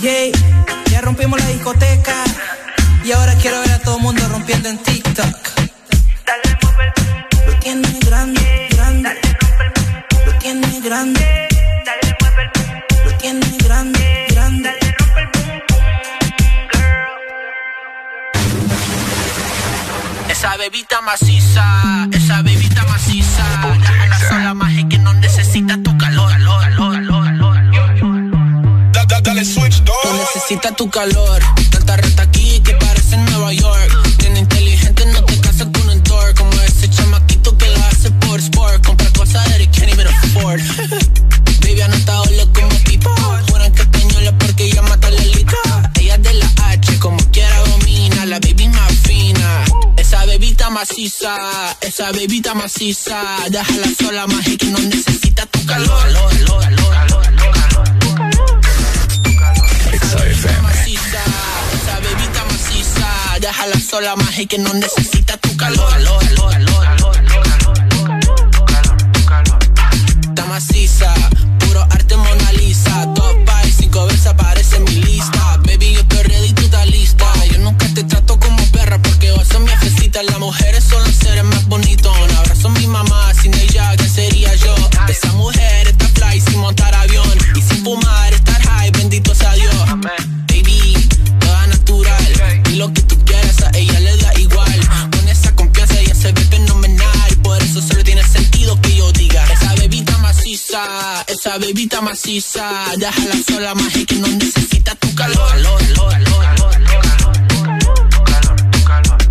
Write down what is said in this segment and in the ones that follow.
Yeah, ya rompimos la discoteca y ahora quiero ver a todo el mundo rompiendo en TikTok. Dale, Lo tiene grande, grande. Lo tiene grande. Dale, Lo tiene grande, grande. Esa bebita maciza, esa bebita maciza. Necesita tu calor. Tanta reta aquí que parece en Nueva York. Tiene inteligente, no te casas con un tour. Como ese chamaquito que lo hace por sport. Compra cosas that he can't even afford. Baby, anotado como pipa. Juran que española porque ella mata la lita. Ella es de la H, como quiera domina. La baby más fina. Esa bebita maciza, esa bebita maciza. Déjala sola, magia que no necesita tu calor. calor, calor, calor, Maciza, esa bebita maciza. Déjala sola, magia que no necesita tu calor. calor, calor, Está maciza, puro arte Mona Lisa. Top 5, cinco veces aparece esa bebita maciza. Déjala sola, magia que no necesita tu calor.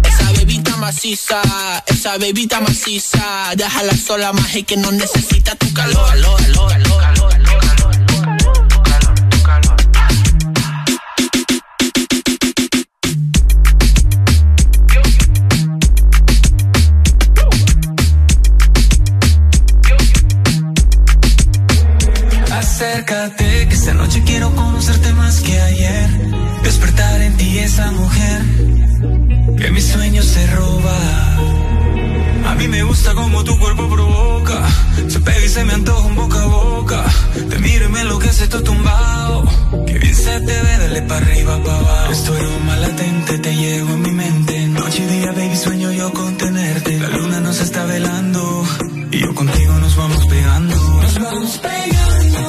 Esa bebita maciza, esa bebita maciza. Déjala sola, magia que no necesita tu calor, Que esta noche quiero conocerte más que ayer. Despertar en ti esa mujer que mis sueños se roba. A mí me gusta como tu cuerpo provoca. Se pega y se me antoja un boca a boca. Te miro y me enloquece todo tumbado. Que bien se te ve, dale para arriba, para abajo. Esto aroma latente, te llevo en mi mente. Noche y día, baby, sueño yo con tenerte. La luna nos está velando. Y yo contigo nos vamos pegando. Nos vamos pegando.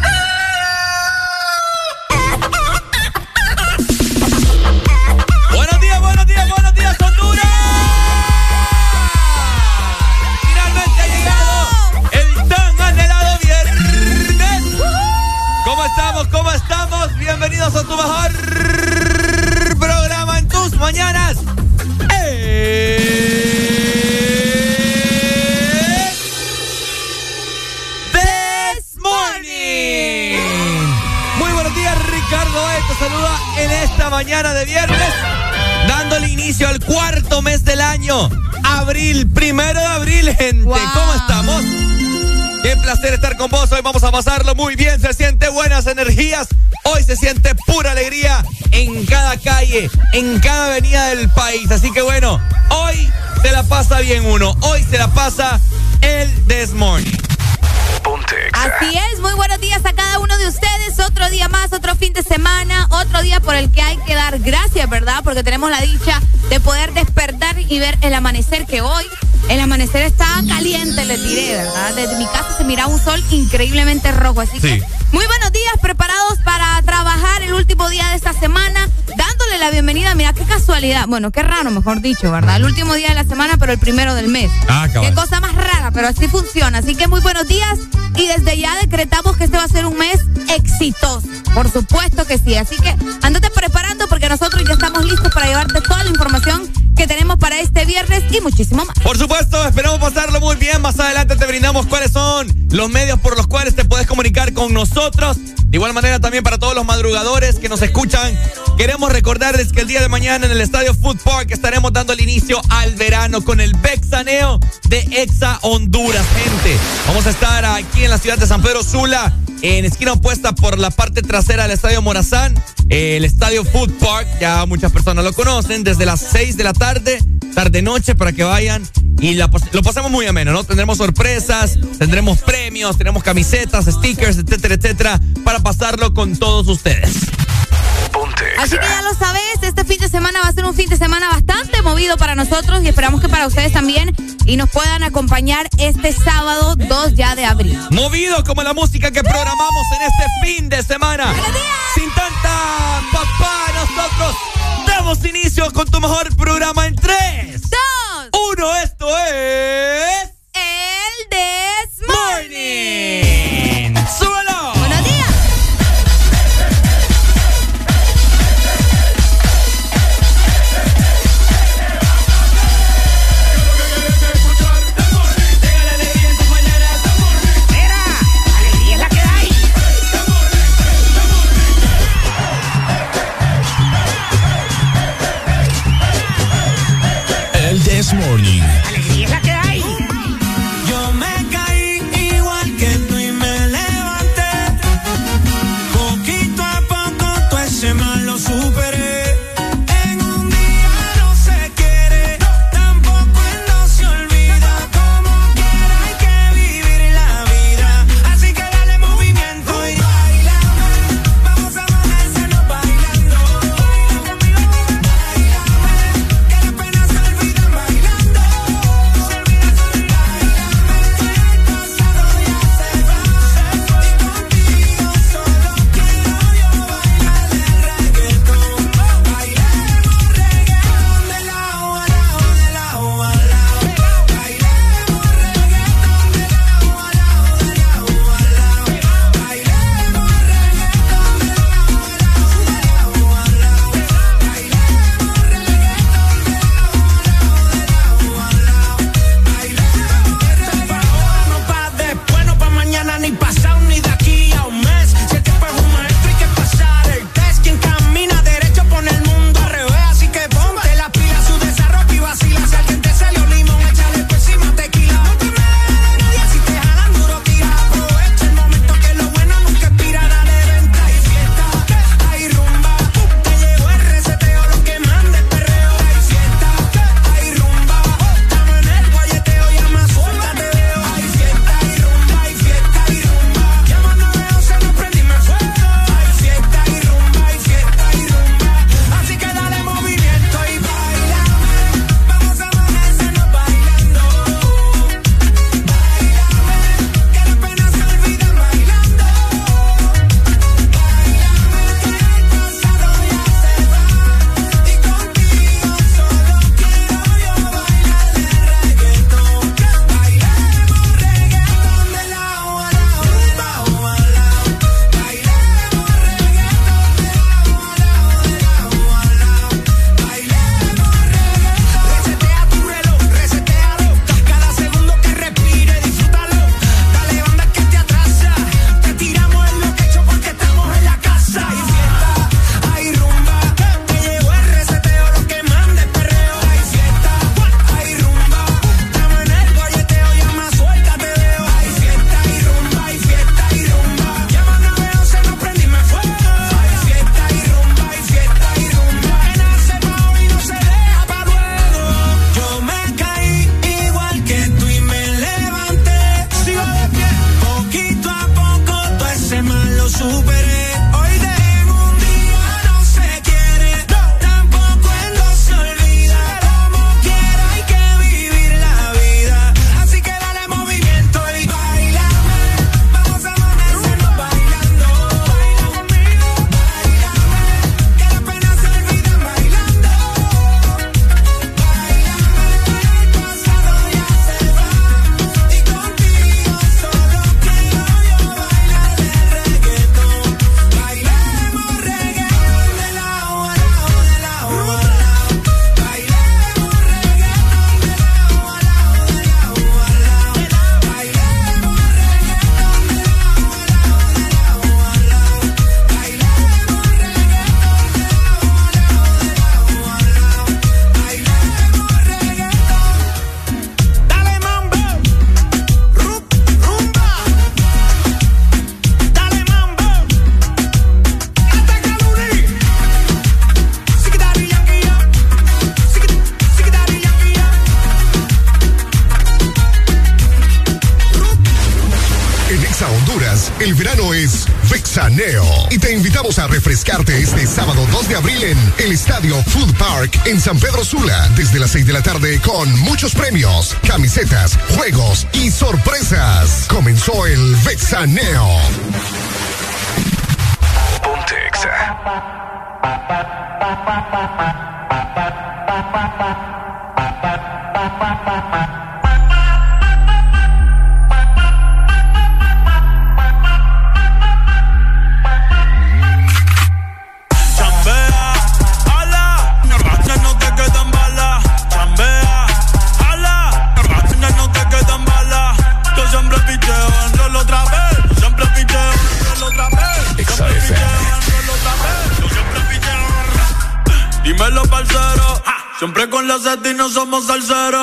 Con vos. Hoy vamos a pasarlo muy bien. Se siente buenas energías. Hoy se siente pura alegría en cada calle, en cada avenida del país. Así que bueno, hoy se la pasa bien uno. Hoy se la pasa el This Morning. Así es, muy buenos días a cada uno de ustedes. Otro día más, otro fin de semana, otro día por el que hay que dar gracias, ¿verdad? Porque tenemos la dicha de poder despertar y ver el amanecer que hoy, el amanecer está caliente, le tiré, ¿verdad? Desde mi casa se mira un sol increíblemente rojo, así que muy buenos días, preparados para trabajar el último día de esta semana, dándole la bienvenida. Mira, qué casualidad. Bueno, qué raro, mejor dicho, ¿verdad? El último día de la semana, pero el primero del mes. Ah, Qué cosa más rara, pero así funciona. Así que muy buenos días y desde ya decretamos que este va a ser un mes exitoso. Por supuesto que sí. Así que andate preparando porque nosotros ya estamos listos para llevarte toda la información este viernes y muchísimo más. Por supuesto, esperamos pasarlo muy bien. Más adelante te brindamos cuáles son los medios por los cuales te puedes comunicar con nosotros. De igual manera también para todos los madrugadores que nos escuchan, queremos recordarles que el día de mañana en el Estadio Food Park estaremos dando el inicio al verano con el Bexaneo de Exa Honduras, gente. Vamos a estar aquí en la ciudad de San Pedro Sula, en esquina opuesta por la parte trasera del Estadio Morazán, el Estadio Food Park, ya muchas personas lo conocen, desde las 6 de la tarde, tarde-noche, para que vayan y lo pasamos muy ameno, ¿no? Tendremos sorpresas, tendremos premios, tenemos camisetas, stickers, etcétera, etcétera, para pasarlo con todos ustedes. Así que ya lo sabes, este fin de semana va a ser un fin de semana bastante movido para nosotros y esperamos que para ustedes también y nos puedan acompañar este sábado 2 ya de abril. Movido como la música que programamos en este fin de semana. Sin tanta papá, nosotros damos inicio con tu mejor programa en 3, 2, 1. Esto es. El This Morning. ¡Súbelo! Soil Vexaneo. somos salseros.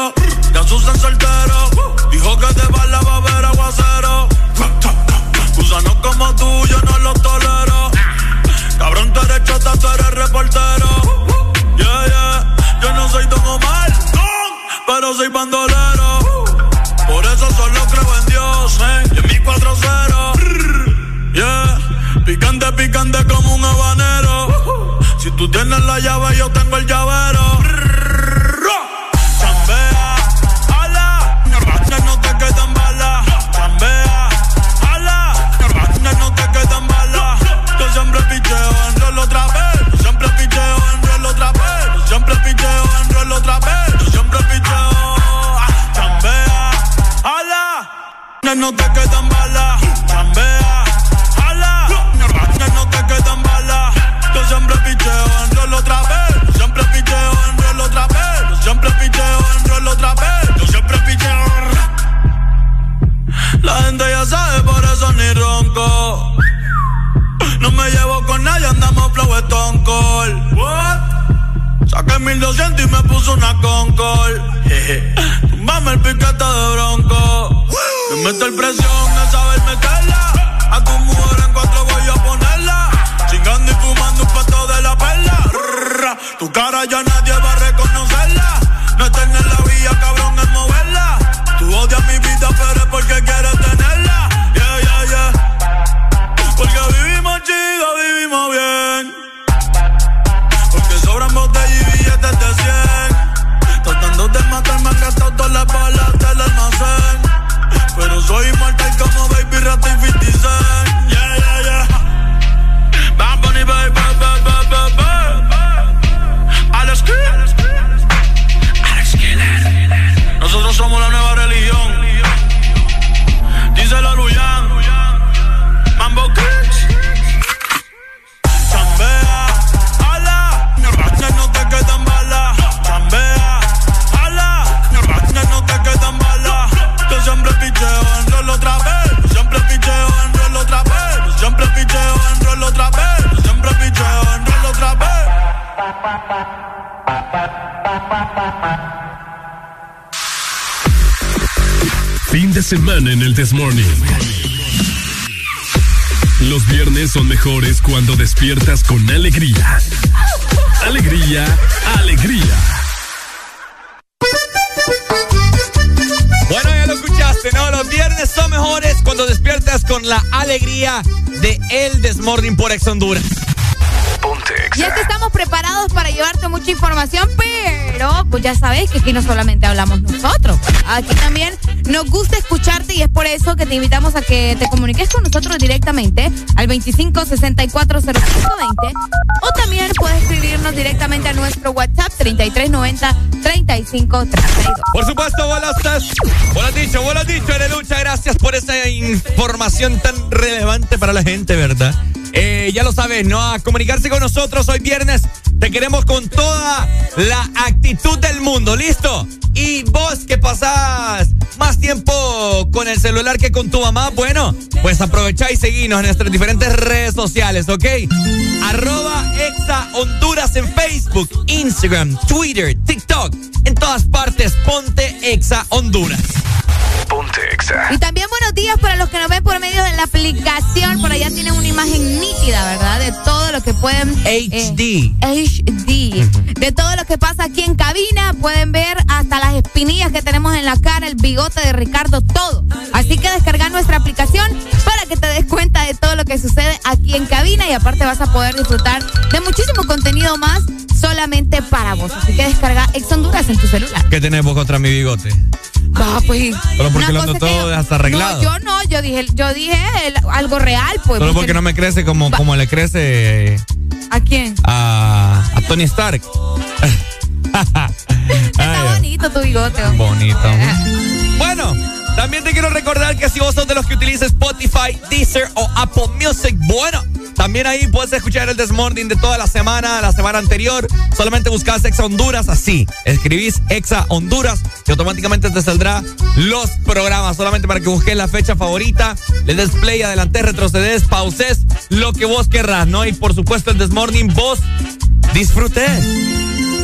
sabéis que aquí no solamente hablamos nosotros, aquí también nos gusta escucharte y es por eso que te invitamos a que te comuniques con nosotros directamente al 25 64 o también puedes escribirnos directamente a nuestro WhatsApp 3390 3532. Por supuesto, bolas, bolas dicho, bolas dicho, Erelucha, gracias por esa información tan relevante para la gente, ¿verdad? Eh, ya lo sabes, ¿no? A comunicarse con nosotros hoy viernes Queremos con toda la actitud del mundo, ¿listo? Y vos que pasás más tiempo con el celular que con tu mamá, bueno, pues aprovechá y seguinos en nuestras diferentes redes sociales, ¿ok? Arroba Exa Honduras en Facebook, Instagram, Twitter, TikTok. En todas partes, ponte Exa Honduras. La aplicación. Por allá tienen una imagen nítida, ¿verdad? De todo lo que pueden. HD. HD. De todo lo que pasa aquí en cabina. Pueden ver hasta las espinillas que tenemos en la cara, el bigote de Ricardo, todo. Así que descarga nuestra aplicación para que te des cuenta de todo lo que sucede aquí en cabina y aparte vas a poder disfrutar de muchísimo contenido más solamente para vos. Así que descarga Ex Honduras en tu celular. ¿Qué tenés vos contra mi bigote? Ah, pues. Solo porque lo ando todo hasta arreglado. No, yo no, yo dije, yo dije algo real, pues. Solo porque no me crece como, como le crece. ¿A quién? A, a Tony Stark. Está bonito tu bigote. Bonito. bueno. También te quiero recordar que si vos sos de los que utiliza Spotify, Deezer o Apple Music, bueno, también ahí puedes escuchar el Desmorning de toda la semana, la semana anterior. Solamente buscas Exa Honduras así. Escribís Exa Honduras y automáticamente te saldrá los programas. Solamente para que busques la fecha favorita, le des play, adelante, retrocedes, pauses, lo que vos querrás, ¿no? Y por supuesto el Desmorning vos disfrutes.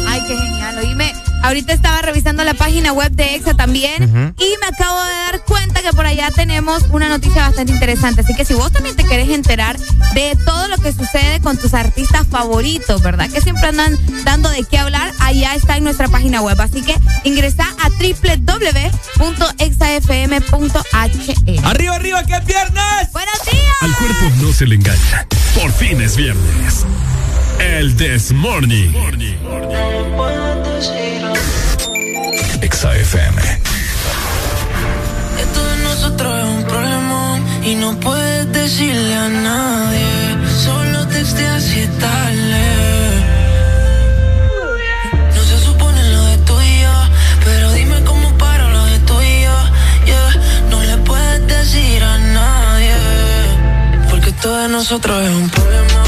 Ay, qué genial. Oíme Ahorita estaba revisando la página web de EXA también y me acabo de dar cuenta que por allá tenemos una noticia bastante interesante. Así que si vos también te querés enterar de todo lo que sucede con tus artistas favoritos, ¿verdad? Que siempre andan dando de qué hablar, allá está en nuestra página web. Así que ingresa a www.exafm.he. Arriba, arriba, que es viernes. Buenos días. Al cuerpo no se le engaña. Por fin es viernes. El This Morning. morning. FM. Esto de nosotros es un problema y no puedes decirle a nadie. Solo texteas y tarde. Todo de nosotros es un problema.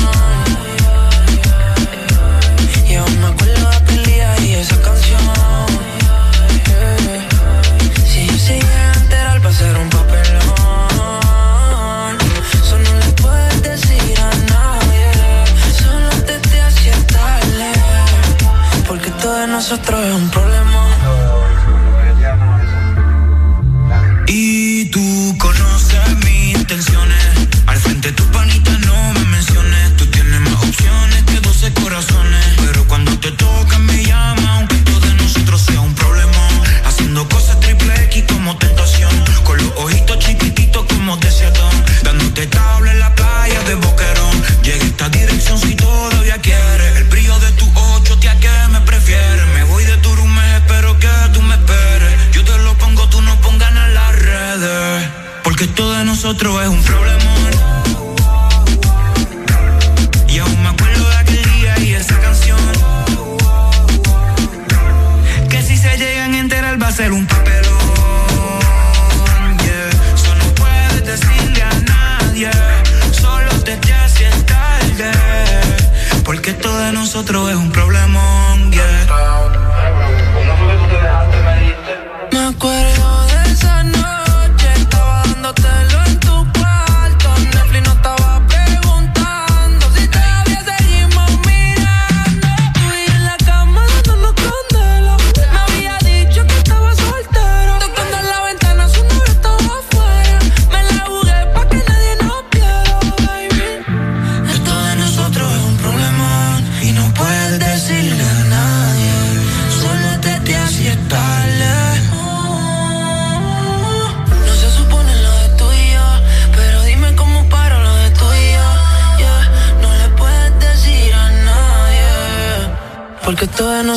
Y aún me acuerdo de aquel día y esa canción. ser un papelón. Eso no le puedes decir a nadie. Solo te hacía tarde. Porque todo de nosotros es un problema.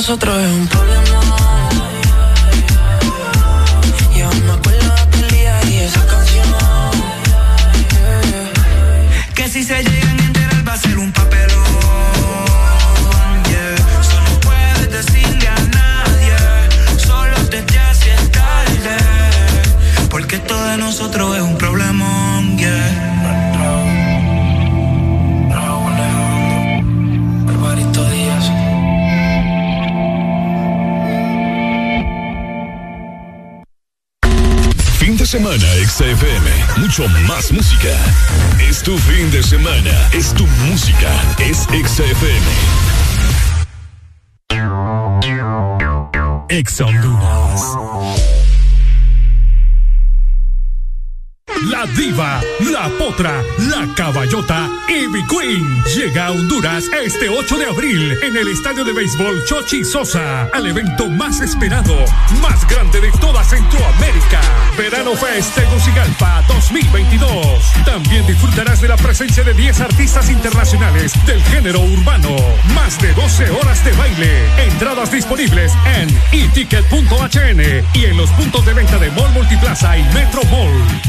Nosotros Más música. Es tu fin de semana. Es tu música. Es XFM. Ex la diva, la potra, caballota Ivy Queen llega a Honduras este 8 de abril en el estadio de béisbol Chochi Sosa al evento más esperado, más grande de toda Centroamérica. Verano Fest Tegucigalpa 2022. También disfrutarás de la presencia de 10 artistas internacionales del género urbano. Más de 12 horas de baile. Entradas disponibles en eticket.hn y en los puntos de venta de Mall Multiplaza y Metro Mall.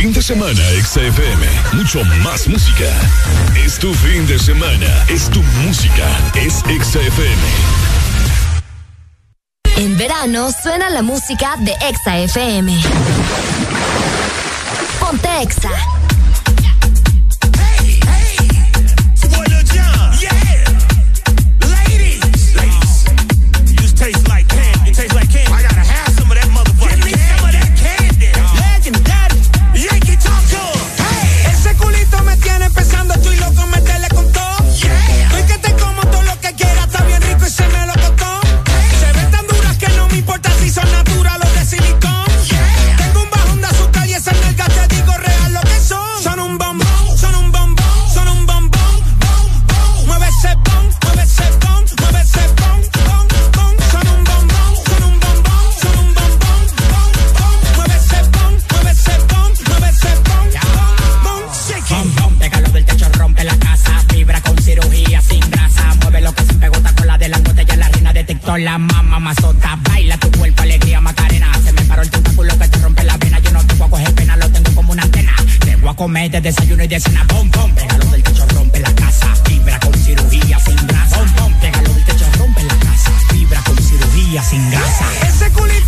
Fin de semana, XFM. Mucho más música. Es tu fin de semana. Es tu música. Es XFM. En verano suena la música de XFM. Ponte Exa. La mamá mazota. Baila tu cuerpo, alegría, macarena. Se me paró el tentáculo que te rompe la vena. Yo no tengo a coger pena, lo tengo como una antena. Tengo a comer de desayuno y de cena. Bom, bom, pégalo del techo, rompe la casa. Fibra con cirugía sin grasa. Bom, bom, pégalo del techo, rompe la casa. Fibra con cirugía sin grasa. Ese culito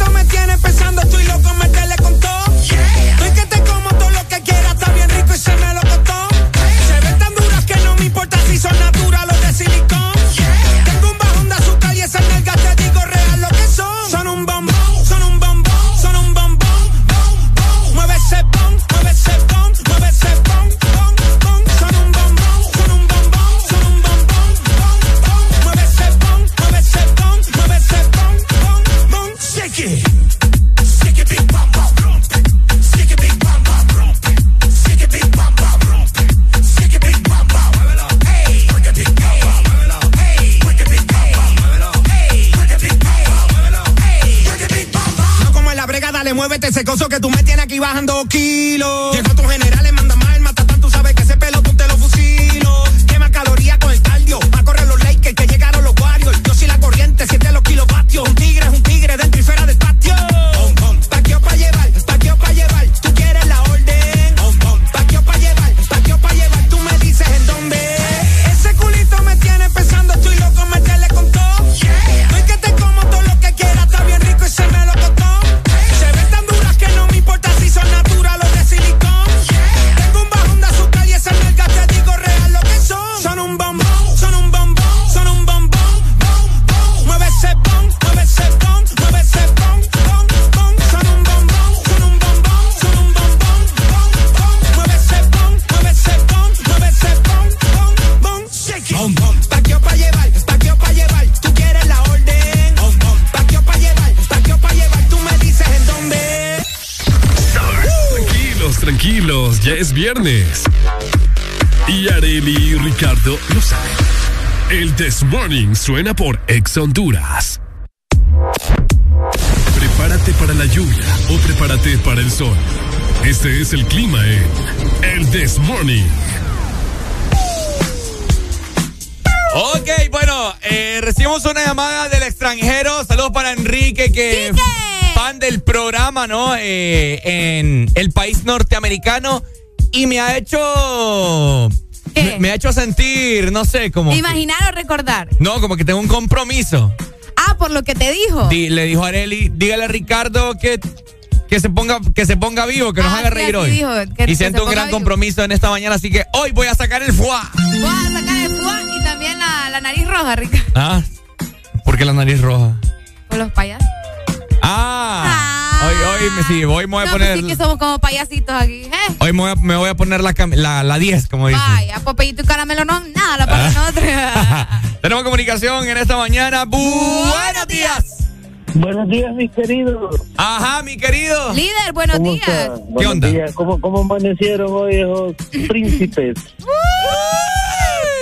bajando kilos. Suena por Ex Honduras. Prepárate para la lluvia o prepárate para el sol. Este es el clima en El This Morning. Ok, bueno, eh, recibimos una llamada del extranjero. Saludos para Enrique, que es fan del programa, ¿no? Eh, en el país norteamericano. Y me ha hecho. Me, ha hecho sentir, no sé, como. Imaginar o recordar. No, como que tengo un compromiso. Ah, por lo que te dijo. le dijo a Areli, dígale a Ricardo que que se ponga que se ponga vivo, que nos ah, haga reír hoy. y siento un gran compromiso en esta mañana, así que hoy voy a sacar el fuá. Voy a sacar el fuá y también la, nariz roja, Ricardo. Ah, ¿por qué la nariz roja? Por los payasos. Ah. ah. Hoy, hoy, me, sí, hoy me voy a pues poner. sí que somos como payasitos aquí. ¿eh? Hoy me voy, a, me voy a poner la, la, la 10, como dice. Vaya, Popeyito y caramelo no, nada, la para ah. Tenemos comunicación en esta mañana. Buenos días. Buenos días, mi querido. Ajá, mi querido. Líder, buenos días. ¿Qué onda? ¿Cómo, ¿Cómo, amanecieron hoy esos príncipes?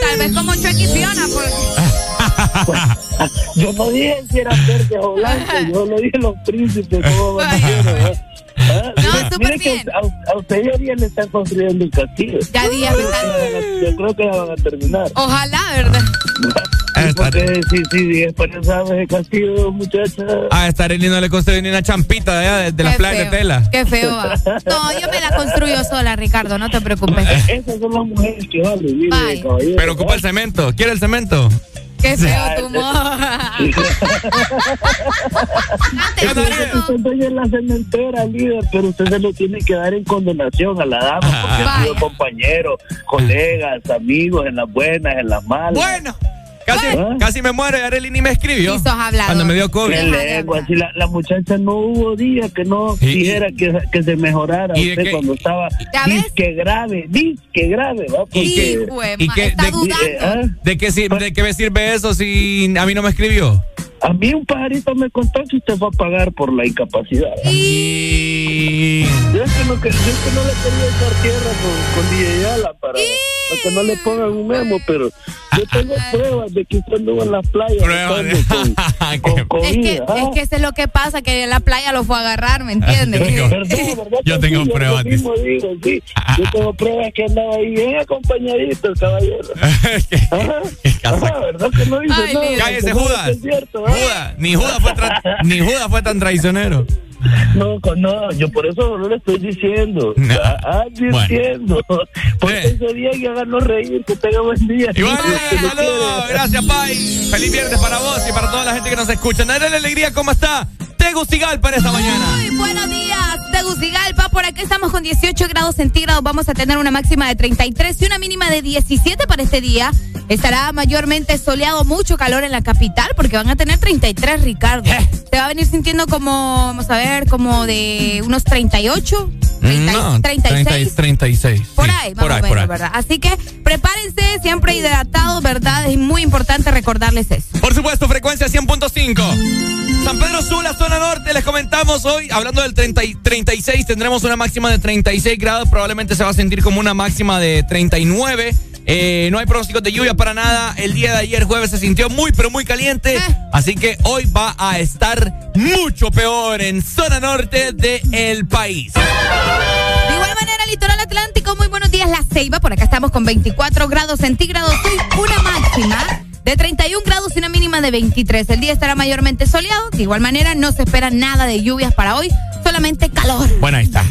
Tal vez como Chucky Fiona, pues. Yo no dije si eran verdes o blancos, yo lo dije los príncipes, ¿cómo amanecieron? ¿eh? ¿Ah? No, súper bien. a, a, usted ya día le están construyendo el castillo. Ya día Yo creo que ya van a terminar. Ojalá, ¿verdad? porque sí, sí, es para sabes el castillo, muchacha. Ah, estar en no le construyó ni una champita de, allá, de, las playas de tela. Qué feo. No, yo me la construyo sola, Ricardo, no te preocupes. Esas son las mujeres que valen, mire, caballero. Pero ocupa el cemento. ¿Quiere el cemento? Qué feo tu humor. Usted en la cementera, líder, pero usted se lo tiene que dar en condenación a la dama, porque ha sido compañeros, colegas, amigos, en las buenas, en las malas. Bueno. Casi, ¿Ah? casi me muero y Arely ni me escribió. Cuando me dio COVID. Si la, la, muchacha no hubo día que no dijera que, que, se mejorara y usted cuando estaba disque grave, disque grave, ¿va? Porque, y, que, de, de, ¿ah? de, qué sirve, ¿De qué me sirve eso si a mí no me escribió? A mí un pajarito me contó que usted va a pagar por la incapacidad. Y... Yo es que no, yo es que no le quería echar tierra con, con DJ Ala para, para, que no le pongan un memo, pero yo tengo pruebas de que usted anduvo en la playa. Con, con, es, que, ¿ah? es que eso es lo que pasa, que en la playa lo fue a agarrar, ¿me entiendes? yo tengo, pruebas. Yo, mismo digo, sí. yo tengo pruebas que andaba ahí bien acompañadito el caballero. Ajá. ¿verdad que no dice Ay, nada? Cállese, Judas. Es cierto, Judas. Ni Judas fue, ni Judas fue tan traicionero. No, no, yo por eso no le estoy diciendo. No. Advirtiendo. Bueno. Porque ese día y háganos reír, que tenga buen día. Igual, saludos, gracias, Pai. Feliz viernes para vos y para toda la gente que nos escucha. Dale la alegría, ¿cómo está? Tegucigalpa para esta mañana. Muy buenos días, Tegucigalpa. Por aquí estamos con 18 grados centígrados. Vamos a tener una máxima de 33 y una mínima de 17 para este día. Estará mayormente soleado, mucho calor en la capital porque van a tener 33, Ricardo. Eh. Se va a venir sintiendo como, vamos a ver, como de unos 38. 36. 36. Por ahí, por ahí, ¿verdad? Así que prepárense, siempre hidratados, ¿verdad? Es muy importante recordarles eso. Por supuesto, frecuencia 100.5. San Pedro Sula, zona norte, les comentamos hoy, hablando del 30 36, tendremos una máxima de 36 grados, probablemente se va a sentir como una máxima de 39. Eh, no hay pronósticos de lluvia para nada. El día de ayer, jueves, se sintió muy, pero muy caliente. Eh. Así que hoy va a estar mucho peor en zona norte del país. De igual manera, litoral atlántico, muy buenos días, La Ceiba. Por acá estamos con 24 grados centígrados y una máxima de 31 grados y una mínima de 23. El día estará mayormente soleado. De igual manera, no se espera nada de lluvias para hoy, solamente calor. Bueno, ahí está.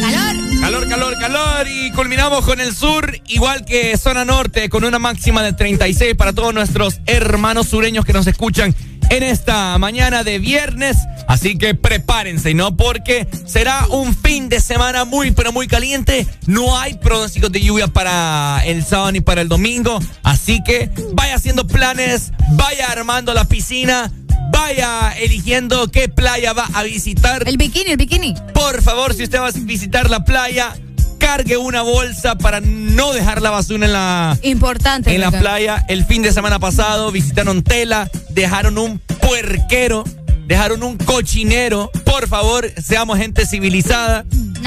Calor. Calor, calor, calor. Y culminamos con el sur, igual que zona norte, con una máxima de 36 para todos nuestros hermanos sureños que nos escuchan en esta mañana de viernes. Así que prepárense, ¿no? Porque será un fin de semana muy, pero muy caliente. No hay pronósticos de lluvia para el sábado ni para el domingo. Así que vaya haciendo planes, vaya armando la piscina. Vaya eligiendo qué playa va a visitar. El bikini, el bikini. Por favor, si usted va a visitar la playa, cargue una bolsa para no dejar la basura en la importante en la playa. El fin de semana pasado visitaron Tela, dejaron un puerquero, dejaron un cochinero. Por favor, seamos gente civilizada.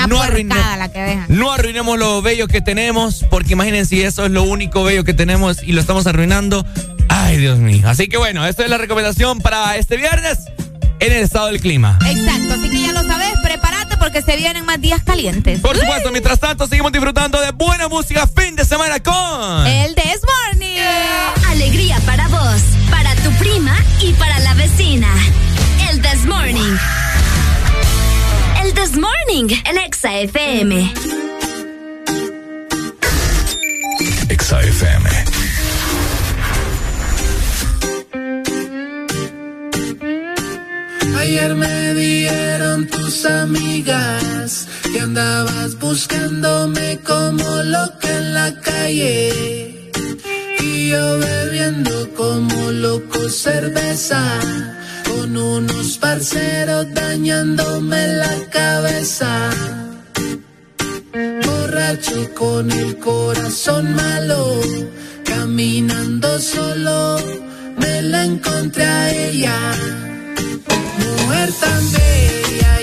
no, la que no arruinemos lo bello que tenemos, porque imagínense si eso es lo único bello que tenemos y lo estamos arruinando. Ay, Dios mío. Así que bueno, esta es la recomendación para este viernes en el estado del clima. Exacto, así que ya lo sabes, prepárate porque se vienen más días calientes. Por supuesto, mientras tanto seguimos disfrutando de buena música fin de semana con El This Morning. Alegría para vos, para tu prima y para la vecina. El This Morning. El This Morning, Exa FM. Exa FM. Ayer me dieron tus amigas que andabas buscándome como loca en la calle. Y yo bebiendo como loco cerveza con unos parceros dañándome la cabeza. Borracho con el corazón malo, caminando solo, me la encontré a ella mujer tan bella,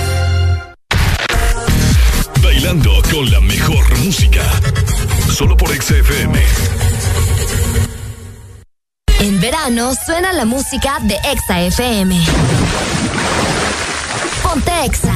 En verano suena la música de Exa FM. Ponte Exa.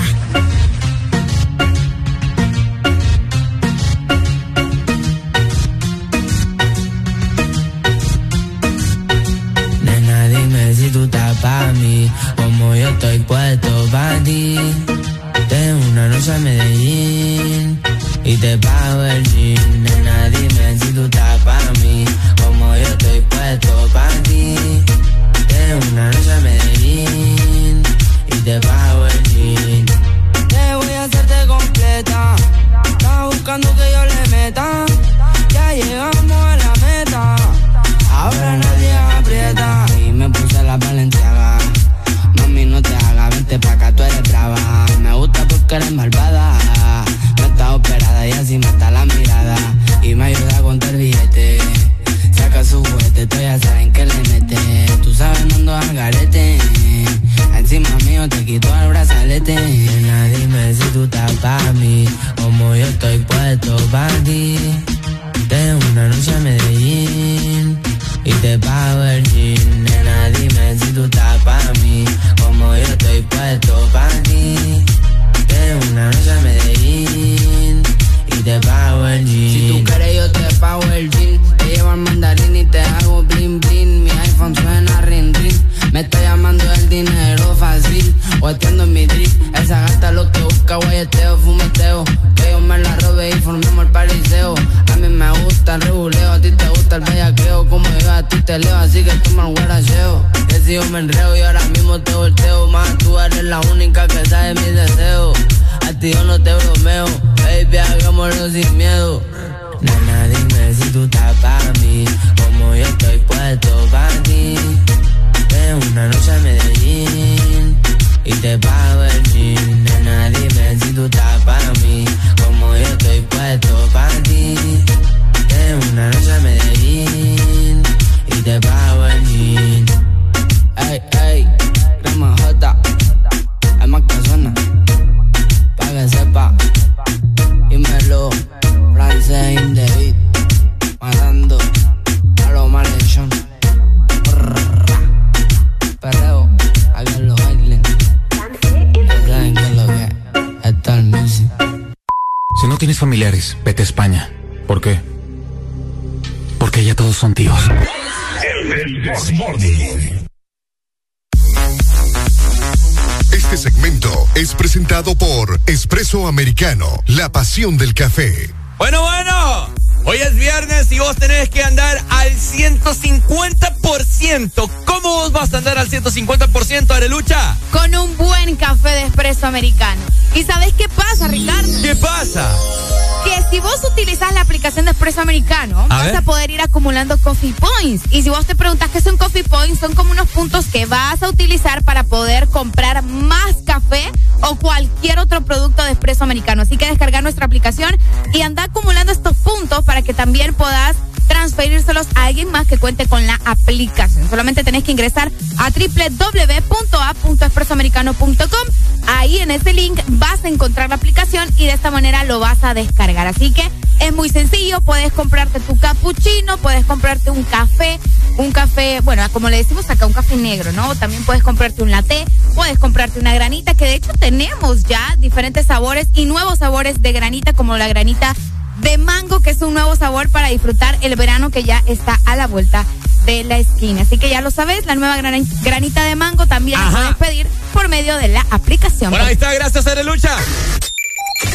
Malvada. No estás operada y así mata la mirada. Y me ayuda a contar billete. Saca su juguete, tú ya saben que le mete. Tú sabes, no ando al garete. Encima mío te quito el brazalete. Nena, dime si tú estás pa' mí. Como yo estoy puesto pa' ti. Tengo una noche a Medellín y te pago el jean. Nena, dime si tú estás pa' mí, como yo estoy puesto pa' ti. Una noche a Medellín y te pago el jean. Si tú quieres yo te pago el jean. Te llevo al mandarín y te hago bling bling. Mi iPhone suena. Me está llamando el dinero fácil, o en mi drip. Esa gata lo que busca, guayeteo, fumeteo. Que yo me la robe y formemos el pariseo. A mí me gusta el reguleo, a ti te gusta el bellaqueo. Como yo a ti te leo, así que toma el guaracheo. Que si yo me enreo y ahora mismo te volteo. Más tú eres la única que sabe mis deseos. A ti yo no te bromeo, baby, hagámoslo sin miedo. Nana, dime si tú estás para mí, como yo estoy puesto para ti. Una noche a Medellín y te pago el jean. Nena, dime si tú estás para mí, como yo estoy puesto para ti. Ven una noche a Medellín y te pago el jean. Ey, ey, crema J, hay más suena, pa' que sepa. Dímelo, francés in tienes familiares, vete a España. ¿Por qué? Porque ya todos son tíos. El. Este segmento es presentado por Espresso Americano, la pasión del café. Bueno, bueno. Hoy es viernes y vos tenés que andar al 150%. ¿Cómo vos vas a andar al 150%, Arelucha? Con un buen café de espresso americano. ¿Y sabés qué pasa, Ricardo? ¿Qué pasa? Que si vos utilizás la aplicación de espresso americano, A vas ver. a poder ir acumulando coffee points. Y si vos te preguntas qué son coffee points, son como unos puntos que vas a utilizar para poder comprar más café o cualquier otro producto de espresso americano. Así que descargar nuestra aplicación y anda acumulando estos puntos para que también puedas transferírselos a alguien más que cuente con la aplicación. Solamente tenés que ingresar a www.a.expresoamericano.com. Ahí en ese link vas a encontrar la aplicación y de esta manera lo vas a descargar. Así que es muy sencillo, puedes comprarte tu cappuccino, puedes comprarte un café, un café, bueno, como le decimos acá, un café negro, ¿no? También puedes comprarte un latte, puedes comprarte una granita, que de hecho tenemos ya diferentes sabores y nuevos sabores de granita, como la granita de mango, que es un nuevo sabor para disfrutar el verano que ya está a la vuelta de la esquina. Así que ya lo sabes, la nueva gran- granita de mango también la puedes pedir por medio de la aplicación. Bueno, ahí está, gracias, Arelucha.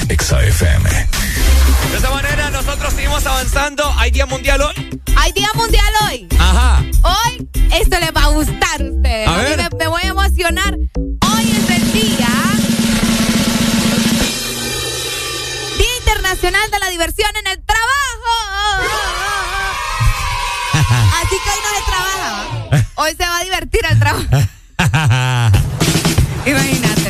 Exa FM. De esa manera nosotros seguimos avanzando. Hay Día Mundial hoy. Hay Día Mundial hoy. Ajá. Hoy esto les va a gustar a ustedes. A mí ver. me, me voy a emocionar. Hoy es el día. Día Internacional de la Diversión en el Trabajo. Así que hoy no se trabaja. Hoy se va a divertir el trabajo. Imagínate.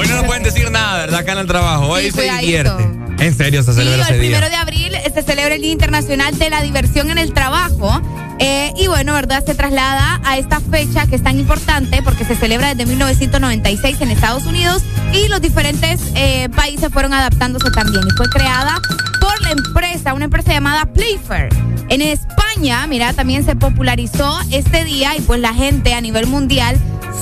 Hoy no nos pueden decir nada, ¿verdad? Acá en el trabajo. Hoy Sí, se cuidadito. divierte. En serio, se Sí, celebra ese el día. primero de abril se celebra el Día Internacional de la Diversión en el Trabajo. Eh, y bueno, ¿verdad? Se traslada a esta fecha que es tan importante porque se celebra desde 1996 en Estados Unidos y los diferentes eh, países fueron adaptándose también. Y fue creada por la empresa, una empresa llamada Playfair. En España, mira, también se popularizó este día y pues la gente a nivel mundial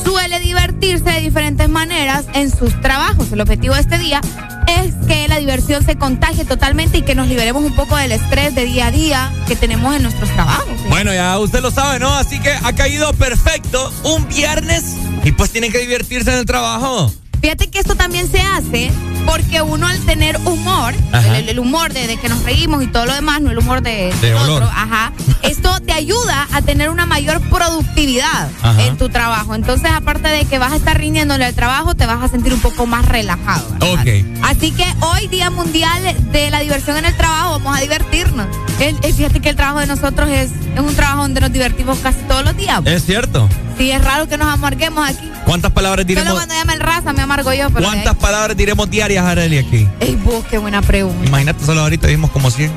suele divertirse de diferentes maneras en sus trabajos. El objetivo de este día es que la diversión se contagie totalmente y que nos liberemos un poco del estrés de día a día que tenemos en nuestros trabajos. Bueno, ya usted lo sabe, ¿no? Así que ha caído perfecto un viernes y pues tienen que divertirse en el trabajo. Fíjate que esto también se hace porque uno al tener humor, el, humor de, que nos reímos y todo lo demás, no el humor de, otro, ajá, esto te ayuda a tener una mayor productividad en tu trabajo. Entonces, aparte de que vas a estar rindiéndole al trabajo, te vas a sentir un poco más relajado. Ok. Así que hoy, Día Mundial de la Diversión en el Trabajo, vamos a divertirnos. El, fíjate que el trabajo de nosotros es, es un trabajo donde nos divertimos casi todos los días. Es cierto. Sí, es raro que nos amarguemos aquí. ¿Cuántas palabras diremos? Solo cuando llama el raza me amargo yo. ¿Cuántas palabras diremos diarias, Arely, aquí? Ey, vos, qué buena pregunta. Imagínate, solo ahorita dijimos como 100.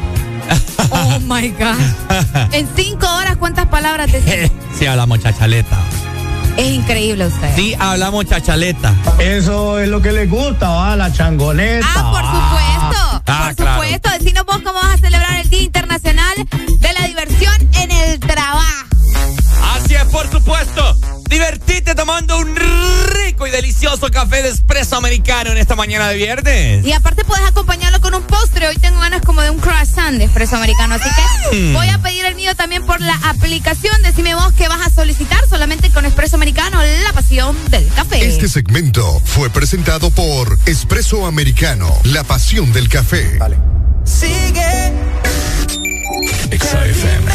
Oh, my God. en cinco horas, ¿cuántas palabras decimos? sí, hablamos chachaleta. Es increíble usted. Sí, hablamos chachaleta. Eso es lo que le gusta, ¿va? La changoneta. Ah, por supuesto. Ah, por supuesto. Decinos vos cómo vas a celebrar el Día Internacional de la Diversión en el Trabajo. Por supuesto. Divertite tomando un rico y delicioso café de espresso americano en esta mañana de viernes. Y aparte puedes acompañarlo con un postre. Hoy tengo ganas como de un croissant de espresso americano. Así que mm. voy a pedir el mío también por la aplicación. Decime vos qué vas a solicitar solamente con espresso americano, la pasión del café. Este segmento fue presentado por Espresso Americano, la pasión del café. Vale. Sigue. XFM.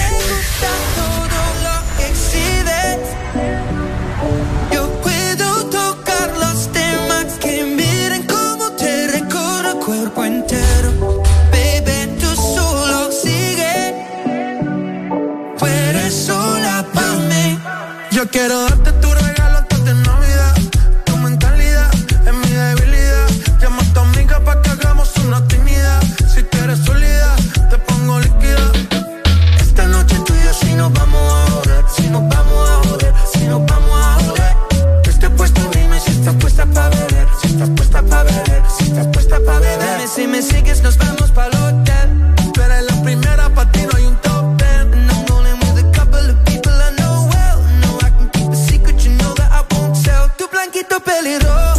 Quiero darte tu regalo antes de Navidad. Tu mentalidad es mi debilidad. Llama a tu amiga para que hagamos una actividad. Si quieres sólida, te pongo líquida. Esta noche tú y yo si nos vamos a joder. Si nos vamos a joder, si nos vamos a joder. Estoy puesto, dime si estás puesta para beber. Si estás puesta para beber, si estás puesta para beber. Dime si me sigues, nos vamos el pelirroja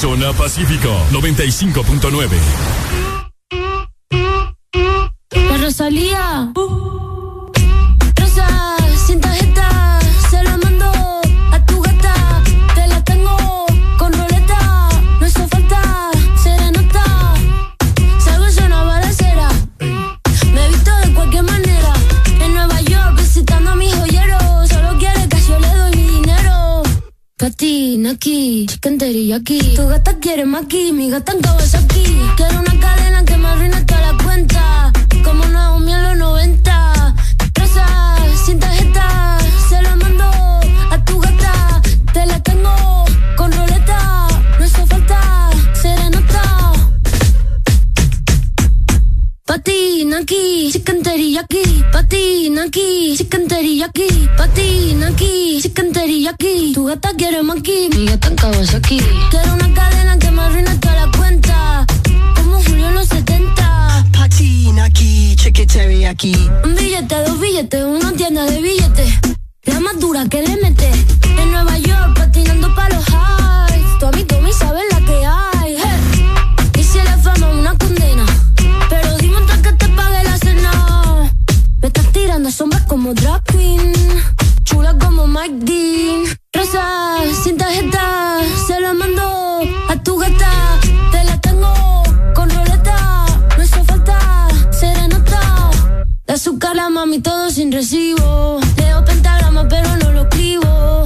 peligroso Pacífico 95.9. La Rosalía. Aquí, chicken aquí. Tu gata quiere maqui, mi gata en aquí. Quiero una cadena que me arruine toda la cuenta. Como Naomi en los 90. Patina aquí, chicken aquí. Patina aquí, chicken aquí. Patina aquí, chicken aquí. Tu gata quiere maqui, mi gata en aquí. Quiero una cadena que me arruine toda la cuenta. Como Julio en los 70. Patina aquí, chicken aquí. Un billete, dos billetes, una tienda de billetes. La más dura que le mete. En Nueva York, patinando pa' los highs. Tu amigo me sabe la que hay. Como drag queen. Chula como Mike Dean. Rosa, sin tarjeta. Se lo mando a tu gata. Te la tengo con roleta. No hizo falta serenata. De azúcar la mami todo sin recibo. Leo pentagrama pero no lo escribo.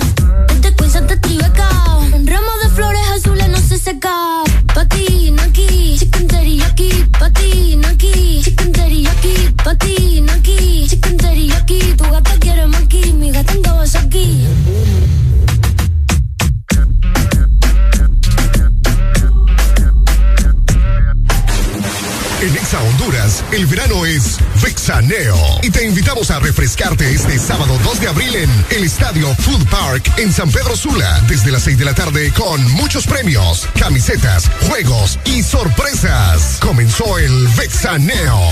Este Queens te tribeca. Un ramo de flores azules no se seca. Patina aquí, chicken aquí. Patina aquí, chicken aquí. Patina aquí, aquí. En Exa Honduras, el verano es Vexaneo. Y te invitamos a refrescarte este sábado 2 de abril en el Estadio Food Park en San Pedro Sula, desde las 6 de la tarde con muchos premios, camisetas, juegos y sorpresas. Comenzó el Vexaneo.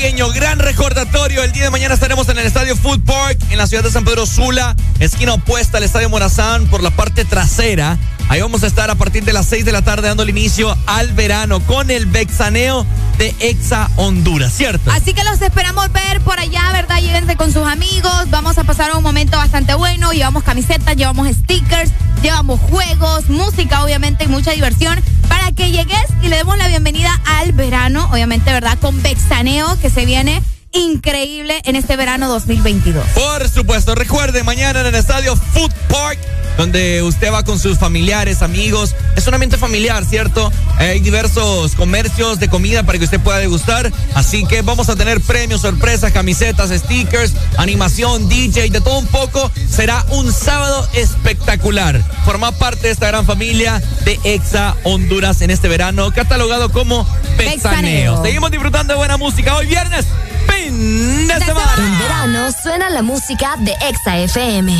Gran recordatorio. El día de mañana estaremos en el Estadio Food Park en la ciudad de San Pedro Sula, esquina opuesta al Estadio Morazán por la parte trasera. Ahí vamos a estar a partir de las 6 de la tarde dando el inicio al verano con el Bexaneo de Exa Honduras, ¿cierto? Así que los esperamos ver por allá, ¿verdad? Llévense con sus amigos. Vamos a pasar un momento bastante bueno. Llevamos camisetas, llevamos stickers, llevamos juegos, música, obviamente, y mucha diversión para que llegues y le demos la bienvenida al verano, obviamente, ¿verdad? Con Bexaneo que se viene increíble en este verano 2022. Por supuesto, recuerde mañana en el estadio Food Park, donde usted va con sus familiares, amigos. Es un ambiente familiar, ¿cierto? Hay diversos comercios de comida para que usted pueda degustar. Así que vamos a tener premios, sorpresas, camisetas, stickers, animación, DJ, de todo un poco. Será un sábado espectacular. Forma parte de esta gran familia de Exa Honduras en este verano, catalogado como Pexaneo. Seguimos disfrutando de buena música hoy viernes fin de semana. En verano suena la música de Exa FM.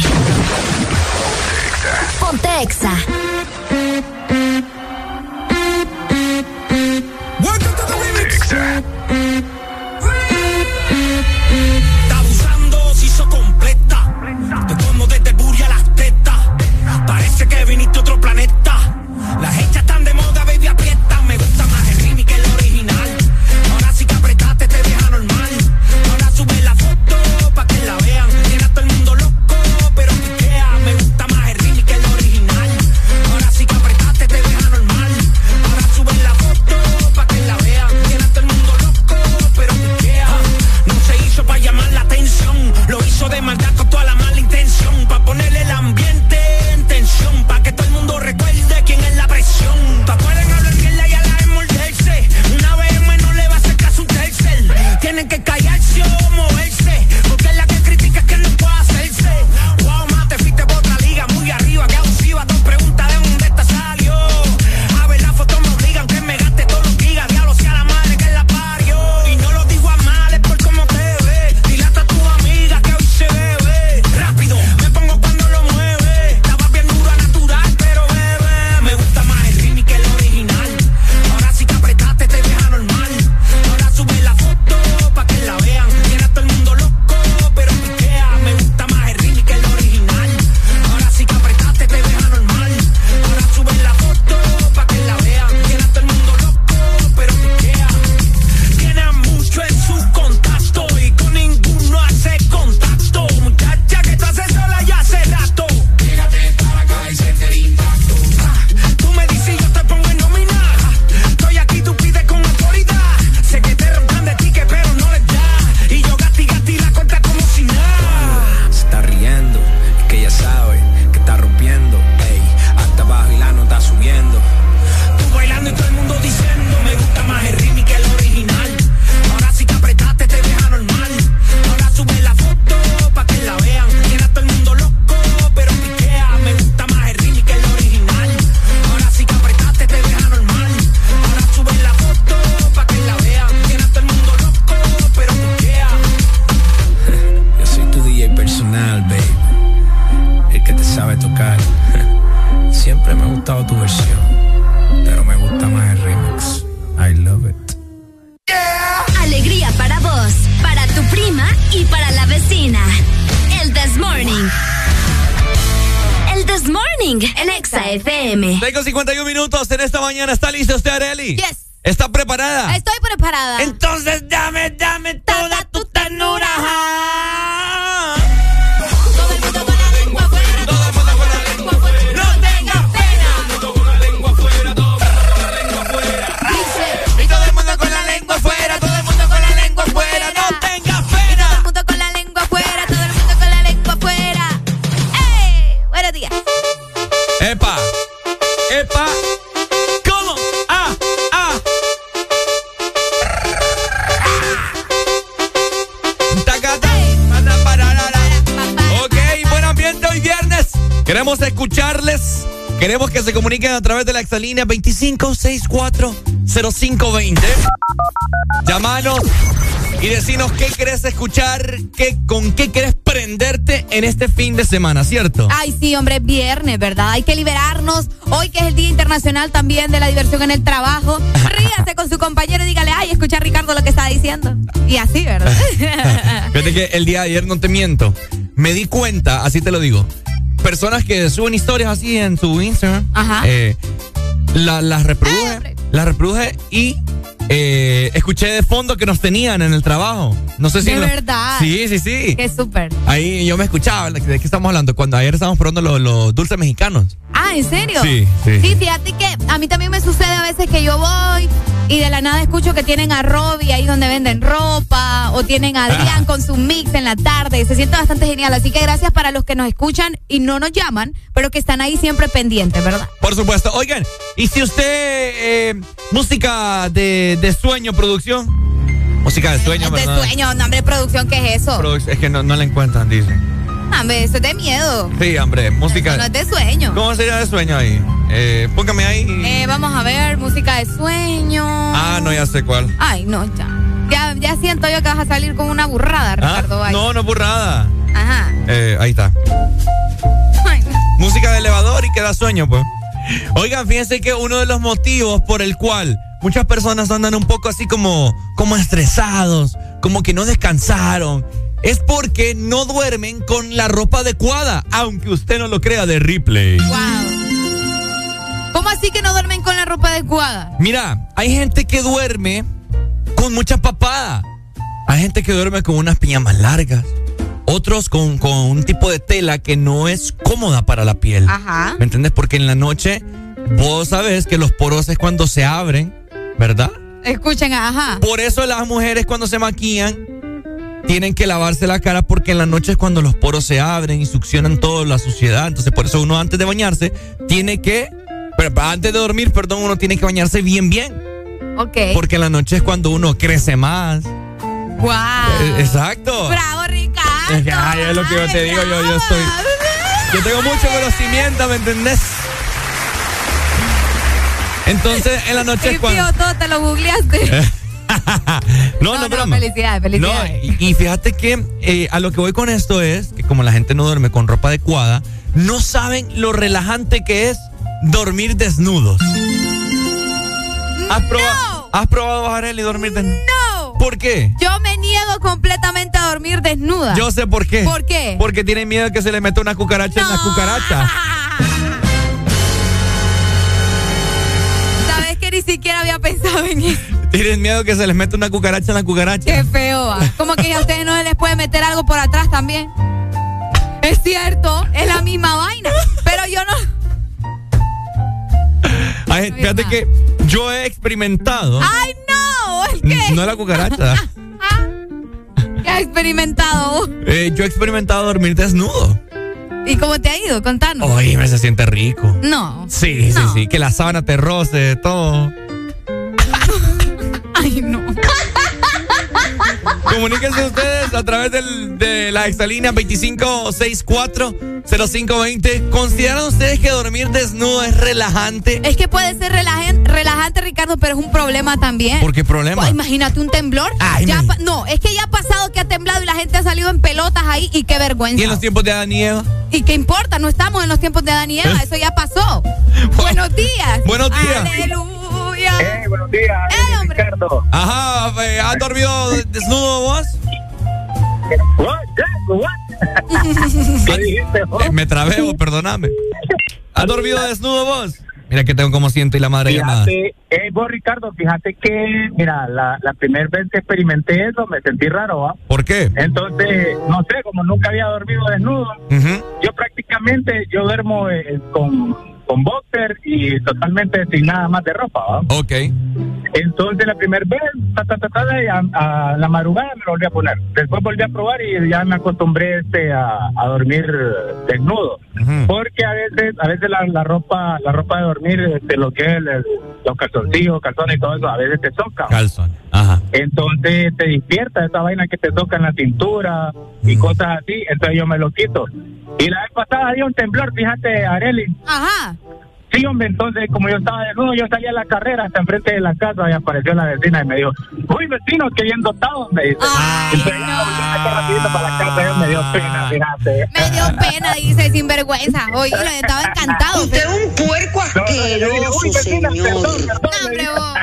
Ponte Exa. Exa. Está abusando, si hizo completa. Te como desde Buria a las tetas. Parece que viniste que callar. A través de la exalínea 25640520. Llámanos y decinos qué querés escuchar, qué, con qué querés prenderte en este fin de semana, ¿cierto? Ay, sí, hombre, es viernes, ¿verdad? Hay que liberarnos. Hoy que es el Día Internacional también de la diversión en el trabajo. Ríase con su compañero y dígale, ay, escucha a Ricardo lo que está diciendo. Y así, ¿verdad? Fíjate que el día de ayer, no te miento, me di cuenta, así te lo digo, personas que suben historias así en su Instagram, Ajá. eh, la- las reproduje, hombre. las reproduje y eh, escuché de fondo que nos tenían en el trabajo. No sé si... De lo- verdad. Sí, sí, sí. Qué súper. Ahí yo me escuchaba, ¿de qué estamos hablando? Cuando ayer estábamos probando los, los dulces mexicanos. Ah, ¿en serio? Sí, sí. Sí, fíjate que a mí también me sucede a veces que yo voy y de la nada escucho que tienen a Robbie ahí donde venden ropa o tienen a Adrián con su mix en la tarde. Se siente bastante genial. Así que gracias para los que nos escuchan y no nos llaman, pero que están ahí siempre pendientes, ¿verdad? Por supuesto. Oigan, y si usted, eh, música de, de sueño, producción. Música de sueño, de ¿verdad? sueño, nombre de producción, ¿qué es eso? Es que no, no la encuentran, dicen. Hombre, eso es de miedo. Sí, hombre, música. Eso no es de sueño. ¿Cómo sería de sueño ahí? Eh, póngame ahí. Eh, vamos a ver, música de sueño. ah, no, ya sé cuál. Ay, no, ya. Ya, ya siento yo que vas a salir con una burrada, Ah, Ricardo. Valle. no, no es burrada. Ajá. Eh, ahí está. Ay, no. Música de elevador y que da sueño, pues. Oigan, fíjense que uno de los motivos por el cual muchas personas andan un poco así como, como estresados, como que no descansaron, es porque no duermen con la ropa adecuada, aunque usted no lo crea de replay. Wow. ¿Cómo así que no duermen con la ropa adecuada? Mira, hay gente que duerme con mucha papada. Hay gente que duerme con unas pijamas largas. Otros con, con un tipo de tela que no es cómoda para la piel. Ajá. ¿Me entiendes? Porque en la noche vos sabés que los poros es cuando se abren, ¿verdad? Escuchen, ajá. Por eso las mujeres cuando se maquillan tienen que lavarse la cara porque en la noche es cuando los poros se abren y succionan toda la suciedad. Entonces por eso uno antes de bañarse tiene que, pero antes de dormir, perdón, uno tiene que bañarse bien, bien. Ok. Porque en la noche es cuando uno crece más. Wow. Eh, Exacto. Bravo, Ricardo. Es que, ay, es lo que yo te digo, yo, yo estoy. Yo tengo mucho conocimiento, ¿me entendés? Entonces, en la noche es cuando. todo te lo googleaste. no, no, no, broma. felicidades, felicidades. No, y, y fíjate que eh, a lo que voy con esto es que como la gente no duerme con ropa adecuada, no saben lo relajante que es dormir desnudos. ¿Has, proba- ¿has probado bajar él y dormir desnudo? No. ¿Por qué? Yo me niego completamente a dormir desnuda. Yo sé por qué. ¿Por qué? Porque tienen miedo de que se le meta una cucaracha en la cucaracha. ¿Sabes que ni siquiera había pensado en eso? Tienen miedo que se les meta una cucaracha en la cucaracha. Qué feo. va. Como que a ustedes no se les puede meter algo por atrás también. Es cierto, es la misma vaina. Pero yo no. Ay, fíjate que yo he experimentado. ¡Ay, no! ¿El qué? No la cucaracha. ¿Qué has experimentado? Eh, yo he experimentado dormir desnudo. ¿Y cómo te ha ido? Contanos. Oye, me se siente rico. No. Sí, sí, sí. Que la sábana te roce, todo. Comuníquense ustedes a través del- de la exalínea 25640520. ¿Consideran ustedes que dormir desnudo es relajante? Es que puede ser relajen- relajante, Ricardo, pero es un problema también. ¿Por qué problema? Pues, imagínate un temblor. Ay, Ya me- pa- no, es que ya ha pasado que ha temblado y la gente ha salido en pelotas ahí y qué vergüenza. ¿Y en los tiempos de Adán y Eva? ¿Y qué importa? No estamos en los tiempos de Adán y Eva, eso ya pasó. Buenos días. Buenos días. Aleluya. Buenos días, Eh. Ricardo. Ajá, eh, ¿has dormido desnudo vos? ¿Qué dijiste Eh, Me trabé, vos, perdóname. ¿Has dormido desnudo vos? Mira que tengo como siento y la madre llamada. Fíjate, eh, vos Ricardo, fíjate que, mira, la, la primera vez que experimenté eso me sentí raro, ¿va? ¿Por qué? Entonces, no sé, como nunca había dormido desnudo, yo prácticamente, yo duermo eh, con, con boxer y totalmente sin nada más de ropa, ¿va? Ok. Entonces la primera vez, ta, ta, ta, ta, y a, a la madrugada me lo volví a poner. Después volví a probar y ya me acostumbré este a, a dormir desnudo. Porque a veces, a veces la, la ropa, la ropa de dormir, este, lo que es el- los calzoncillos, calzones y todo eso, a veces te toca. Calzón. Ajá. Entonces te despierta esa vaina que te toca en la cintura y cosas así, entonces yo me lo quito. Y la vez pasada había un temblor, fíjate, Areli. Ajá. Sí, hombre, entonces como yo estaba desnudo, yo salí a la carrera hasta enfrente de la casa y apareció la vecina y me dijo, uy, vecino, que bien dotado, me dice. Entonces ya volví a sacar rapidito para la casa, me dio pena, fíjate. Me dio pena, dice, sinvergüenza. Oye, lo estaba encantado. Usted un puerco asqueroso, señor. No, hombre, vos.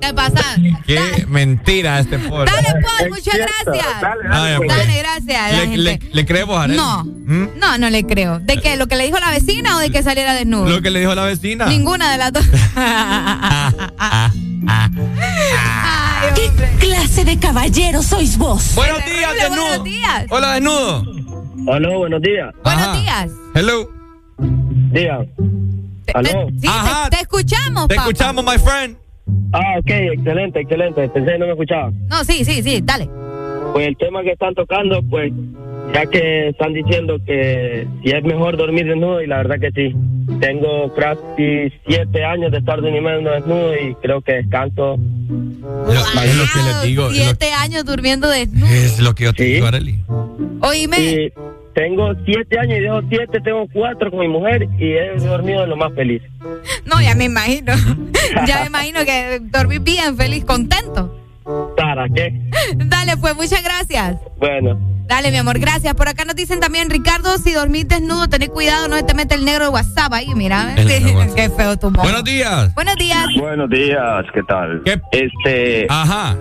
¿Qué pasa? Qué mentira este pobre. Dale, pues, muchas gracias. Ay, pues. Dale, gracias. a la ¿Le, gente. le, le creemos a Arely? No. ¿Mm? No, no le creo. ¿De qué? ¿Lo que le dijo la vecina o de que saliera desnudo? Lo que le dijo la vecina. Ninguna de las dos. ¿Qué clase de caballero sois vos? Buenos días, desnudo. Buenos días. Hola, desnudo. Hola, buenos días. Buenos días. Hello. Días. Aló. Sí, te, te escuchamos, Te escuchamos, my friend. Ah, ok, excelente, excelente. Pensé que no me escuchaba. No, sí, sí, sí, dale. Pues el tema que están tocando, pues, ya que están diciendo que si es mejor dormir desnudo, y la verdad que sí. Tengo casi siete años de estar durmiendo desnudo y creo que descanso. es lo que les digo. es lo- Siete años durmiendo desnudo. Es lo que yo te digo, Arely. Oíme. Y tengo siete años y de esos siete tengo cuatro con mi mujer y he dormido de lo más feliz. No, ya me imagino. ya me imagino que dormí bien, feliz, contento. ¿Para qué? Dale, pues, muchas gracias. Bueno. Dale, mi amor, gracias. Por acá nos dicen también, Ricardo, si dormís desnudo, tenés cuidado, no se te mete el negro de WhatsApp ahí, mira. Qué feo tu modo. Buenos días. Buenos días. Buenos días, ¿qué tal? Este. Ajá.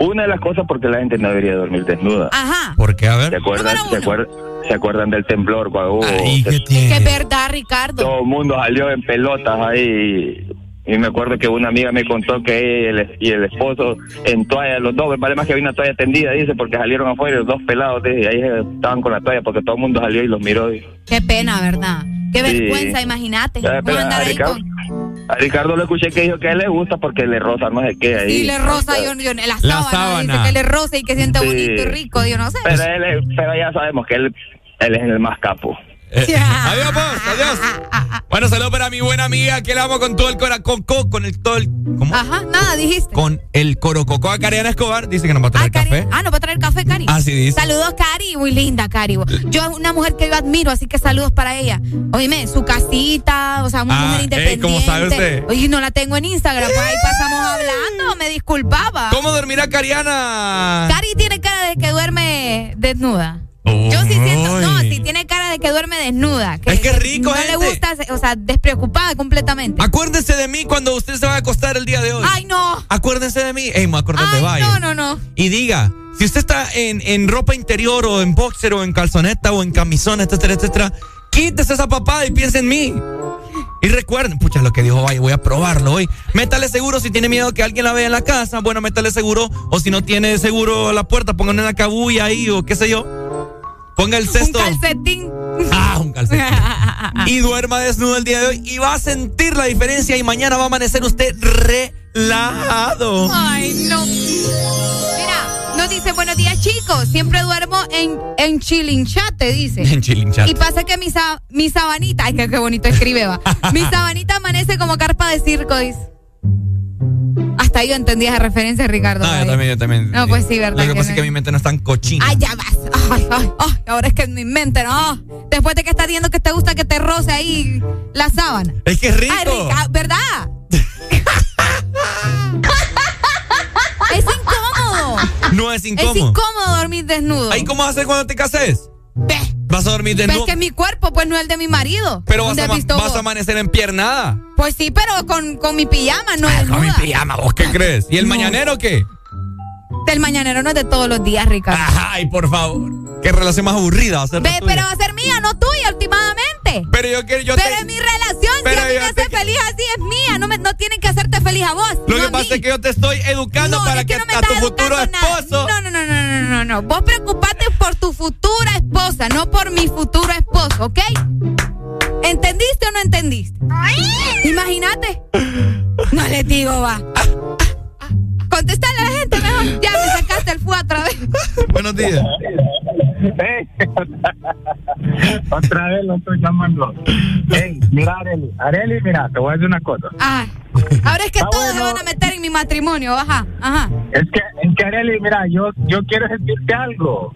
Una de las cosas por qué la gente no debería dormir desnuda. Ajá. ¿Por qué? A ver. ¿Se acuerdan, se acuerdan, se acuerdan del temblor cuando hubo? Se- Que es verdad, Ricardo. todo el mundo salió en pelotas ahí. Y me acuerdo que una amiga me contó que él y el esposo en toalla, los dos, vale más que había una toalla tendida, dice, porque salieron afuera los dos pelados, dice, y ahí estaban con la toalla porque todo el mundo salió y los miró. y- Qué pena, ¿verdad? Qué Sí. vergüenza, imagínate. Pero a, Ricardo, con... a Ricardo le escuché que dijo que a él le gusta porque le rosa no sé qué ahí. Sí, le rosa, yo, yo- la, La sábana, sábana. dice que le rosa y que siente Sí. bonito y rico, yo no sé. Pero, él, es- pero ya sabemos que él, él es el más capo. Adiós, vos, adiós. Bueno, saludos para mi buena amiga que la amo con todo el corazón, con, con el todo el, ¿cómo? Ajá, nada, dijiste. Con el corococo a Cariana Escobar. Dice que nos va a traer café. Ah, ¿no va a traer café, Cari? Así dice. Saludos, Cari. Muy linda, Cari. Yo es una mujer que yo admiro, así que saludos para ella. Oíme, su casita, o sea, una Ah, mujer ey, independiente. ¿cómo sabe usted? Oye, no la tengo en Instagram, pues ahí pasamos hablando, me disculpaba. ¿Cómo dormirá Cariana? Cari tiene cara de que duerme desnuda. Yo sí siento, no, sí tiene cara de que duerme desnuda. Que, Es que rico, No le gente. gusta, o sea, despreocupada completamente. Acuérdense de mí cuando usted se va a acostar el día de hoy. Ay, no. Acuérdense de mí. Ey, me acuerdo de Ay, Valle. no, no, no. Y diga, si usted está en, en ropa interior o en boxer o en calzoneta o en camisón, etcétera, etcétera, quítese esa papada y piense en mí. Y recuerden, pucha, lo que dijo Valle, voy a probarlo hoy. Métale seguro si tiene miedo que alguien la vea en la casa. Bueno, métale seguro. O si no tiene seguro la puerta, póngale una cabulla ahí o qué sé yo. Ponga el cesto. Un calcetín. Ah, un calcetín. y duerma desnudo el día de hoy y va a sentir la diferencia y mañana va a amanecer usted relajado. Ay, no. Mira, nos dice, buenos días, chicos. Siempre duermo en, en chilinchate, dice. En chilinchate. Y pasa que mi, sa- mi sabanita, ay, qué, qué bonito escribe, va. mi sabanita amanece como carpa de circo, dice. Hasta yo entendí esa referencia, Ricardo. No, yo también, yo también. No, pues sí, ¿verdad Lo que que pasa no? es que mi mente no es tan cochina. Ay, ya vas. Ay, ay, ay, ahora es que en mi mente, no. Después de que estás diciendo que te gusta que te roce ahí la sábana. Es que es rico. Ay, rica, ¿verdad? es incómodo. No es incómodo. Es incómodo dormir desnudo. ¿Ahí cómo vas a hacer cuando te cases? Ve. Vas a dormir Ves desnudo. que mi cuerpo, pues no es el de mi marido. Pero vas ¿Dónde a, vas a amanecer en piernada. Pues sí, pero con, con mi pijama, no desnuda. Con mi pijama, ¿vos qué crees? ¿Y el mañanero qué? El mañanero no es de todos los días, Ricardo. Ay, por favor. Qué relación más aburrida va a ser. Ve, pero va a ser mía, no tuya, Pero yo quiero. Yo pero es mi relación. Pero si a mí me hace feliz así, es mía. No, me, no tienen que hacerte feliz a vos. Lo que pasa es que yo te estoy educando para que, a tu futuro esposo. No, no, no, no, no, no, no. Vos preocupate por tu futura esposa, no por mi futuro esposo, ¿ok? ¿Entendiste o no entendiste? Imagínate. No le digo, va. Contestale a la gente mejor. Ya me sacaste el fu otra vez. Buenos días. otra vez lo estoy llamando. Hey, mira, Areli. Areli, mira, te voy a decir una cosa. Ah. Ahora es que todos se van a meter en mi matrimonio. Ajá, ajá. Es que, es que Areli, mira, yo, yo quiero decirte algo.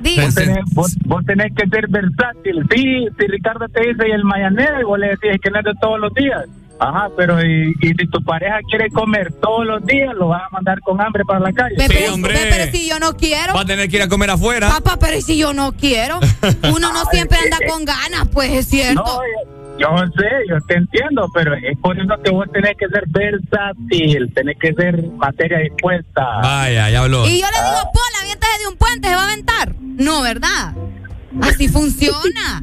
Vos tenés, vos, vos tenés, que ser versátil. Sí, si Ricardo te dice y el mañanero, y vos le decís que no es de todos los días. Ajá, pero y, y, si tu pareja quiere comer todos los días, lo vas a mandar con hambre para la calle. sí, hombre. pero si yo no quiero. Va a tener que ir a comer afuera. Papá, pero si yo no quiero. Uno no siempre anda con ganas, pues es cierto. No, yo sé, yo te entiendo, pero es por eso que vos tenés que ser versátil, tenés que ser materia dispuesta. Vaya, ya habló. Y yo le digo, ah. Pola, aviéntase de un puente, se va a aventar. No, ¿verdad? Así funciona.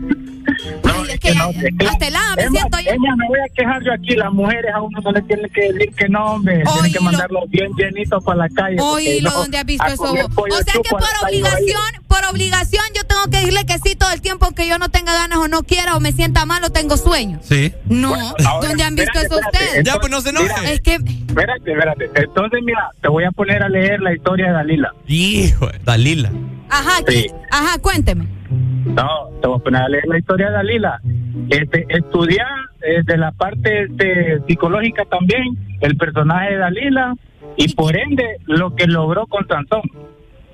No, es que, no, hasta helada me siento yo. Ella me voy a quejar yo aquí, las mujeres a uno no le tienen que decir que no, hombre, tienen que mandarlos bien llenitos para la calle. Oílo, no, ¿dónde has visto eso? O sea que por obligación, por obligación yo tengo que decirle que sí todo el tiempo aunque yo no tenga ganas o no quiera o me sienta mal o tengo sueño. Sí. No, ¿dónde han visto eso ustedes? Ya, pues no se enoje. Es que... Espérate, espérate. Entonces, mira, te voy a poner a leer la historia de Dalila. Hijo, Dalila. Ajá, sí. ajá, cuénteme. No, te voy a poner a leer la historia de Dalila. Este, estudiar desde eh, la parte este, psicológica también el personaje de Dalila y por ende lo que logró con Sansón.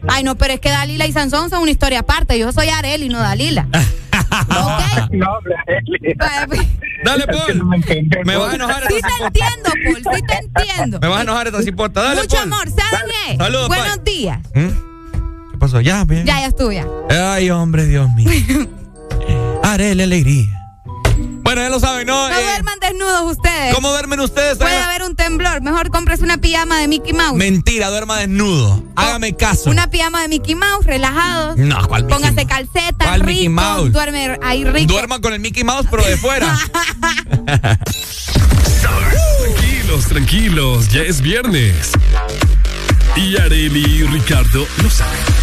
Ay, no, pero es que Dalila y Sansón son una historia aparte. Yo soy Areli, no Dalila. ¿Okay? No, Areli. Dale, Paul. me, vas a enojar. Sí te entiendo, Paul. Sí te entiendo. Me vas a enojar esta importa. Dale, Mucho amor. ¿Saben Saludos, Buenos días. ¿Mm? Pasó? Ya, bien. Ya, ya estuvo ya. Ay, hombre, Dios mío. Haré la alegría. Bueno, ya lo saben, ¿no? No eh, duerman desnudos ustedes. ¿Cómo duermen ustedes? Puede haber un temblor. Mejor compres una pijama de Mickey Mouse. Mentira, duerma desnudo. Hágame caso. Una pijama de Mickey Mouse, relajados. No, ¿cuál Póngase calcetas, ¿Cuál Mickey Mouse? Duerme ahí rico. Duerma con el Mickey Mouse, pero de fuera. tranquilos, tranquilos. Ya es viernes. Y Areli y Ricardo lo saben.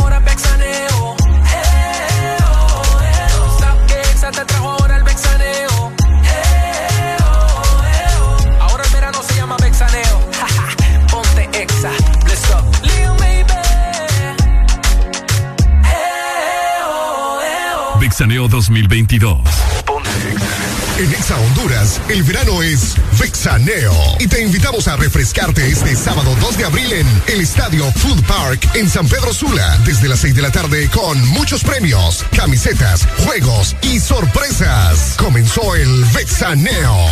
Vexaneo 2022. En Exa Honduras, el verano es Vexaneo. Y te invitamos a refrescarte este sábado 2 de abril en el Estadio Food Park en San Pedro Sula, desde las 6 de la tarde con muchos premios, camisetas, juegos y sorpresas. Comenzó el Vexaneo.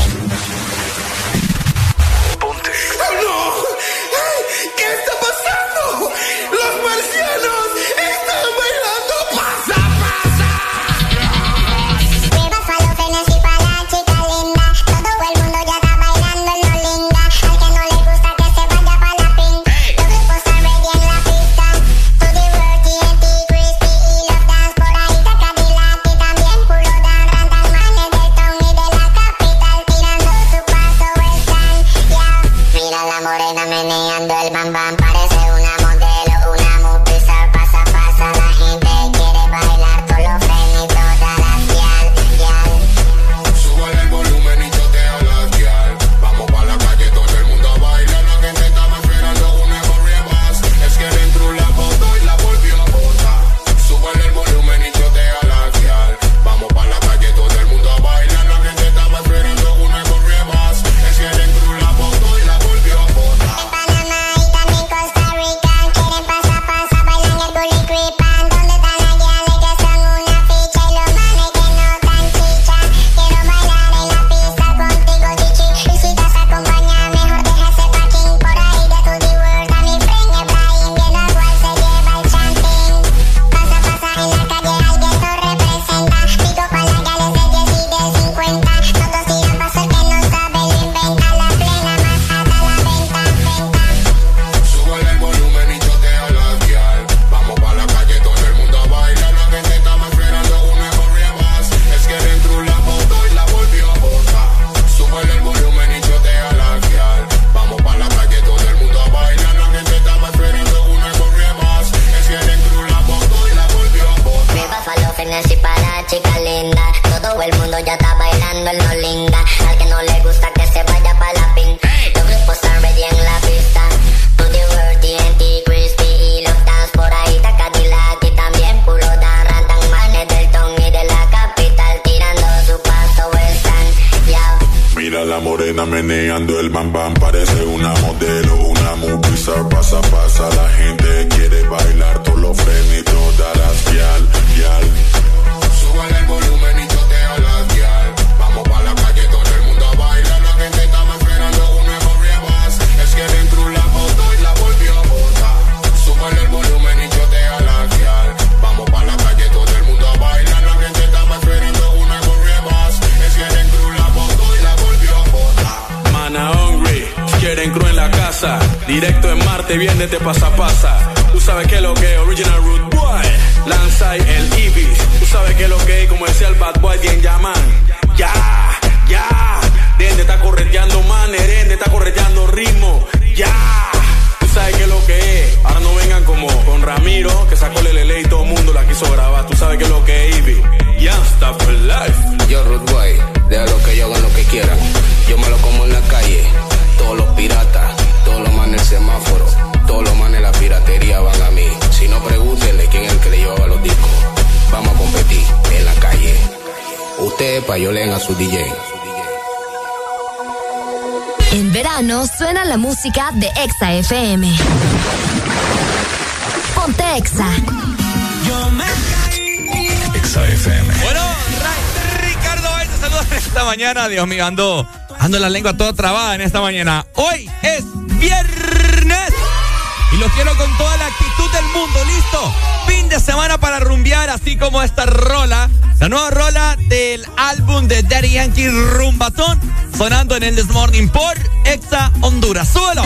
Dios ando, ando la lengua toda trabada en esta mañana. Hoy es viernes y lo quiero con toda la actitud del mundo, listo. Fin de semana para rumbear, así como esta rola, la nueva rola del álbum de Daddy Yankee Rumbatón, sonando en el This Morning por Exa Honduras. ¡Súbelo!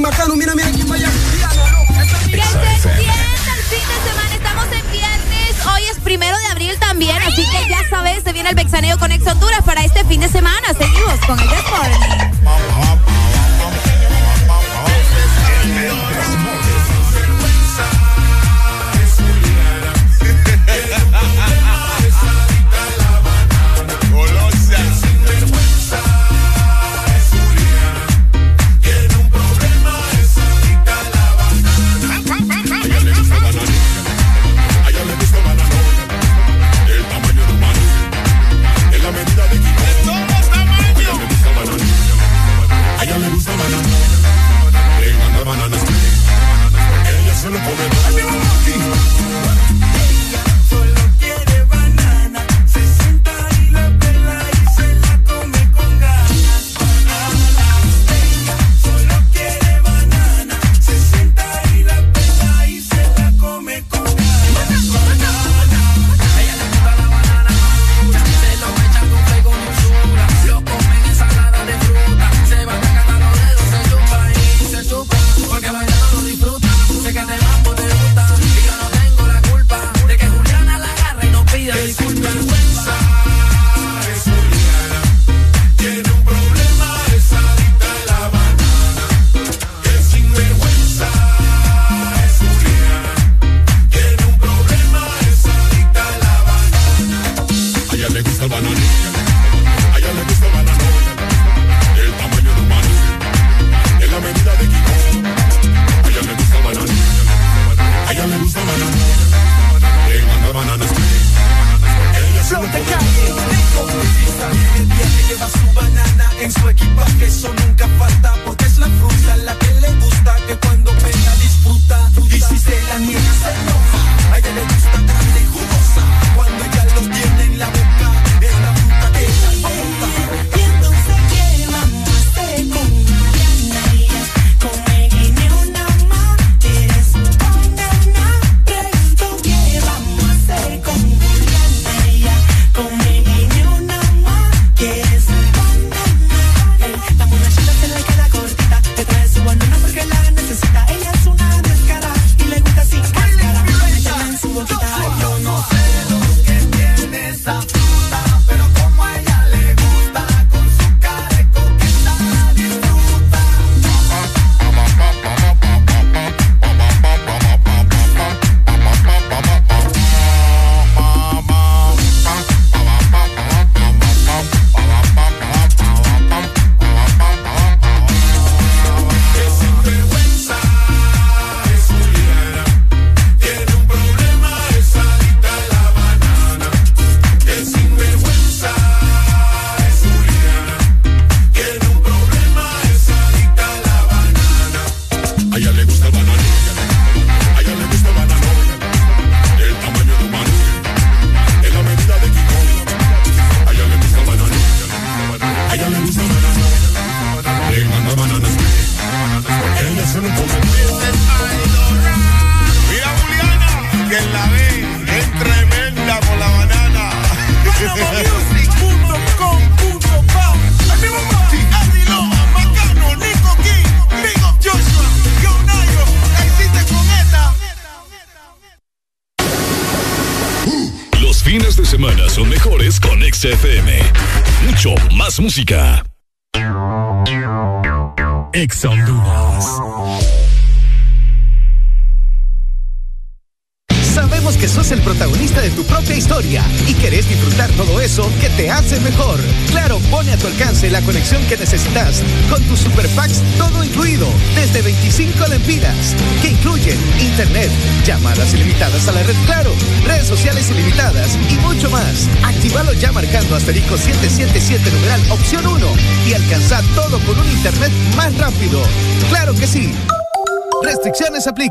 Macano, mira, mira vaya. Que se el fin de semana, estamos en viernes, hoy es primero de abril también, así que ya sabes, se viene el Vexaneo con Ex Honduras para este fin de semana. Seguimos con el deporte.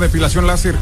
depilación láser.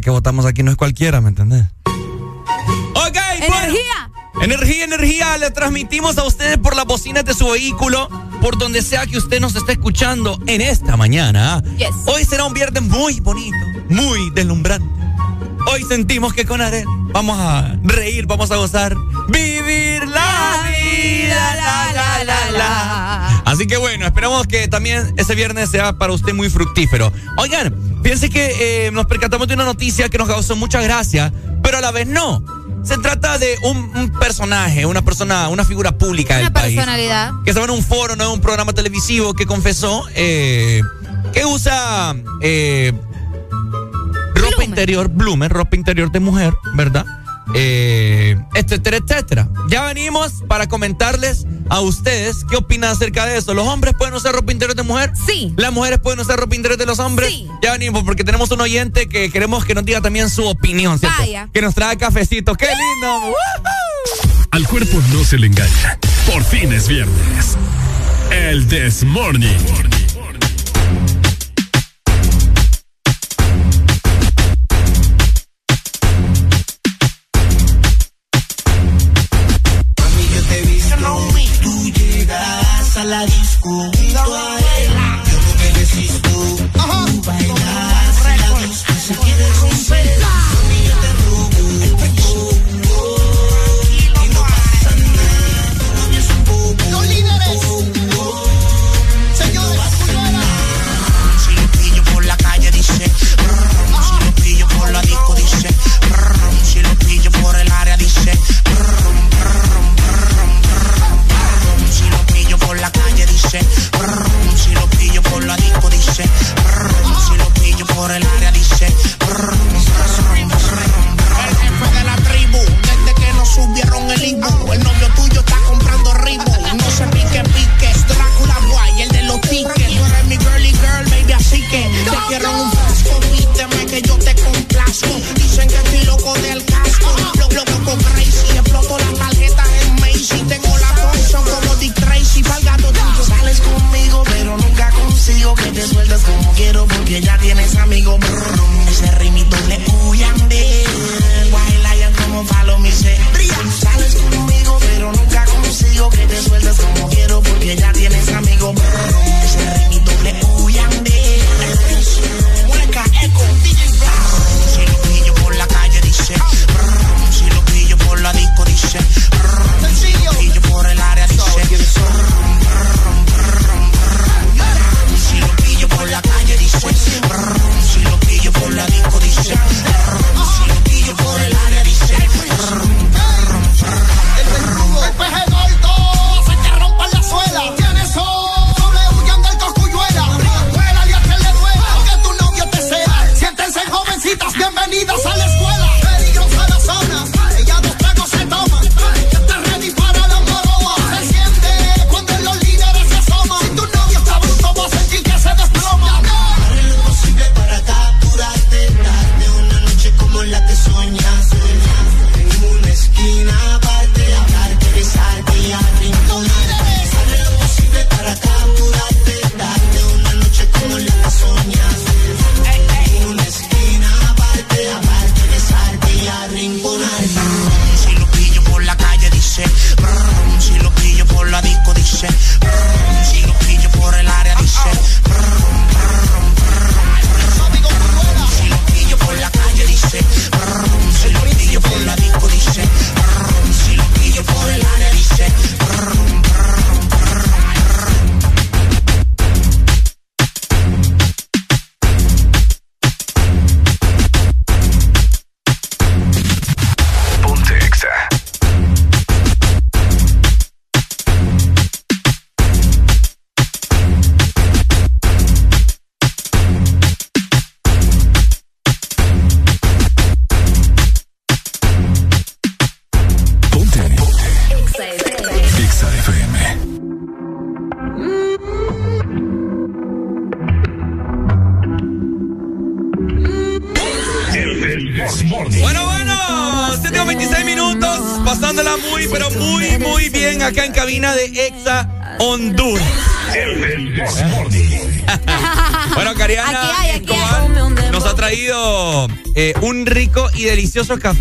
Que votamos aquí no es cualquiera, ¿me entendés? Ok, energía. energía, energía, le transmitimos a ustedes por las bocinas de su vehículo, por donde sea que usted nos esté escuchando en esta mañana. Hoy será un viernes muy bonito, muy deslumbrante. Hoy sentimos que con Arel vamos a reír, vamos a gozar, vivir la vida, la, la, la, la. Así que bueno, esperamos que también ese viernes sea para usted muy fructífero. Oigan, Fíjense que eh, nos percatamos de una noticia que nos causó mucha gracia, pero a la vez no. Se trata de un, personaje, una persona, una figura pública del país. Una personalidad. Que estaba en un foro, no en un programa televisivo, que confesó eh, que usa eh, ropa interior, bloomer, ropa interior de mujer, ¿verdad? Eh, etcétera, etcétera. Ya venimos para comentarles a ustedes qué opinan acerca de eso. ¿Los hombres pueden usar ropa interior de mujer? Sí. ¿Las mujeres pueden usar ropa interior de los hombres? Sí. Ya venimos porque tenemos un oyente que queremos que nos diga también su opinión, ¿cierto? Vaya. Que nos trae cafecito. ¡Qué lindo! Al cuerpo no se le engaña. Por fin es viernes. El This Morning.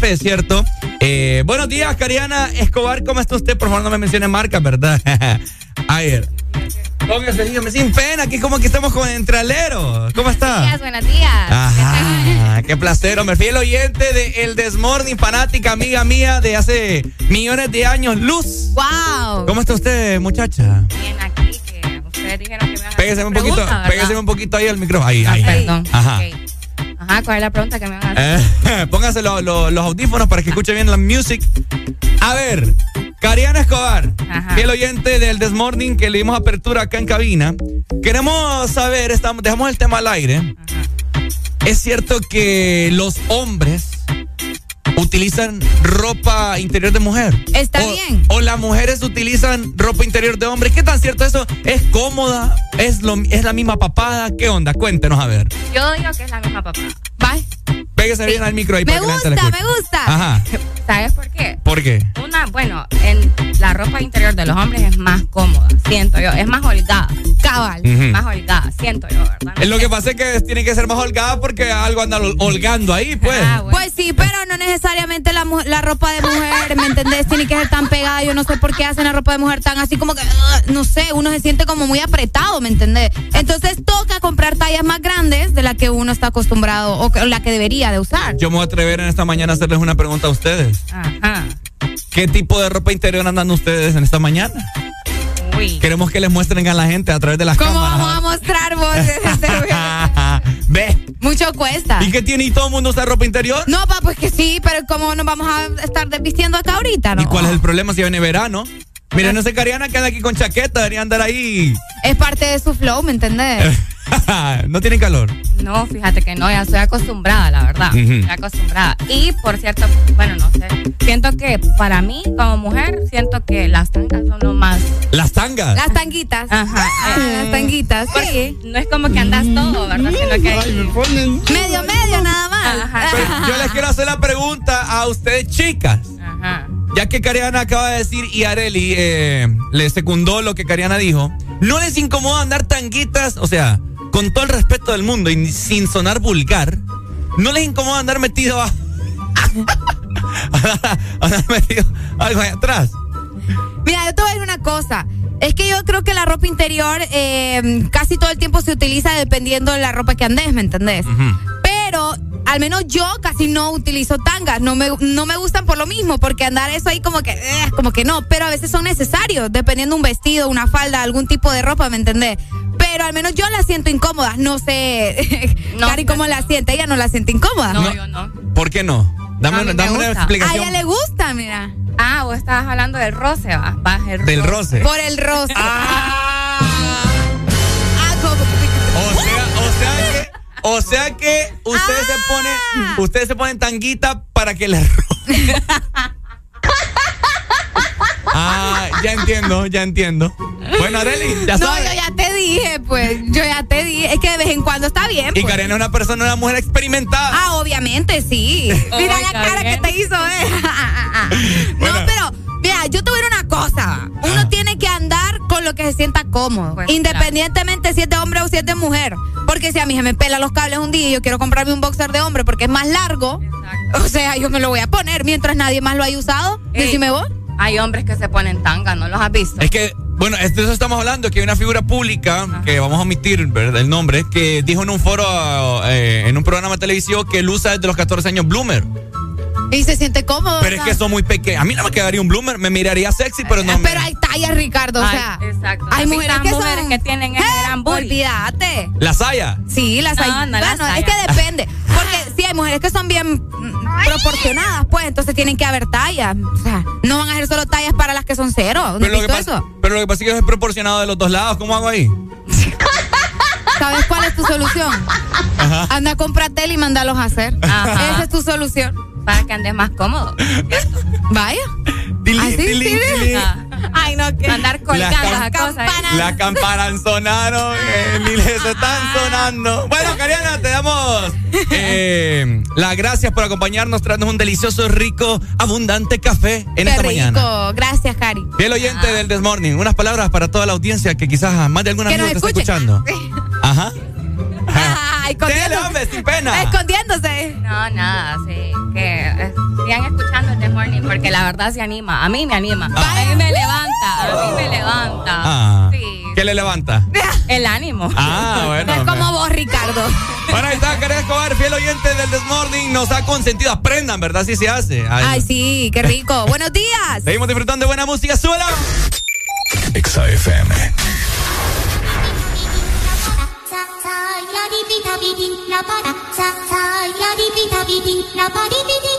Café, ¿cierto? Eh, buenos días, Cariana Escobar, ¿cómo está usted? Por favor, no me mencione marca, ¿verdad? A ver. Póngase, dígame, sin pena, aquí como que estamos con entrealeros. ¿Cómo está? Buenos días, buenos días. Ajá, qué placer, hombre. Fiel oyente de El Desmorning, fanática, amiga mía de hace millones de años, Luz. Wow. ¿Cómo está usted, muchacha? Bien aquí, que ustedes dijeron que me Pégase un poquito, pégase un poquito ahí al micrófono. Ahí, ahí. Perdón. Ajá. ok. ¿Cuál es la pregunta que me van a hacer? Eh, lo- lo- los audífonos para que escuche bien la music. A ver, Cariana Escobar, Ajá. fiel oyente del Desmorning que le dimos apertura acá en cabina. Queremos saber, estamos, dejamos el tema al aire. ¿Es cierto que los hombres utilizan ropa interior de mujer? Está O- bien. O las mujeres utilizan ropa interior de hombre. ¿Qué tan cierto eso? ¿Es cómoda? ¿Es, lo, ¿Es la misma papada? ¿Qué onda? Cuéntenos a ver. Yo digo que es la misma papá. Bye. Pégase bien al micro ahí Me para que la gente gusta, la me gusta. Ajá. ¿Sabes por qué? ¿Por qué? Una, bueno, en la ropa interior de los hombres es más cómoda, siento yo. Es más holgada. Cabal. Más holgada, siento yo, ¿verdad? Es lo que pasa es que tiene que ser más holgada porque algo anda hol- holgando ahí, pues. Ah, Pues sí, pero no necesariamente la, mu- la ropa de mujer, ¿me entendés? Tiene que ser tan pegada. Yo no sé por qué hacen la ropa de mujer tan así como que, uh, no sé, uno se siente como muy apretado, ¿me entendés? Entonces comprar tallas más grandes de la que uno está acostumbrado o que- la que debería de usar. Yo me voy a atrever en esta mañana a hacerles una pregunta a ustedes. Ajá. ¿Qué tipo de ropa interior andan ustedes en esta mañana? Uy. Queremos que les muestren a la gente a través de las ¿Cómo cámaras. vamos a mostrar vos? Ve. Mucho cuesta. ¿Y qué tiene? ¿Y todo el mundo usa ropa interior? No, pa, pues que sí, pero ¿cómo nos vamos a estar desvistiendo acá ahorita, no? ¿Y cuál es el problema si viene verano? Miren, esa Cariana que anda aquí con chaqueta, debería andar ahí. Es parte de su flow, ¿me entendés? no tienen calor. No, fíjate que no, ya estoy acostumbrada, la verdad. Estoy acostumbrada. Y por cierto, bueno, no sé. Siento que para mí, como mujer, siento que las tangas son lo más. Las tangas. Las tanguitas. Ajá. Ah, las tanguitas, sí. No es como que andas todo, ¿verdad? Sino que. Medio, medio, nada más. Pero yo les quiero hacer la pregunta a ustedes, chicas. Ajá. Ya que Cariana acaba de decir y Areli eh, le secundó lo que Cariana dijo, ¿no les incomoda andar tanguitas? O sea, con todo el respeto del mundo y sin sonar vulgar, ¿no les incomoda andar metido a... andar metido algo ahí atrás? Mira, yo te voy a decir una cosa. Es que yo creo que la ropa interior eh, casi todo el tiempo se utiliza dependiendo de la ropa que andes, ¿me entendés? Pero al menos yo casi no utilizo tangas. No me, no me gustan por lo mismo, porque andar eso ahí como que, eh, como que no. Pero a veces son necesarios, dependiendo un vestido, una falda, algún tipo de ropa, ¿me entendés? Pero al menos yo la siento incómoda. No sé, Cari, ¿cómo la siente? Ella no la siente incómoda. No, yo no. ¿Por qué no? Dame, una, me dame una gusta. A explicación. ella le gusta, mira. Ah, vos estabas hablando del roce, va. va el Del roce. Por el roce. Ah, como- O sea, o sea que, o sea que ustedes se Ah. ponen, ustedes se ponen tanguita para que les ro- Ah, ya entiendo, ya entiendo. Bueno, Areli, ya no, sabes. yo ya te dije, pues. Yo ya te dije. Es que de vez en cuando está bien. Y pues. Karen es una persona, una mujer experimentada. Ah, obviamente, sí. Mira la cara que te hizo, ¿eh? No, pero, mira, yo te voy a decir una cosa. Uno tiene que andar con lo que se sienta cómodo. Pues, Independientemente si es de hombre o si es de mujer. Porque si a mí se me pela los cables un día y yo quiero comprarme un boxer de hombre porque es más largo, o sea, yo me lo voy a poner mientras nadie más lo haya usado. Ey. Decime vos. Hay hombres que se ponen tanga, ¿no los has visto? Es que, bueno, de eso estamos hablando, que hay una figura pública, que vamos a omitir ¿verdad? el nombre, que dijo en un foro, eh, en un programa televisivo, que él usa desde los 14 años Bloomer. Y se siente cómodo. Pero es que son muy pequeños. A mí no me quedaría un Bloomer, me miraría sexy, pero no me... Pero hay tallas, Ricardo. O Ay, sea, exacto. hay ¿Has mujeres que las mujeres son. que tienen ese ¡Eh! gran booty? Olvídate. La saya. Sí, las No, hay. no las bueno, es que depende. Porque sí, hay mujeres que son bien proporcionadas, pues, entonces tienen que haber tallas. O sea, no van a ser solo tallas para las que son cero. ¿No Pero lo, que pasa, eso? pero lo que pasa es que es proporcionado de los dos lados. ¿Cómo hago ahí? ¿Sabes cuál es tu solución? Ajá. Anda a comprar tele y mandarlos a hacer. Ajá. Esa es tu solución. Para que andes más cómodo. Vaya. Así, sí. Ah, Ay, no, que. Andar colgando Las cosas. ¿eh? Las campanas sonaron, eh, miles están sonando. Bueno, Cariana, te damos eh, las gracias por acompañarnos, traernos un delicioso, rico, abundante café en Qué esta rico. mañana. Gracias, Cari. Fiel oyente del Desmorning, unas palabras para toda la audiencia que quizás más de nos te está escuchando. Ajá. Escondiéndose. hombre, sin pena. Escondiéndose. No, nada, sí. Que eh, sigan escuchando este morning porque la verdad se anima. A mí me anima. A mí me levanta. A mí me levanta. Ah. Sí. ¿Qué le levanta? El ánimo. Ah, bueno. No es como vos, Ricardo. Bueno, ahí está, Karen Escobar, fiel oyente del Desmorning, nos ha consentido. Aprendan, ¿verdad? Así se hace. Ay, Ay, sí, qué rico. Buenos días. Seguimos disfrutando de buena música, リビタビディラパラササイラリビタビディラパリピディ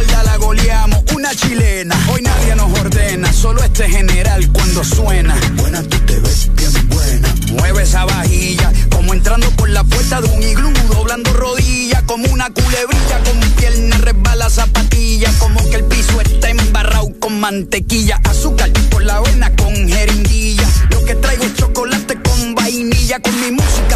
espalda la goleamos, una chilena. Hoy nadie nos ordena, solo este general cuando suena. Buena, tú te ves bien buena. Mueve esa vajilla, como entrando por la puerta de un iglú, doblando rodillas, como una culebrilla, con pierna resbala zapatilla, como que el piso está embarrado con mantequilla, azúcar por la avena con jeringuilla. Lo que traigo es chocolate con vainilla, con mi música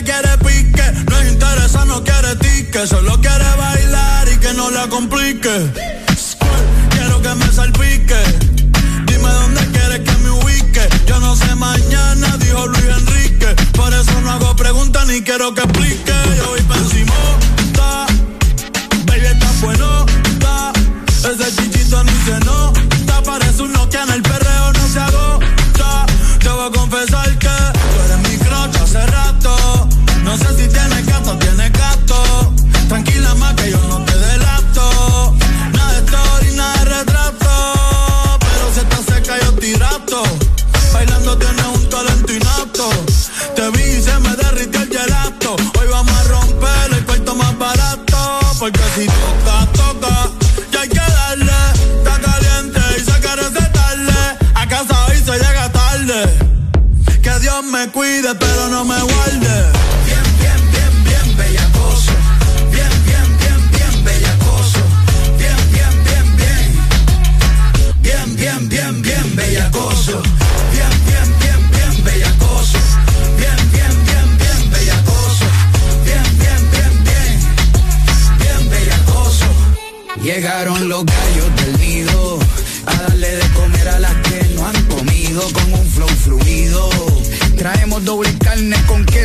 quiere pique. No es interesa, no quiere tique. Solo quiere bailar y que no la complique. Quiero que me salpique. Dime dónde quieres que me ubique. Yo no sé mañana, dijo Luis Enrique. Por eso no hago preguntas ni quiero que explique. Yo voy No sé si tienes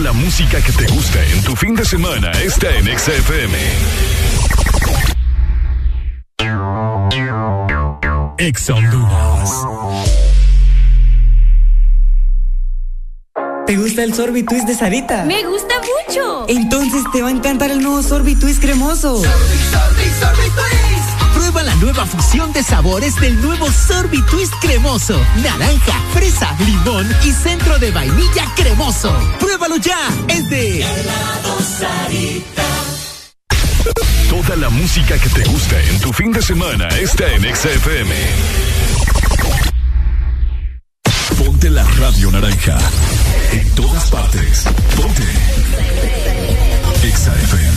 La música que te gusta en tu fin de semana. Está en XFM. Ex ¿Te gusta el sorbitwist de Sarita? Me gusta mucho. Entonces te va a encantar el nuevo sorbitwist cremoso. Sorbi, sorbi, sorbi. Prueba la nueva fusión de sabores del nuevo Sorbi Twist cremoso. Naranja, fresa, limón y centro de vainilla cremoso. ¡Pruébalo ya! Es de Sarita. Toda la música que te gusta en tu fin de semana está en XFM. Ponte la radio naranja. En todas partes. Ponte. XFM.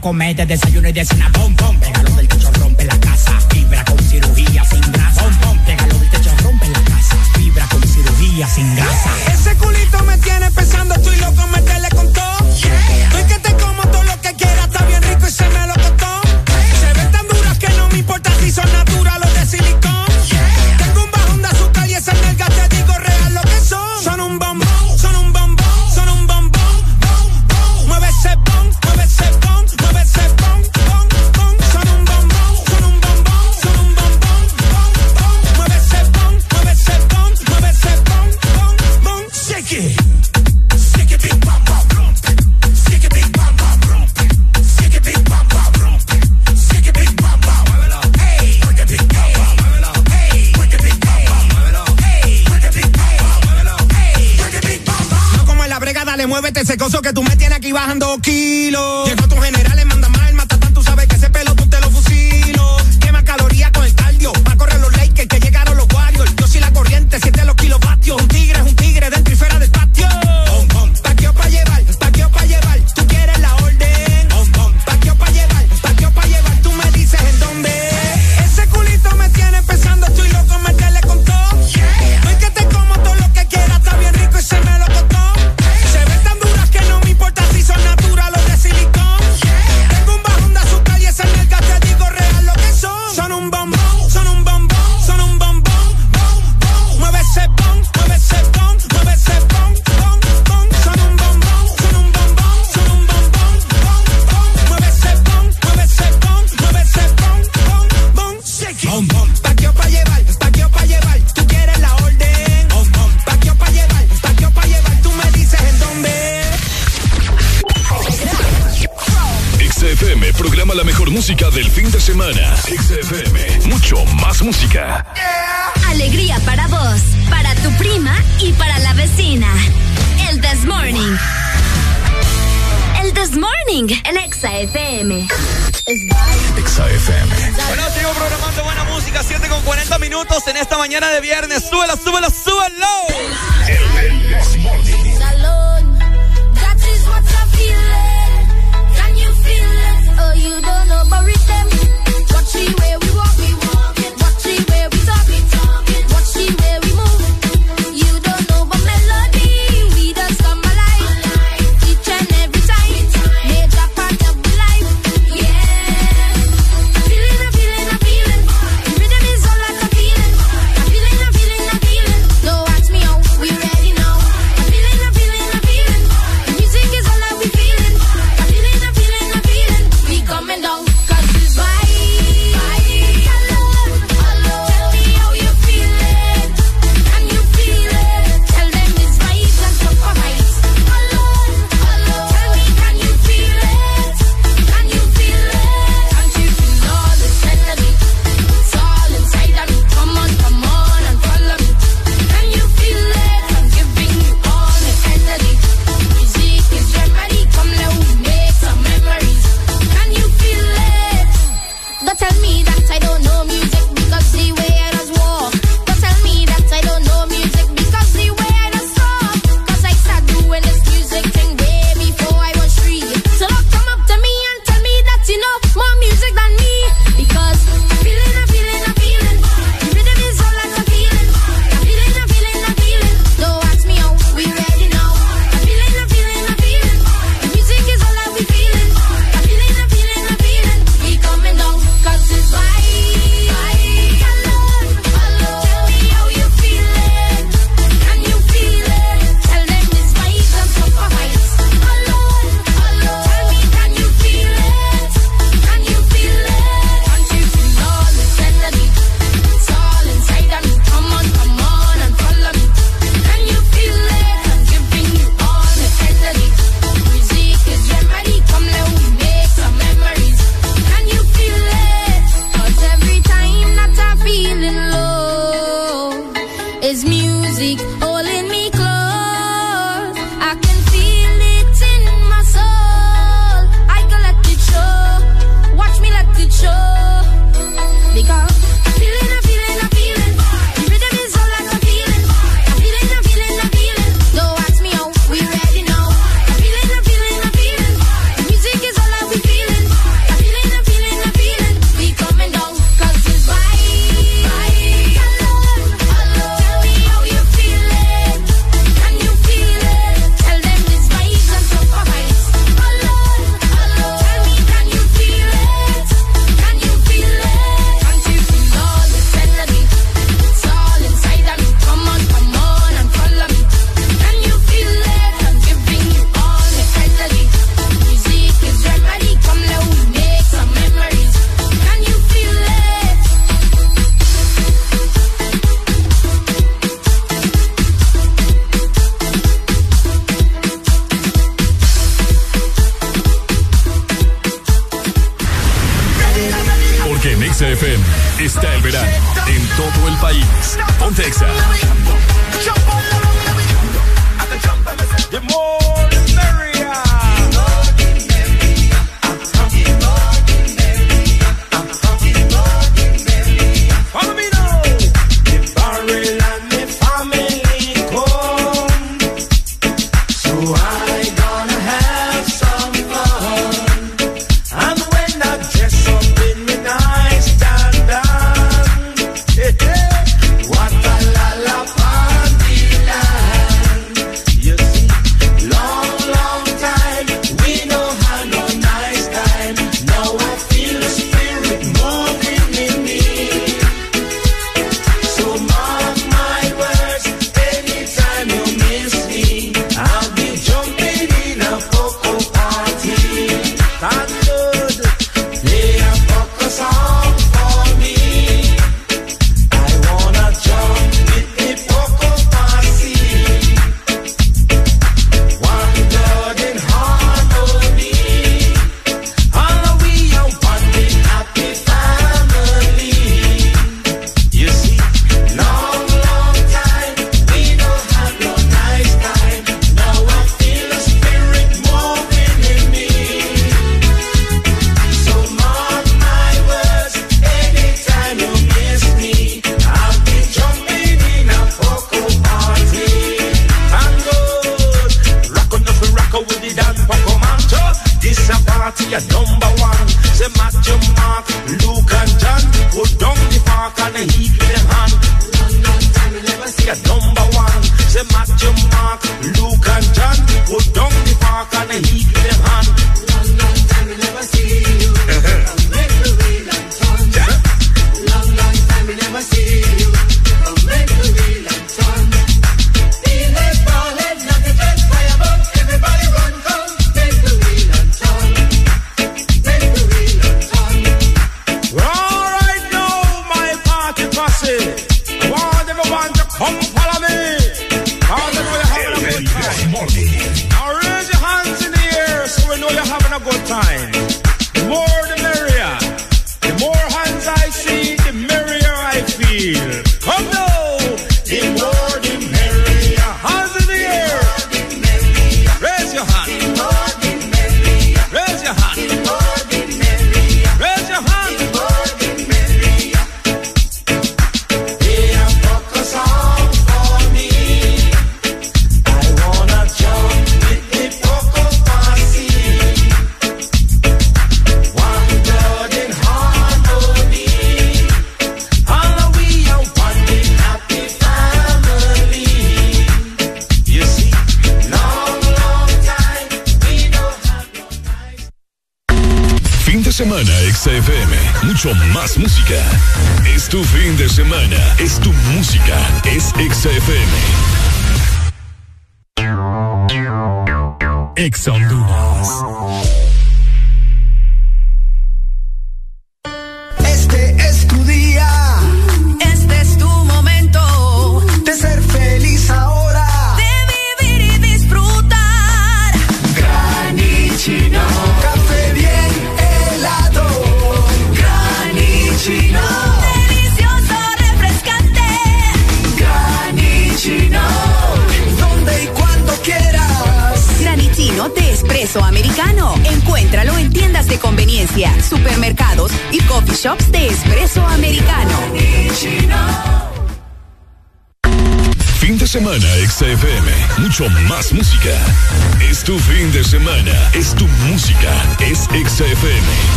a comer desayuno y de cena. Pom, pom, pégalo del techo, rompe la casa. Fibra con cirugía sin grasa. Pom, pom, pégalo del techo, rompe la casa. Fibra con cirugía sin grasa. bajando aquí.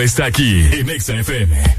Está aquí en XFM. This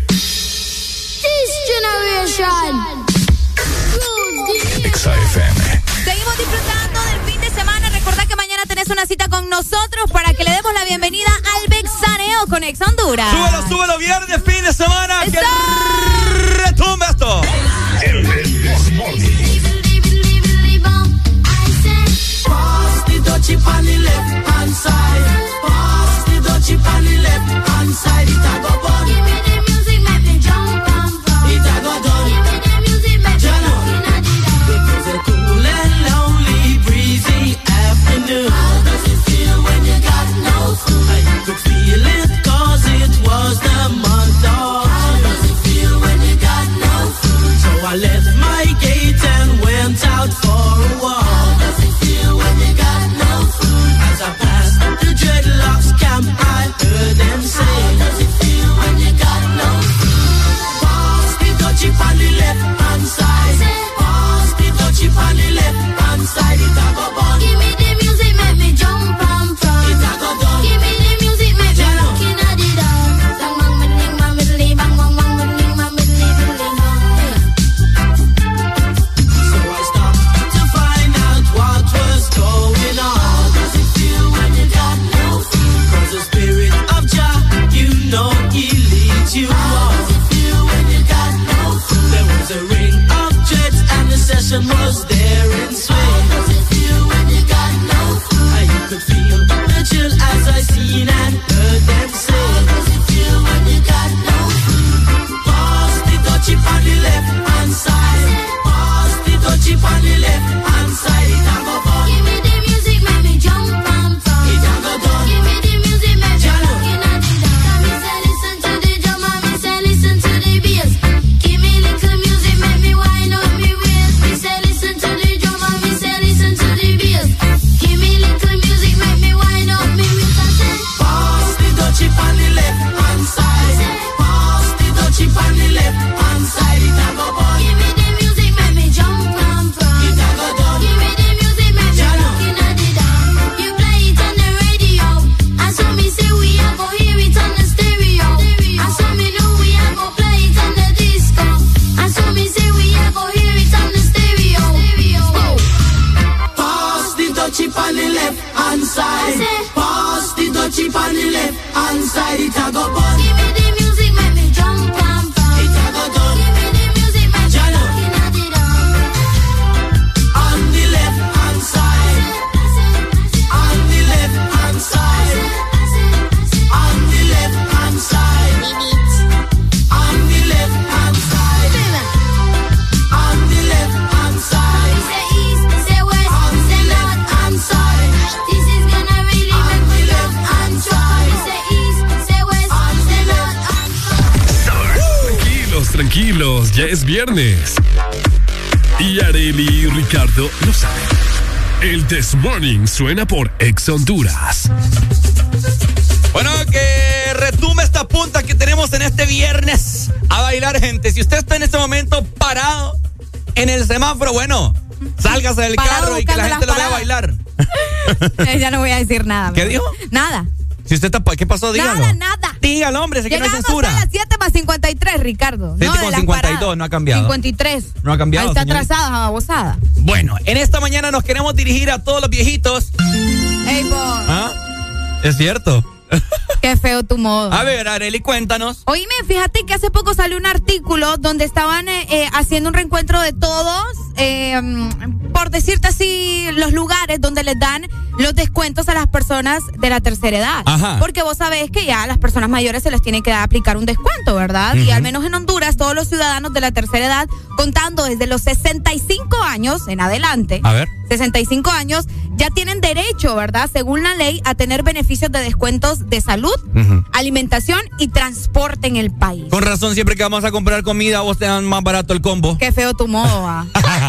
viernes. Y Areli y Ricardo lo saben. El This Morning suena por Ex Honduras. Bueno, que retume esta punta que tenemos en este viernes a bailar, gente. Si usted está en este momento parado en el semáforo, bueno, sálgase del Parado carro y que la gente lo las vea bailar. Ya no voy a decir nada. ¿Qué dijo? Nada. Si usted está, ¿qué pasó? Dígalo. Nada, nada. Dígalo, hombre, sé que no hay censura. a las 7 más 53, Ricardo. 7 no, con de las 52, paradas. no ha cambiado. 53. No ha cambiado, Ahí está atrasada, babosada. Bueno, en esta mañana nos queremos dirigir a todos los viejitos. Ey, vos, ¿Ah? Es cierto. qué feo tu modo. A ver, Areli, cuéntanos. Oíme, fíjate que hace poco salió un artículo donde estaban eh, eh, haciendo un reencuentro de todos, eh, por decirte así, los lugares donde les dan los descuentos a las personas de la tercera edad. Ajá. Porque vos sabés que ya a las personas mayores se les tiene que aplicar un descuento, ¿verdad? Y al menos en Honduras, todos los ciudadanos de la tercera edad, contando desde los 65 años en adelante, A ver. 65 años, ya tienen derecho, ¿verdad? Según la ley, a tener beneficios de descuentos de salud, alimentación y transporte en el país. Con razón, siempre que vamos a comprar comida, vos te dan más barato el combo. Qué feo tu modo, ah.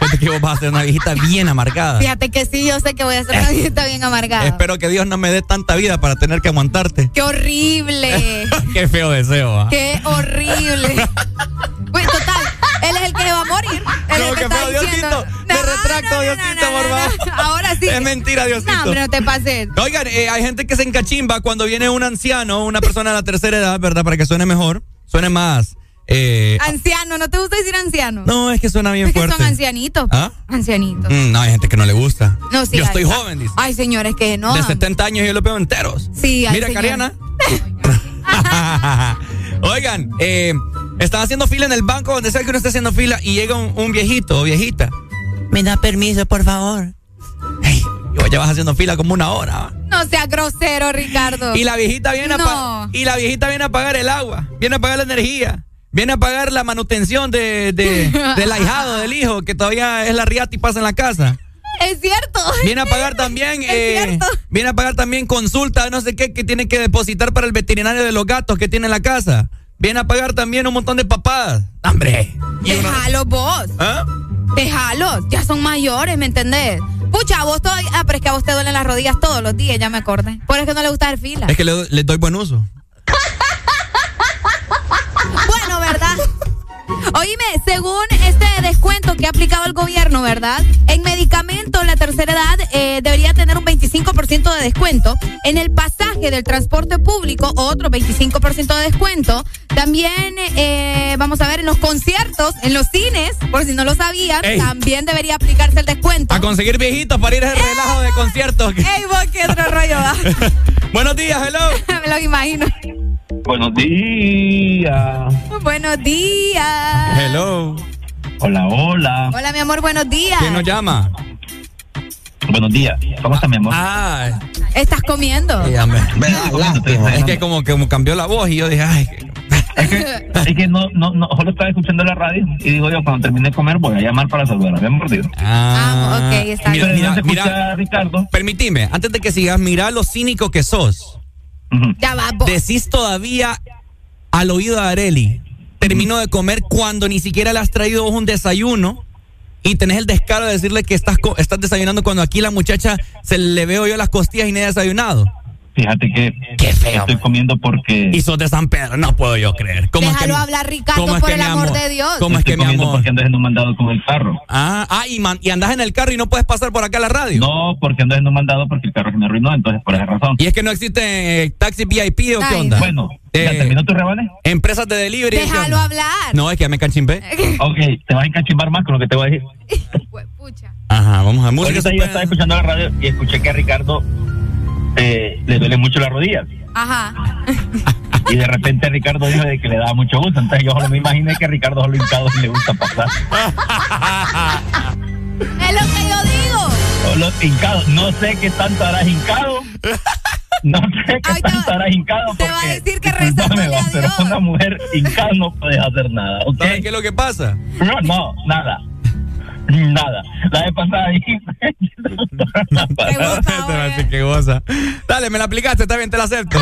Fíjate que vos vas a ser una viejita bien amargada. Fíjate que sí, yo sé que voy a ser una viejita bien amargada. Espero que Dios no me dé tanta vida para tener que aguantarte. Qué horrible. Qué feo deseo. ¿ah? Qué horrible. Pues total, él es el que va a morir. Él No, está feo. Diosito. Me retracto, Diosito, por favor. Ahora sí. Es mentira, Diosito. No, hombre, no te pases. Oigan, eh, hay gente que se encachimba cuando viene un anciano, una persona de la tercera edad, ¿verdad? Para que suene mejor, suene más. Eh, Anciano, ¿no te gusta decir anciano? no, es que suena bien es que fuerte. son ancianitos. ¿Ah? Ancianitos. Mm, no, hay gente que no le gusta. No, sí, Yo estoy joven, dice. Ay, señores, que no. de 70 años yo lo veo enteros. Sí, Mira. Cariana. Oigan, eh, están haciendo fila en el banco donde sea que uno esté haciendo fila y llega un, un viejito o viejita. Me da permiso, por favor. Ey, y vos ya vas haciendo fila como una hora. No sea grosero, Ricardo. Y la viejita viene No. y la viejita viene a pagar el agua, viene a pagar la energía, viene a pagar la manutención de, de- del ahijado, del hijo, que todavía es la riata y pasa en la casa. Es cierto. Viene a pagar también, eh, viene a pagar también consulta, no sé qué, que tiene que depositar para el veterinario de los gatos que tiene en la casa. Viene a pagar también un montón de papadas. ¡Hombre! Déjalos vos. ¿Ah? Déjalos. Ya son mayores, ¿me entendés? Pucha, a vos todavía. Ah, pero es que a vos te duelen las rodillas todos los días, ya me acordé. Por eso es que no le gusta hacer fila. Es que le, le doy buen uso. Bueno, ¿verdad? Oíme, según este descuento que ha aplicado el gobierno, ¿verdad? En medicamentos, la tercera edad eh, debería tener un 25% de descuento. En el pasaje del transporte público, otro 25% de descuento. También, eh, vamos a ver, en los conciertos, en los cines, por si no lo sabían, Ey. también debería aplicarse el descuento. A conseguir viejitos para ir a ese relajo de conciertos. ¡Ey, vos qué otro rollo va! Buenos días, hello. Me lo imagino. Buenos días. Buenos días. Hello. Hola, hola. Hola, mi amor, buenos días. ¿Quién nos llama? Buenos días. ¿Cómo está mi amor? Ah, ¿Estás comiendo? me- Es que como que como cambió la voz y yo dije, ay, Es que no, no, no, solo estaba escuchando la radio y digo yo, cuando termine de comer voy a llamar para saludar. ¿Habían mordido? Ah, ok, está bien. mira, ¿No se escucha, mira, Ricardo? Permitime, antes de que sigas, mira lo cínico que sos. Ya va, vos. Decís todavía al oído de Areli, termino de comer cuando ni siquiera le has traído vos un desayuno y tenés el descaro de decirle que estás, estás desayunando cuando aquí la muchacha se le veo yo las costillas y no ha desayunado. Fíjate que estoy comiendo porque... Y sos de San Pedro, no puedo yo creer. ¿Cómo es que- Déjalo hablar, Ricardo, cómo es por que el amor, amor? de Dios. ¿Cómo es que mi amor? porque ando haciendo un mandado con el carro. Ah, ah y, man- y andas en el carro y no puedes pasar por acá a la radio. No, porque ando haciendo un mandado porque el carro se me arruinó, entonces por esa razón. ¿Y es que no existe eh, taxi VIP o qué Ay, onda? no. Bueno, Eh, ¿ya terminó tu rebane? Empresas de delivery. ¿qué Déjalo onda? hablar. No, es que ya me canchimbé. Ok, te vas a encachimbar más con lo que te voy a decir. Ajá, vamos a música. Yo estaba escuchando la radio y escuché que a Ricardo eh, le duele mucho las rodillas. Ajá. Y de repente Ricardo dijo de que le daba mucho gusto. Entonces yo solo me imaginé que a Ricardo solo hincado le gusta pasar. Es lo que yo digo. Solo hincado. No sé qué tanto harás hincado. No sé qué tanto harás hincado. Te va a porque, decir que rezándole a pero una mujer hincada no puedes hacer nada. ¿ok? ¿Sabes qué es lo que pasa? No, no, nada. Nada. La vez pasada dijiste. Te va a decir que goza. Dale, me la aplicaste, está bien, te la acepto.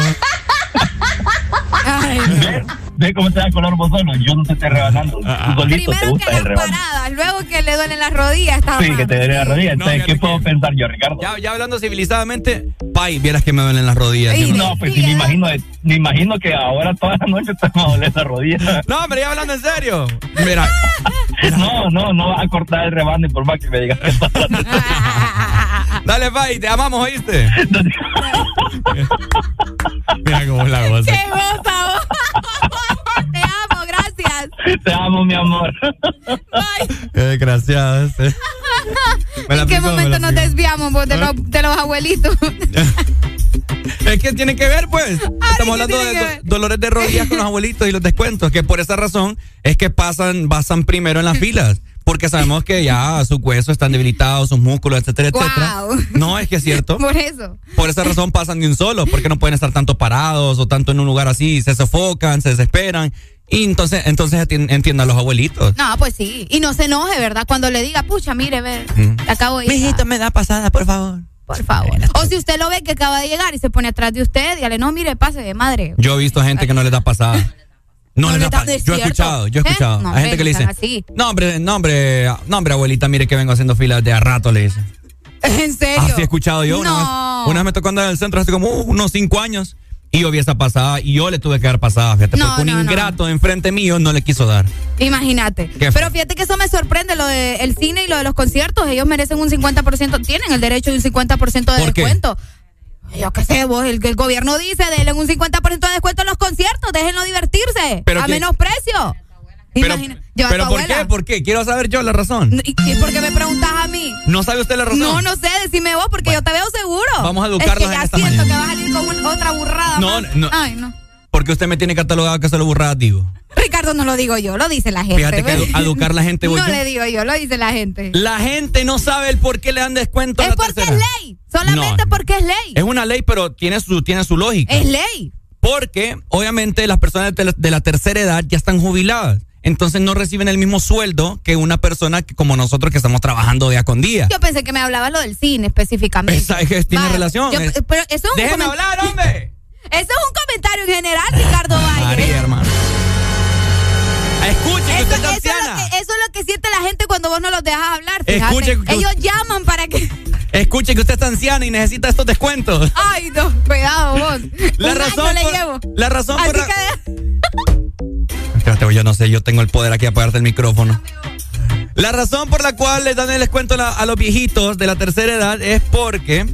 ¿Ves? ¿Ves cómo te da color vos solo? Yo no te estoy rebanando. Ah, Tú solito te Primero que gusta el las rebano. paradas, luego que le duelen las rodillas. Está Sí, que te duele la rodilla. Entonces, No, ¿qué puedo pensar yo, Ricardo? Ya, ya hablando civilizadamente, pay, vieras que me duelen las rodillas. No, pues sí, me imagino, me imagino que ahora toda la noche te va a doler la rodilla. No, hombre, ya hablando en serio. Mira. No, no, no vas a cortar el rebano y por más que me digas que está Dale, Pai, te amamos, ¿oíste? Mira cómo es la goza. ¡Qué goza! vos! Te amo, gracias. Te amo, mi amor. Qué desgraciado este. La ¿En qué me momento nos aplicó. desviamos vos, de, los, de los abuelitos? Es que tiene que ver, pues. Estamos hablando de do- dolores de rodillas con los abuelitos y los descuentos, que por esa razón es que pasan, pasan primero en las filas. Porque sabemos que ya sus huesos están debilitados, sus músculos, etcétera, etcétera. No, es que es cierto. Por eso. Por esa razón pasan de un solo, porque no pueden estar tanto parados o tanto en un lugar así, se sofocan, se desesperan. Y entonces, entonces enti- entiendan los abuelitos. No, pues sí. Y no se enoje, ¿verdad? Cuando le diga, pucha, mire, ver, Mm. acabo de llegar. Mijito, me da pasada, por favor. Por favor. O si usted lo ve que acaba de llegar y se pone atrás de usted, dígale, no, mire, pase de madre. Yo he visto gente que no le da pasada. No, pasada. es Yo he escuchado, yo he ¿Eh? escuchado. No, Hay gente que le dice, no así. no hombre, no hombre, no hombre, abuelita, mire que vengo haciendo filas de a rato, le dice. ¿En serio? Así he escuchado yo. Una, No. vez, una vez me tocó andar en el centro hace como uh, unos cinco años y yo vi esa pasada y yo le tuve que dar pasada, fíjate, No, porque un no, no. ingrato enfrente mío no le quiso dar. Imagínate. Pero fíjate que eso me sorprende, lo del cine y lo de los conciertos. Ellos merecen un 50%, tienen el derecho de un 50% de ¿Por qué? Yo qué sé, vos, el, el gobierno dice, denle un 50% de descuento en los conciertos, déjenlo divertirse, Pero a que- menos precio. Pero, Imagina- pero ¿por abuela. qué? ¿Por qué? Quiero saber yo la razón. ¿Y, y por qué me preguntas a mí? ¿No sabe usted la razón? No, no sé, decime vos, porque yo te veo seguro. vamos a Es educarlos que en ya esta siento mañana. que va a salir con un- otra burrada No, más. no. Ay, no. Porque usted me tiene catalogado que solo burradas digo. Ricardo no lo digo yo, lo dice la gente. Fíjate que a educar la gente voy No yo. le digo yo, lo dice la gente. La gente no sabe el por qué le dan descuento a Es la porque tercera. es ley, solamente No. porque es ley. Es una ley, pero tiene su, tiene su lógica. Es ley. Porque, obviamente, las personas de la, de la tercera edad ya están jubiladas. Entonces no reciben el mismo sueldo que una persona que- como nosotros que estamos trabajando día con día. Yo pensé que me hablabas lo del cine específicamente. Esa es tiene Vaya, relación. yo- pero eso es un Déjeme hablar, hombre. Eso es un comentario en general, Ricardo Valle. María, hermano. Escuche, que Eso, usted es eso es lo que, eso es lo que siente la gente cuando vos no los dejas hablar. Fíjate. Escuche que- Ellos llaman para que. Escuche que usted es anciana y necesita estos descuentos. Ay, no, cuidado vos. La Un razón año le por- llevo. la razón Así por que- Espérate, yo no sé, yo tengo el poder aquí de apagarte el micrófono. La razón por la cual les dan el descuento a, los viejitos de la tercera edad es porque.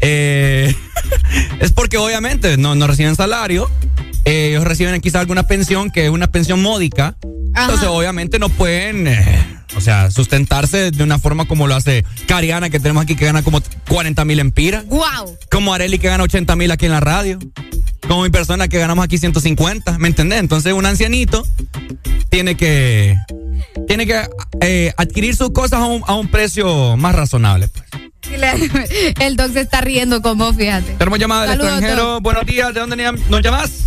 eh, es porque obviamente no, no reciben salario. eh, ellos reciben quizás alguna pensión que es una pensión módica. Entonces, obviamente, no pueden. eh, o sea, sustentarse de una forma como lo hace Cariana, que tenemos aquí, que gana como 40 mil empiras. Guau. Como Areli, que gana 80 mil aquí en la radio. Como mi persona, que ganamos aquí 150. ¿Me entendés? Entonces, un ancianito tiene que. Tiene que eh, adquirir sus cosas a un, a un precio más razonable. pues. El doc se está riendo con vos, fíjate. Tenemos llamada del Saludos, extranjero. Doc. Buenos días. ¿De dónde nos llamas?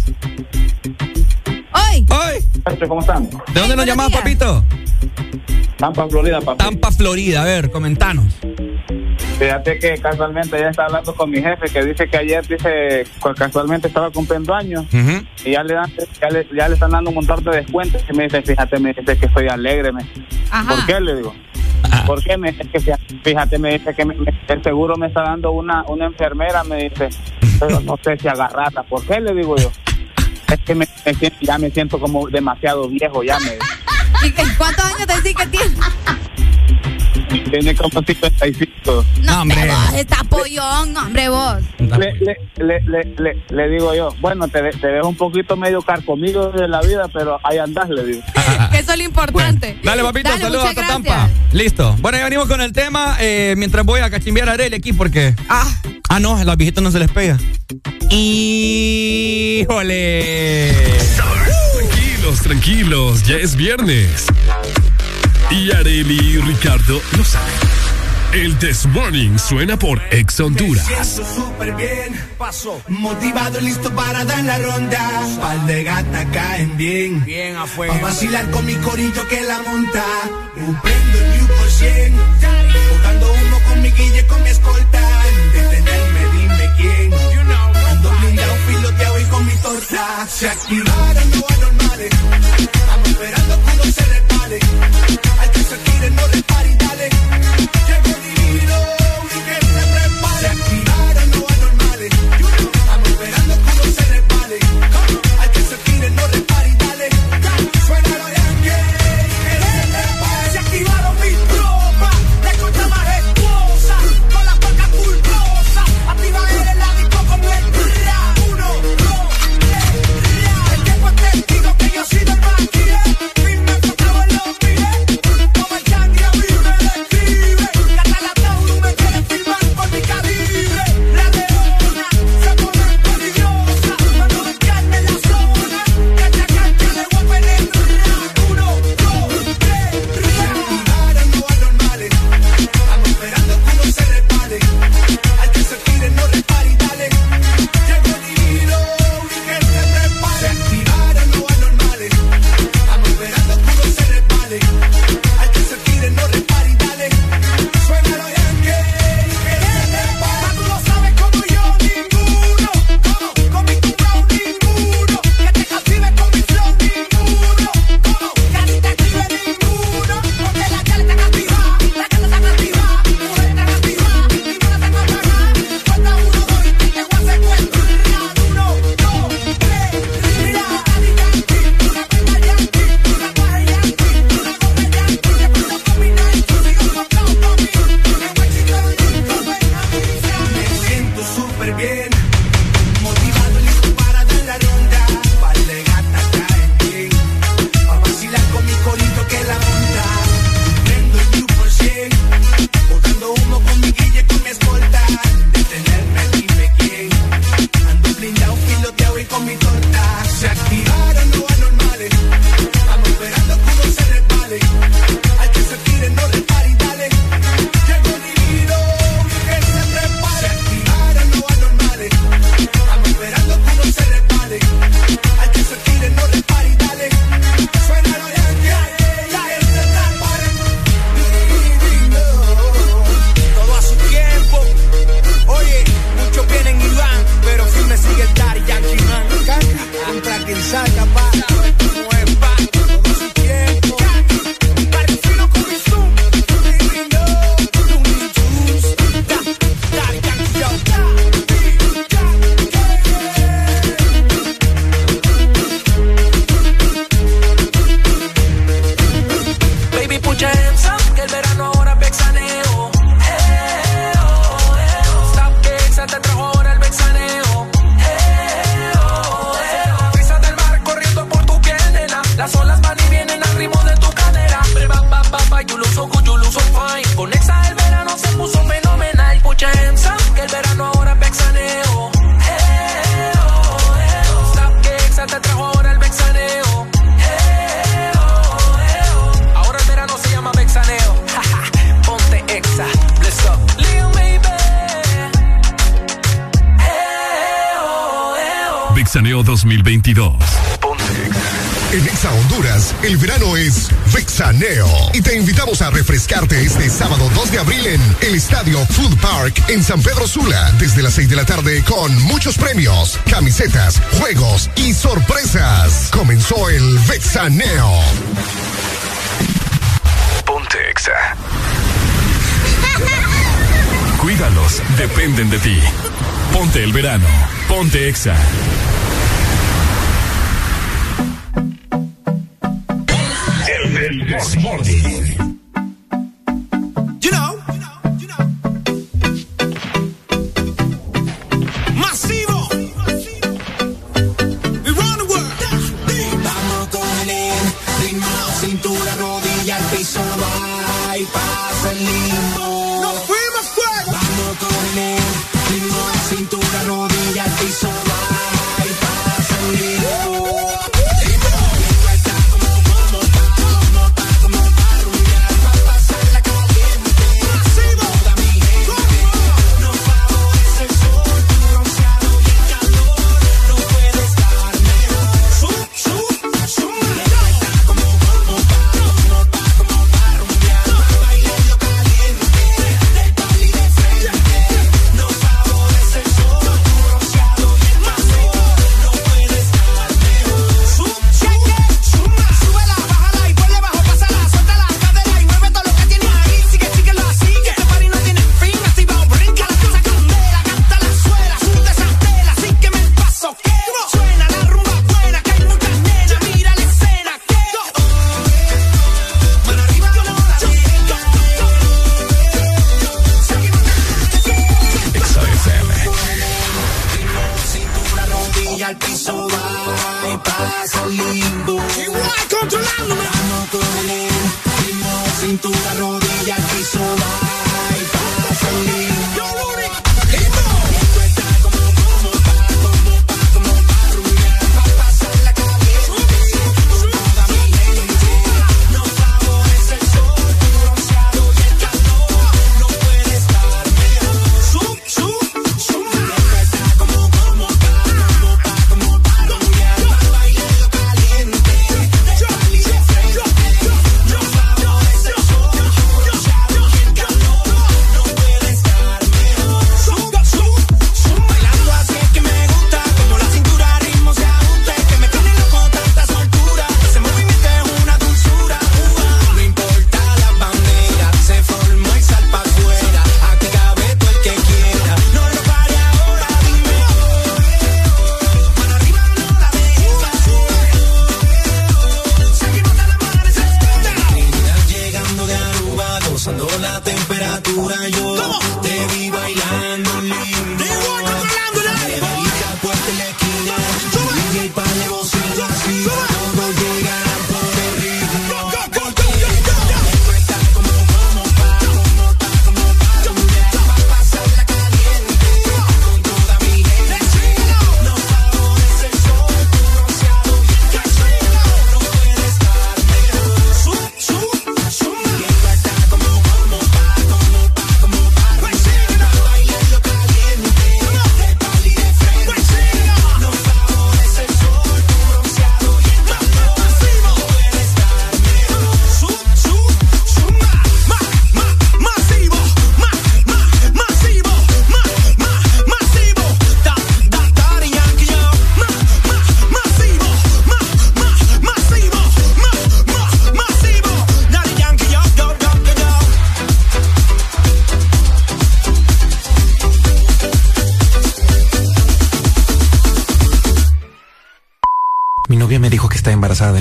¡Hoy! ¡Hoy! ¿Cómo están? ¿De dónde nos llamas, papito? Tampa, Florida, papi. Tampa, Florida. A ver, comentanos. Fíjate que casualmente ya estaba hablando con mi jefe que dice que ayer dice casualmente estaba cumpliendo años. Y ya le dan ya le, ya le están dando un montón de descuentos. Y me dice fíjate me dice que estoy alegre me ¿por qué le digo? ¿por qué me dice que fíjate, me dice que me- me- el seguro me está dando una una enfermera me dice. Pero no sé si agarrata ¿por qué le digo yo? es que me, me siento- ya me siento como demasiado viejo ya me ¿Y cuántos años te decís que tiene? Tiene como 55 No, hombre. Vos, está pollón, no, hombre, vos. le, le, le, le, le, le digo yo, bueno, te, te dejo un poquito medio carcomido de la vida, pero ahí andás, le digo. Eso es lo importante. Dale, papito, Dale, saludos hasta. Tampa. Listo. Bueno, ya venimos con el tema. eh, mientras voy a cachimbear a Arely aquí porque. Ah. Ah, no, a los viejitos no se les pega. ¡Híjole! Tranquilos, tranquilos, ya es viernes. Y Areli y Ricardo lo saben. El This Morning suena por Ex Honduras. Me siento súper bien, paso. Motivado, listo para dar la ronda. Pal de gata caen bien. Bien afuera. A vacilar con mi corillo que la monta. Prendo el New por 100. Botando humo con mi guille, con mi escolta. Detenerme, dime quién. Ando blindado, piloteado y con mi torta. Se activaron los anormales. Estamos esperando cuando conocer al que se tire, no le pare y dale.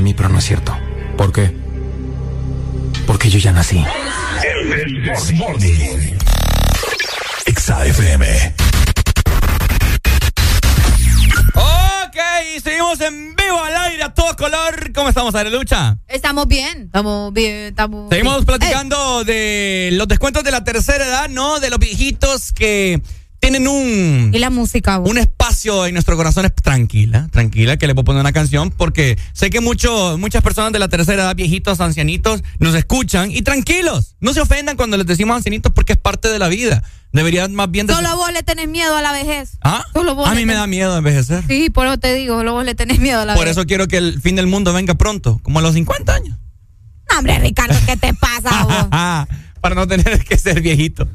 Mí, pero no es cierto. ¿Por qué? Porque yo ya nací. El Desmorning. Exa FM. Ok, seguimos en vivo al aire a todo color. ¿Cómo estamos, Lucha? Estamos bien, estamos bien, estamos Seguimos bien. platicando de los descuentos de la tercera edad, ¿no? De los viejitos que tienen un... Y la música. vos? Un espacio en nuestro corazón es tranquila, tranquila, que le puedo poner una canción porque sé que mucho, muchas personas de la tercera edad, viejitos, ancianitos, nos escuchan y tranquilos, no se ofendan cuando les decimos ancianitos porque es parte de la vida. Deberían más bien... Solo vos le tenés miedo a la vejez. ¿Ah? Solo vos A mí me da miedo envejecer. Sí, por eso te digo, solo vos le tenés miedo a la Por vejez. eso quiero que el fin del mundo venga pronto, como a los 50 años. No, hombre, Ricardo, ¿qué te pasa vos? Para no tener que ser viejito.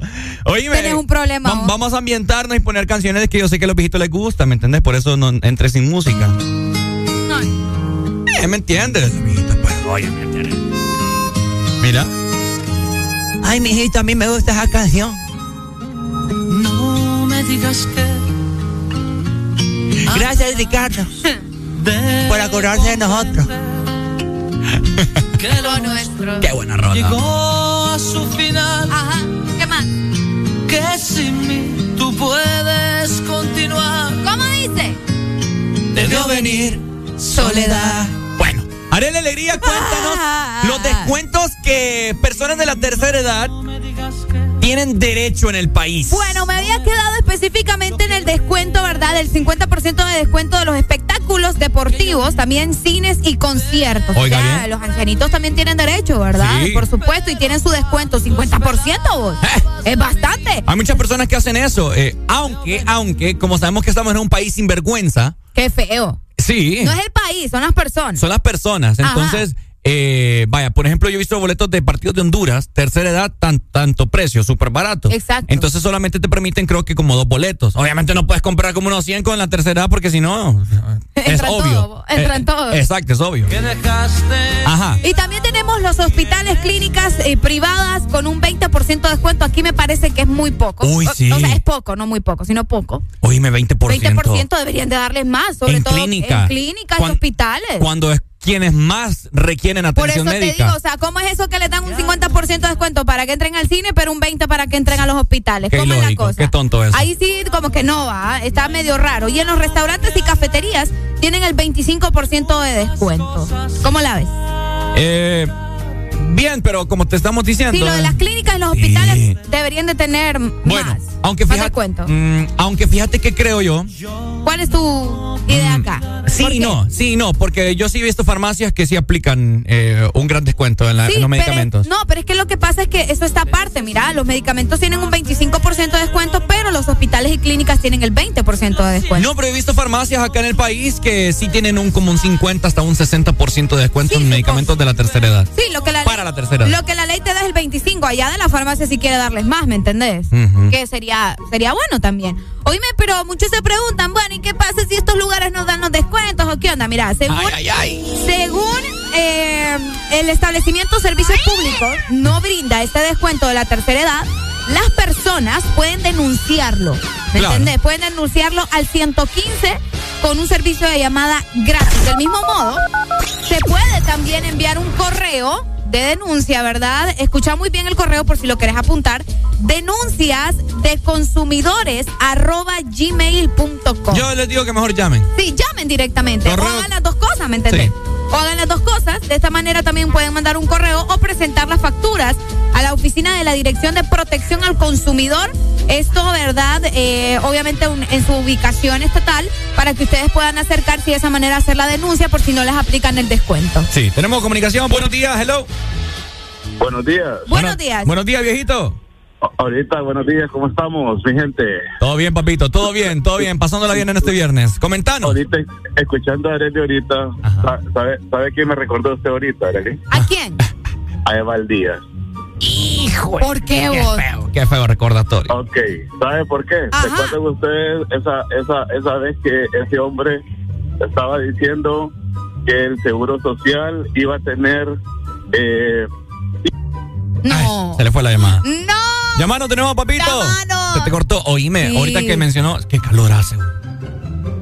Oíme, Tienes un problema, va- vamos a ambientarnos y poner canciones que yo sé que a los viejitos les gustan, ¿me entendés? Por eso no entré sin música. Eh, ¿Me entiendes? Los viejitos, pues, oye, ¿me entiendes? Mira. Ay, mijito, a mí me gusta esa canción. No me digas que Gracias, Ricardo, por acordarse de nosotros. que lo nuestro Qué buena rola. llegó su final. Ajá, ¿qué más? Que sin mí tú puedes continuar. ¿Cómo dice? Debió venir soledad. Bueno, haré la alegría, cuéntanos Ah. los descuentos que personas de la tercera edad tienen derecho en el país. Bueno, me había quedado específicamente en el descuento, ¿verdad? Del 50% de descuento de los espectáculos deportivos, también cines y conciertos. Oiga o sea, bien. los ancianitos también tienen derecho, ¿verdad? Sí. Por supuesto, y tienen su descuento, 50% vos. Eh. Es bastante. Hay muchas personas que hacen eso, eh, aunque, aunque, como sabemos que estamos en un país sin vergüenza, Qué feo. sí, No es el país, son las personas. son las personas. Ajá. Eh, vaya, por ejemplo, yo he visto boletos de partidos de Honduras, tercera edad, tan, tanto precio, súper barato. Exacto. Entonces solamente te permiten, creo que como dos boletos. Obviamente no puedes comprar como unos 100 con la tercera edad porque si no, es Entra en obvio. todo, entra en Eh, todo. Exacto, es obvio. Ajá. Y también tenemos los hospitales, clínicas eh, privadas con un 20% de descuento. Aquí me parece que es muy poco. Uy, sí. O, sea, es poco, no muy poco, sino poco. Oíme, 20%. 20% deberían de darles más, sobre En todo clínica. en clínicas y Cuan- hospitales. Cuando es quienes más requieren Por eso atención te médica. digo, o sea, ¿cómo es eso que les dan un 50% de descuento para que entren al cine, pero un 20% para que entren a los hospitales? Qué ¿Cómo es la cosa? qué tonto eso. Ahí sí, como que no va, está medio raro. Y en los restaurantes y cafeterías tienen el 25% de descuento. ¿Cómo la ves? Eh, Bien, pero como te estamos diciendo. Sí, lo de las clínicas y los hospitales deberían de tener Bueno, más. Aunque fíjate, mm, aunque fíjate que creo yo. ¿Cuál es tu idea acá? Sí y no, sí y no, porque yo sí he visto farmacias que sí aplican eh, un gran descuento en, la- Sí, en los pero- medicamentos. no, pero es que lo que pasa es que eso está aparte. Mira, los medicamentos tienen un 25% de descuento, pero los hospitales y clínicas tienen el 20% de descuento. No, pero he visto farmacias acá en el país que sí tienen un como un 50 hasta un 60% de descuento en medicamentos de la tercera edad. Sí, lo que la Para la tercera edad. Lo que la ley te da es el 25. Allá de la farmacia si quiere darles más, ¿me entendés? Ujú. Que sería sería bueno también. Oíme, pero muchos se preguntan, bueno, ¿y qué pasa si estos lugares nos dan los descuentos o qué onda? Mira, según, según eh, el establecimiento Servicios Públicos no brinda este descuento de la tercera edad, las personas pueden denunciarlo. ¿Me Claro. entendés? Pueden denunciarlo al 115 con un servicio de llamada gratis. Del mismo modo, se puede también enviar un correo de denuncia, ¿verdad? Escucha muy bien el correo por si lo querés apuntar. Denuncias de consumidores arroba gmail.com. Yo les digo que mejor llamen. Sí, llamen directamente. O hagan las dos cosas, ¿me entendés? Sí. O hagan las dos cosas. De esta manera también pueden mandar un correo o presentar las facturas a la oficina de la Dirección de Protección al Consumidor. Esto, ¿verdad? Eh, obviamente un- en su ubicación estatal para que ustedes puedan acercarse y de esa manera hacer la denuncia por si no les aplican el descuento. Sí, tenemos comunicación. Buenos días, hello. Buenos días. Buenos días. Buenos días, viejito. Ahorita, buenos días, ¿cómo estamos, mi gente? Todo bien, papito, todo bien, todo bien. Pasándola bien en este viernes. Comentanos. Ahorita, escuchando a Arely ahorita, sa- ¿sabe, ¿sabe quién me recordó usted ahorita, Arely? ¿A quién? A Eva Díaz. Hijo. ¿Por qué vos? Qué feo recordatorio. Ok, ¿sabe por qué? ¿Recuerdan ustedes esa, esa, esa vez que ese hombre estaba diciendo que el Seguro Social iba a tener... Eh, No. Se le fue la llamada. ¡No! Llamanos de nuevo, papito. Llamanos. Se te cortó. Oíme, Sí. ahorita que mencionó, qué calor hace. güey.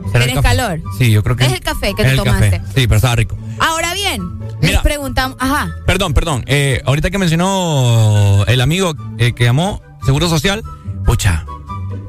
¿Será el ¿Tienes calor? Sí, yo creo que Es el café que es te el tomaste. café. Sí, pero estaba rico. Ahora bien, les preguntamos, ajá, Perdón, perdón. Eh, ahorita que mencionó el amigo eh, que llamó Seguro Social, pucha,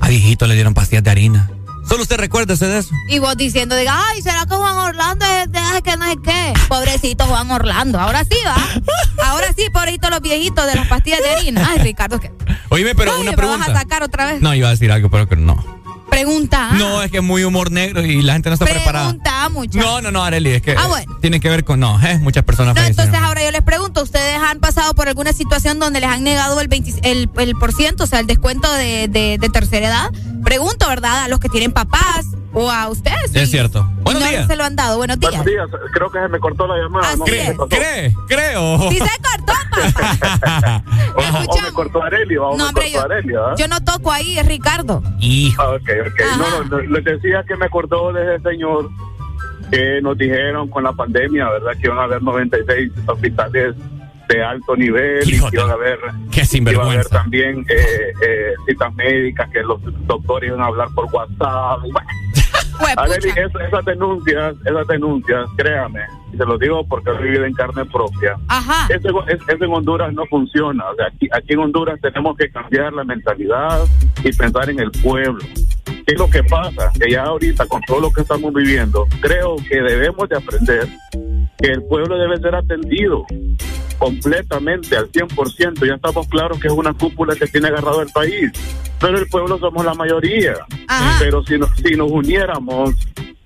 a viejito le dieron pastillas de harina. Solo usted recuérdese de eso. y vos diciendo, diga, ay, ¿será que Juan Orlando es de que no sé qué? Pobrecito Juan Orlando. Ahora sí, va. Ahora sí, pobrecito los viejitos de las pastillas de harina. Ay, Ricardo, ¿qué? Oíme, pero una ¿me pregunta. vas a sacar otra vez? No, iba a decir algo, pero que no. Pregunta. No, es que es muy humor negro y la gente no está preparada. Pregunta mucho. No, no, no, Areli, es que Ah, bueno. tiene que ver con, no, eh, muchas personas No, entonces ahora yo les pregunto, ¿ustedes han pasado por alguna situación donde les han negado el 20 el, el por ciento, o sea, el descuento de, de- de tercera edad? Pregunto, ¿verdad? A los que tienen papás o a ustedes. Es cierto. Buenos no días. se lo han dado. Buenos días. buenos días, creo que se me cortó la llamada. ¿no? Cortó. ¿Cree? Creo. Si se cortó, O, o me cortó Arelia, o No, me hombre, cortó yo, Arelia, ¿ah? yo no toco ahí, es Ricardo. Hijo. Ah, ok, ok. No, no, no, les decía que me acordó de ese señor que nos dijeron con la pandemia, ¿verdad? Que iban a haber 96 hospitales de alto nivel y que iban a haber, Qué que iba a haber sinvergüenza. también eh, eh, citas médicas, que los doctores iban a hablar por WhatsApp. y bueno. Arely, es- esas denuncias, esas denuncias, créame, y se lo digo porque he vivido en carne propia. Ajá. Eso, es- eso en Honduras no funciona. O sea, aquí, aquí en Honduras tenemos que cambiar la mentalidad y pensar en el pueblo. ¿Qué es lo que pasa? Que ya ahorita, con todo lo que estamos viviendo, creo que debemos de aprender que el pueblo debe ser atendido completamente al 100%. Ya estamos claros que es una cúpula que tiene agarrado el país, pero el pueblo somos la mayoría. Pero si nos, si nos uniéramos,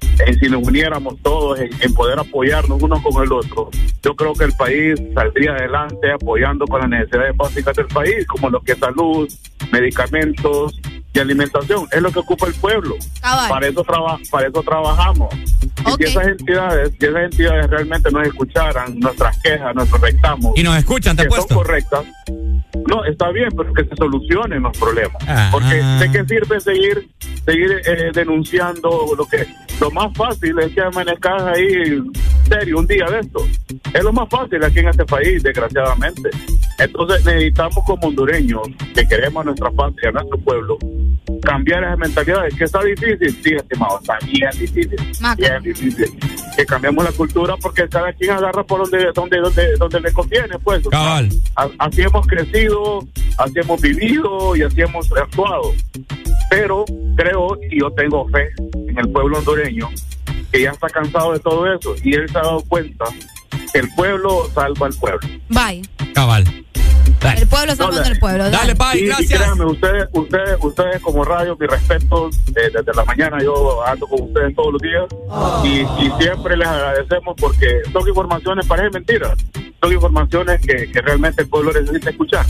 eh, si nos uniéramos todos en, en poder apoyarnos uno con el otro, yo creo que el país saldría adelante apoyando con las necesidades básicas del país, como lo que es salud, medicamentos y alimentación. Es lo que ocupa el pueblo. Para eso, traba- para eso trabajamos. Y si esas entidades, si esas entidades realmente nos escucharan nuestras quejas, nuestros reclamos, Y nos escuchan, te que son correctas, no, está bien, pero que se solucionen los problemas. Ah. Porque ¿de qué sirve seguir seguir eh, denunciando lo que lo más fácil es que amanezcas ahí serio un día de esto. Es lo más fácil aquí en este país, desgraciadamente. Entonces necesitamos como hondureños que queremos a nuestra patria, a nuestro pueblo, cambiar esas mentalidades. Que está difícil, sí, estimado, está bien difícil, bien difícil. Que cambiemos la cultura porque cada quien agarra por donde donde donde, donde le conviene, pues. O sea, así hemos crecido, así hemos vivido y así hemos actuado. Pero creo y yo tengo fe en el pueblo hondureño que ya está cansado de todo eso y él se ha dado cuenta el pueblo salva al pueblo. Bye. Cabal. El pueblo salvando el pueblo. Dale, Y- y gracias. créanme, ustedes, ustedes, ustedes como radio, mi respeto, eh, desde la mañana yo ando con ustedes todos los días y, y siempre les agradecemos porque son informaciones, parece mentira, son informaciones que, que realmente el pueblo necesita escuchar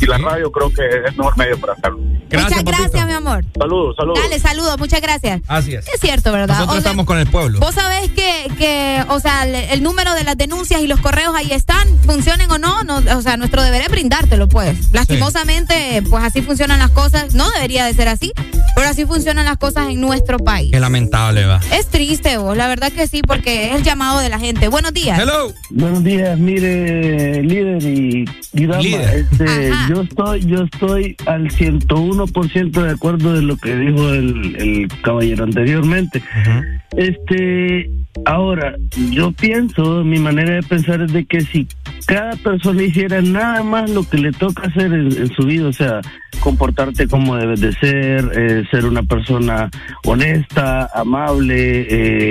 y la radio creo que es el mejor medio para hacerlo. Muchas gracias, mi amor. Saludos, saludos. Dale, saludos, muchas gracias. Así es. Es cierto, ¿verdad? Nosotros O sea, estamos con el pueblo. Vos sabés que, que, o sea, el, el número de las denuncias y los correos ahí están, funcionen o no, no o sea, nuestro deber es brindártelo, pues. Lastimosamente, pues así funcionan las cosas, no debería de ser así, pero así funcionan las cosas en nuestro país. Qué lamentable va. Es triste vos, la verdad que sí, porque es el llamado de la gente. Buenos días. Hello. Buenos días, mire, líder y, y dama, Líder. este, yo estoy, yo estoy al 101% de acuerdo de lo que dijo el, el caballero anteriormente. Este, ahora, yo pienso, mi manera de pensar es de que si cada persona hiciera nada más lo que le toca hacer en, en su vida, o sea, comportarte como debes de ser, eh, ser una persona honesta, amable,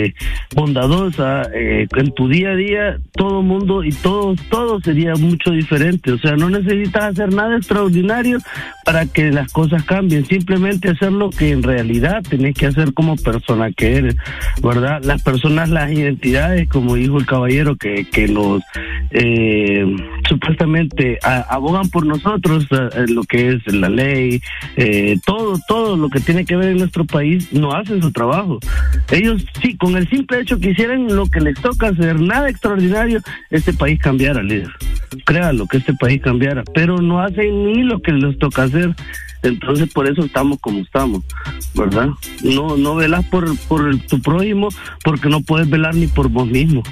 eh, bondadosa, eh, en tu día a día todo mundo y todo, todo sería mucho diferente, o sea, no necesitas hacer nada extraordinario para que las cosas cambien, simplemente hacer lo que en realidad tenés que hacer como persona que eres, ¿verdad? Las personas, las identidades, como dijo el caballero, que, que nos eh, supuestamente abogan por nosotros, eh, lo que es la ley, eh, todo, todo lo que tiene que ver en nuestro país, no hacen su trabajo. Ellos, sí, con el simple hecho que hicieran lo que les toca hacer, nada extraordinario, este país cambiara, líder. Créalo que este país cambiara, pero no hacen ni lo que les toca hacer. Entonces por eso estamos como estamos, ¿verdad? No no velas por por tu prójimo porque no puedes velar ni por vos mismo.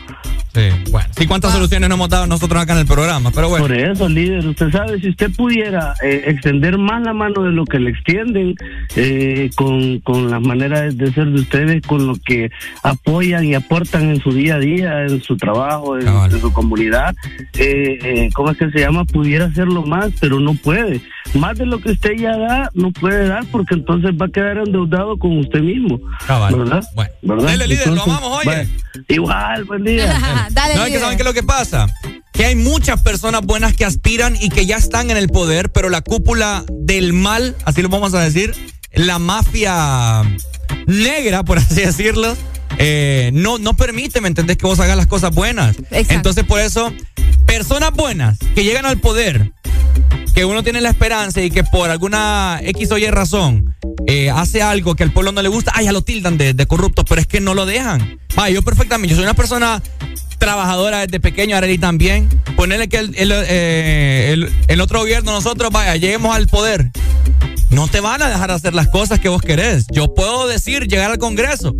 Sí, bueno. Sí, cuántas soluciones nos hemos dado nosotros acá en el programa, pero bueno. Por eso, líder, usted sabe, si usted pudiera eh, extender más la mano de lo que le extienden, eh, con, con las maneras de ser de ustedes, con lo que apoyan y aportan en su día a día, en su trabajo, en, en su comunidad, eh, eh, ¿cómo es que se llama? Pudiera hacerlo más, pero no puede. Más de lo que usted ya da, no puede dar porque entonces va a quedar endeudado con usted mismo. ¿Verdad? ¿Verdad? Dele, líder, lo Entonces, amamos, oye. igual, buen día. Dale, ¿Saben qué, líder. ¿Saben qué es lo que pasa? Que hay muchas personas buenas que aspiran y que ya están en el poder, pero la cúpula del mal, así lo vamos a decir, la mafia negra, por así decirlo, eh, no, no permite, ¿me entendés? Que vos hagas las cosas buenas. Entonces, por eso, personas buenas que llegan al poder, que uno tiene la esperanza y que por alguna X o Y razón eh, hace algo que al pueblo no le gusta, ah, ya lo tildan de, de corrupto, pero es que no lo dejan. Va, yo perfectamente, yo soy una persona trabajadora desde pequeño, Arely también. Ponerle que el, el, eh, el- el otro gobierno, nosotros, vaya, lleguemos al poder. No te van a dejar hacer las cosas que vos querés. Yo puedo decir, llegar al Congreso.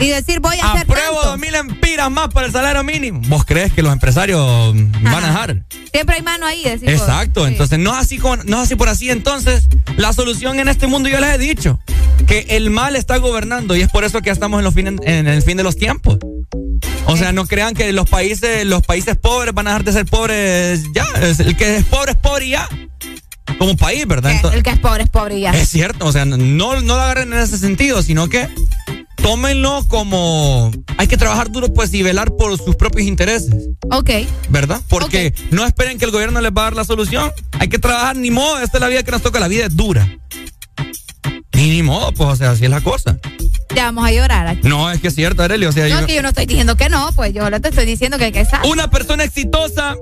Y decir, voy a hacer Apruebo dos mil empiras más para el salario mínimo. ¿Vos crees que los empresarios van a dejar? Siempre hay mano ahí, decir. Exacto, entonces no es así con, no es así por así, entonces la solución en este mundo yo les he dicho que el mal está gobernando y es por eso que ya estamos en los fines, en el fin de los tiempos. O sea, no crean que los países los países pobres van a dejar de ser pobres ya, el que es pobre es pobre y ya. Como país, ¿verdad? Entonces- El que es pobre es pobre y ya. es cierto, o sea, no, no lo agarren en ese sentido, sino que tómenlo como hay que trabajar duro pues y velar por sus propios intereses. Ok. ¿verdad? Porque no esperen que el gobierno les va a dar la solución. Hay que trabajar, ni modo, esta es la vida que nos toca, la vida es dura. Y ni modo, pues, o sea, así es la cosa. Ya vamos a llorar aquí. No, es que es cierto, Arely, o sea, No, yo- que yo no estoy diciendo que no, pues yo te estoy diciendo que hay que estar. una persona exitosa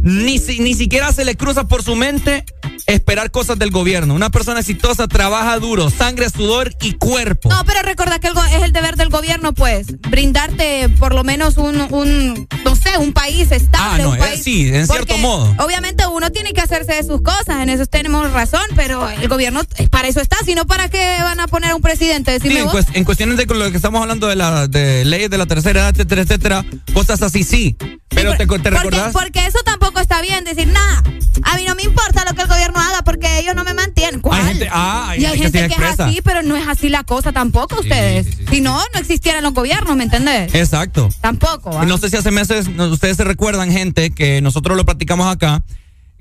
ni, si- ni siquiera se le cruza por su mente esperar cosas del gobierno. Una persona exitosa trabaja duro, sangre, sudor y cuerpo. No, pero recuerda que es el deber del gobierno, pues, brindarte por lo menos un, un no sé, un país estable. Ah, no, un eh, país, sí, en cierto modo. Obviamente uno tiene que hacerse de sus cosas, en eso tenemos razón, pero el gobierno para eso está, si no, ¿para qué van a poner a un presidente? Sí, Decime en, vos. cues- en cuestiones de lo que estamos hablando de, la, de leyes de la tercera edad, etcétera, etcétera, cosas así sí. Pero te, te porque, recordás. porque eso tampoco está bien, decir, nada, a mí no me importa lo que el gobierno haga porque ellos no me mantienen. ¿Cuál? Hay gente- ah, hay y hay gente gente que que, es así, pero no es así la cosa tampoco ustedes. Si no, no existieran los gobiernos, ¿me entendés? Exacto. Tampoco. ¿va? No sé si hace meses ustedes se recuerdan, gente, que nosotros lo platicamos acá,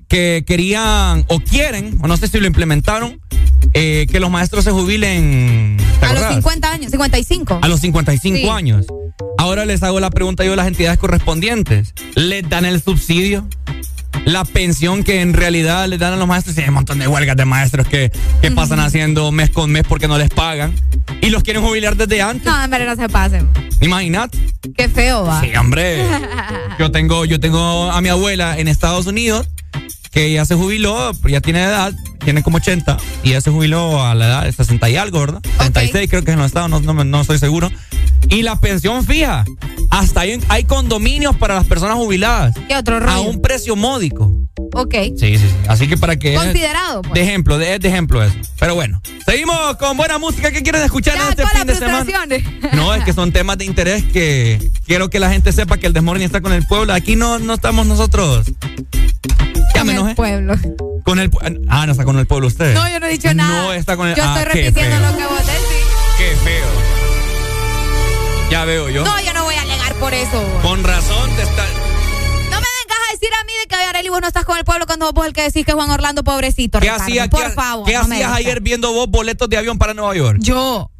que querían o quieren, o no sé si lo implementaron, eh, que los maestros se jubilen ¿te A los acordás? 50 años, 55. a los 55 Sí. años. Ahora les hago la pregunta yo a las entidades correspondientes. ¿Les dan el subsidio? La pensión que en realidad les dan a los maestros. Sí, hay un montón de huelgas de maestros que, que pasan haciendo mes con mes porque no les pagan. Y los quieren jubilar desde antes. No, hombre, no se pasen. Imagínate. Qué feo va. Sí, hombre. Yo tengo, yo tengo a mi abuela en Estados Unidos que ya se jubiló, ya tiene edad, tiene como 80 y ya se jubiló a la edad de 60 y algo, ¿verdad? 36 creo que es en los estados, no, no, no estoy seguro. Y la pensión fija. Hasta hay, hay condominios para las personas jubiladas. ¿Qué otro rollo? A un precio módico. Ok. Sí, sí, sí. Así que para que... Considerado, pues. De ejemplo, de, de ejemplo eso. Pero bueno, seguimos con buena música. ¿Qué quieren escuchar en este fin de semana? No, es que son temas de interés que quiero que la gente sepa que el Desmorning está con el pueblo. Aquí no, no estamos nosotros. Ya Pueblo. Con el Ah, no está con el pueblo usted. No, yo no he dicho nada. No está con el Yo ah, estoy repitiendo lo que vos decís. Qué feo. Ya veo yo. No, yo no voy a alegar por eso. Con razón te está. No me vengas a decir a mí de que Arely vos no estás con el pueblo cuando vos el que decís que Juan Orlando pobrecito. ¿Qué Ricardo. hacías Por qué, favor. ¿qué no hacías ayer viendo vos boletos de avión para Nueva York? Yo.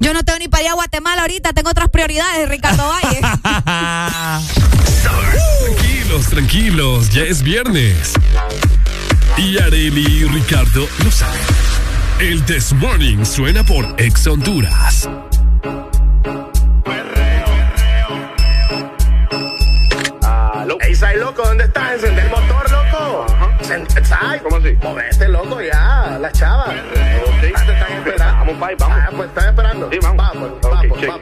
Yo no tengo ni para ir a Guatemala ahorita, tengo otras prioridades, Ricardo Valle. Tranquilos, tranquilos, ya es viernes. Y Areli y Ricardo lo saben. El This Morning suena por Ex Honduras. Ey, Sai, loco, ¿dónde estás? Encender Sai, ¿cómo así? Movete, loco, ya. Las chavas. Ah, te están esperando. Vamos, pai, vamos. Ah, pues están esperando. Sí, vamos. Vamos, vamos, vamos.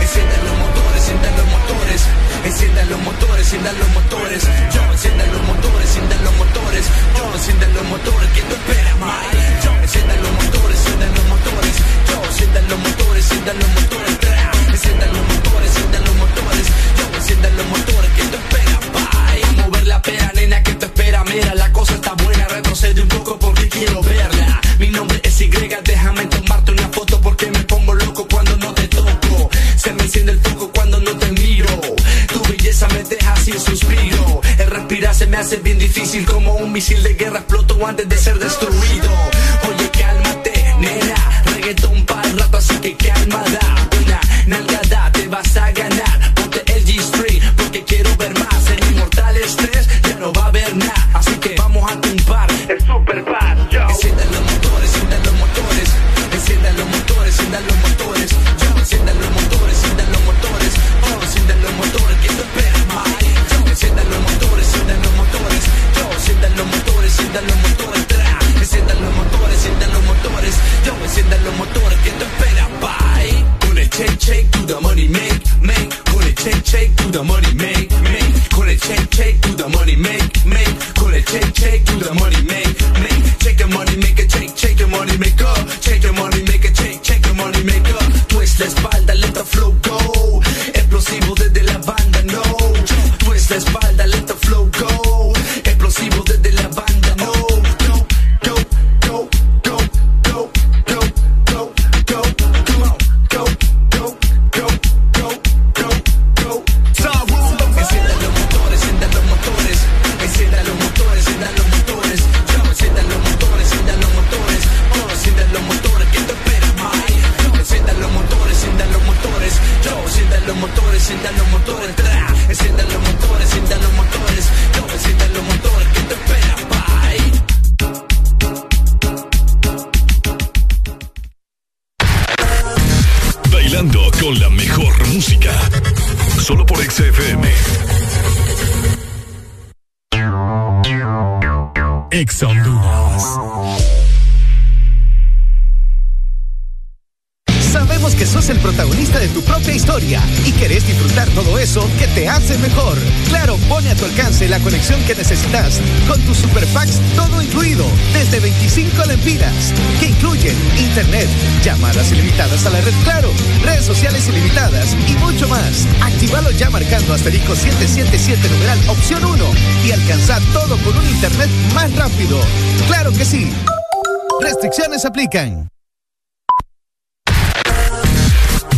Enciendan los motores, enciendan los motores. Enciendan los motores, enciendan los motores. Yo enciendan los motores, enciendan los motores. Yo enciendan los motores. ¿Quién te espera, Mike? Yo enciendan los motores, enciendan los motores. Yo enciendan los motores, enciendan los motores. Enciendan los motores, enciendan los motores. Yo enciendan los motores. ¿Quién te espera, mover la pera, nena, ¿quién te espera? Mira, la cosa está buena. Retrocede un poco porque quiero verla. Mi nombre es Y, déjame tomarte una foto porque me pongo loco cuando no te toco. Se me enciende el foco cuando no te miro. Tu belleza me deja sin suspiro. El respirar se me hace bien difícil como un misil de guerra exploto antes de ser destruido. Oye, cálmate, nena. Reggaetón para el rato, así que cálmada. The money make, make. Con el shake, shake, to the money make, make. Con el shake, shake, to the money make. Ex Honduras. Sabemos que sos el protagonista de tu propia historia que te hace mejor. Claro, pone a tu alcance la conexión que necesitas con tu Super Packs todo incluido desde 25 lempiras, que incluyen internet, llamadas ilimitadas a la red Claro, redes sociales ilimitadas y mucho más. Actívalo ya marcando asterisco 777 numeral opción 1 y alcanza todo con un internet más rápido. Claro que sí. Restricciones aplican.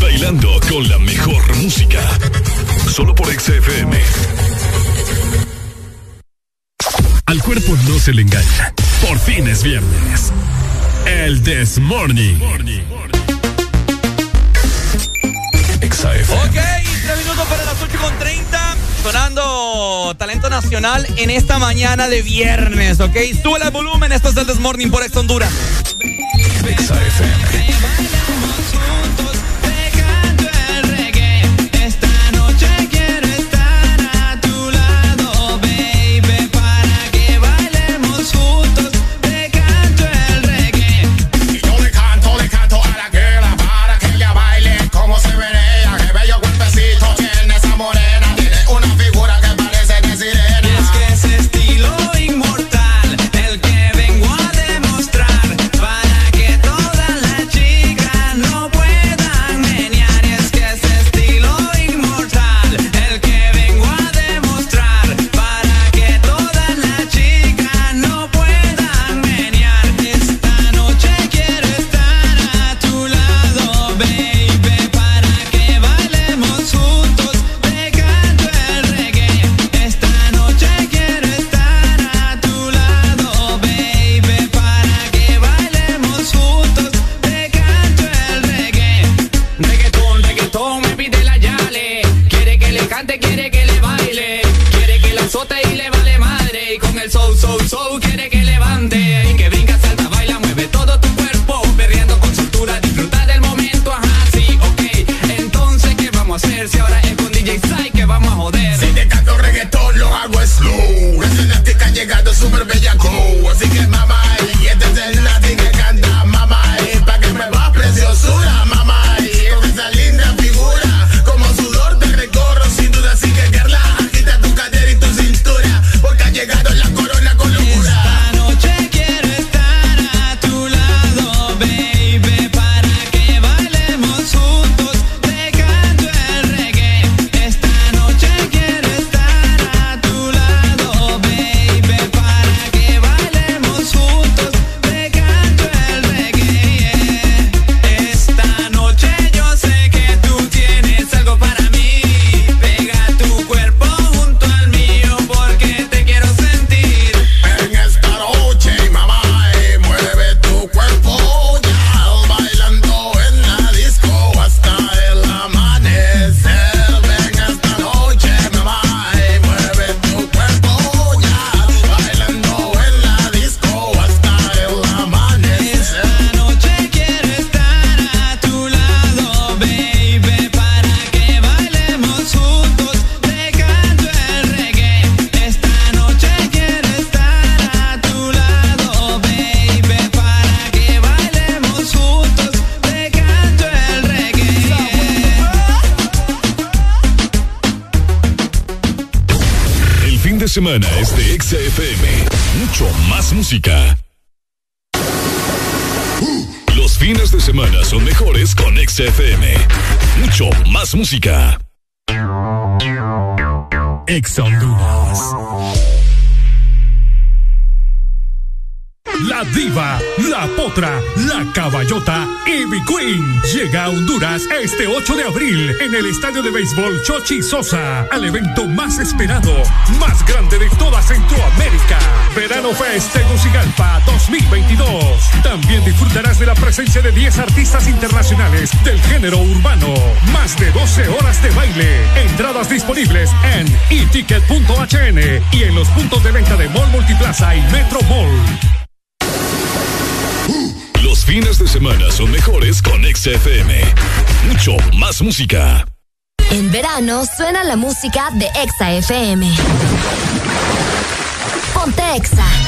bailando con la mejor música. Solo por XFM. Al cuerpo no se le engaña. Por fin es viernes. El This Morning. XFM. Ok, tres minutos para las 8 con 30. Sonando talento nacional en esta mañana de viernes, ¿ok? Sube el volumen, esto es el This Morning por Ex Honduras. XFM. en el estadio de béisbol Chochi Sosa al evento más esperado, más grande de toda Centroamérica. Verano Fest Tegucigalpa 2022. También disfrutarás de la presencia de 10 artistas internacionales del género urbano. Más de 12 horas de baile. Entradas disponibles en eticket.hn y en los puntos de venta de Mall Multiplaza y Metro Mall fines de semana son mejores con XFM. Mucho más música. En verano suena la música de Exa FM. Ponte Exa.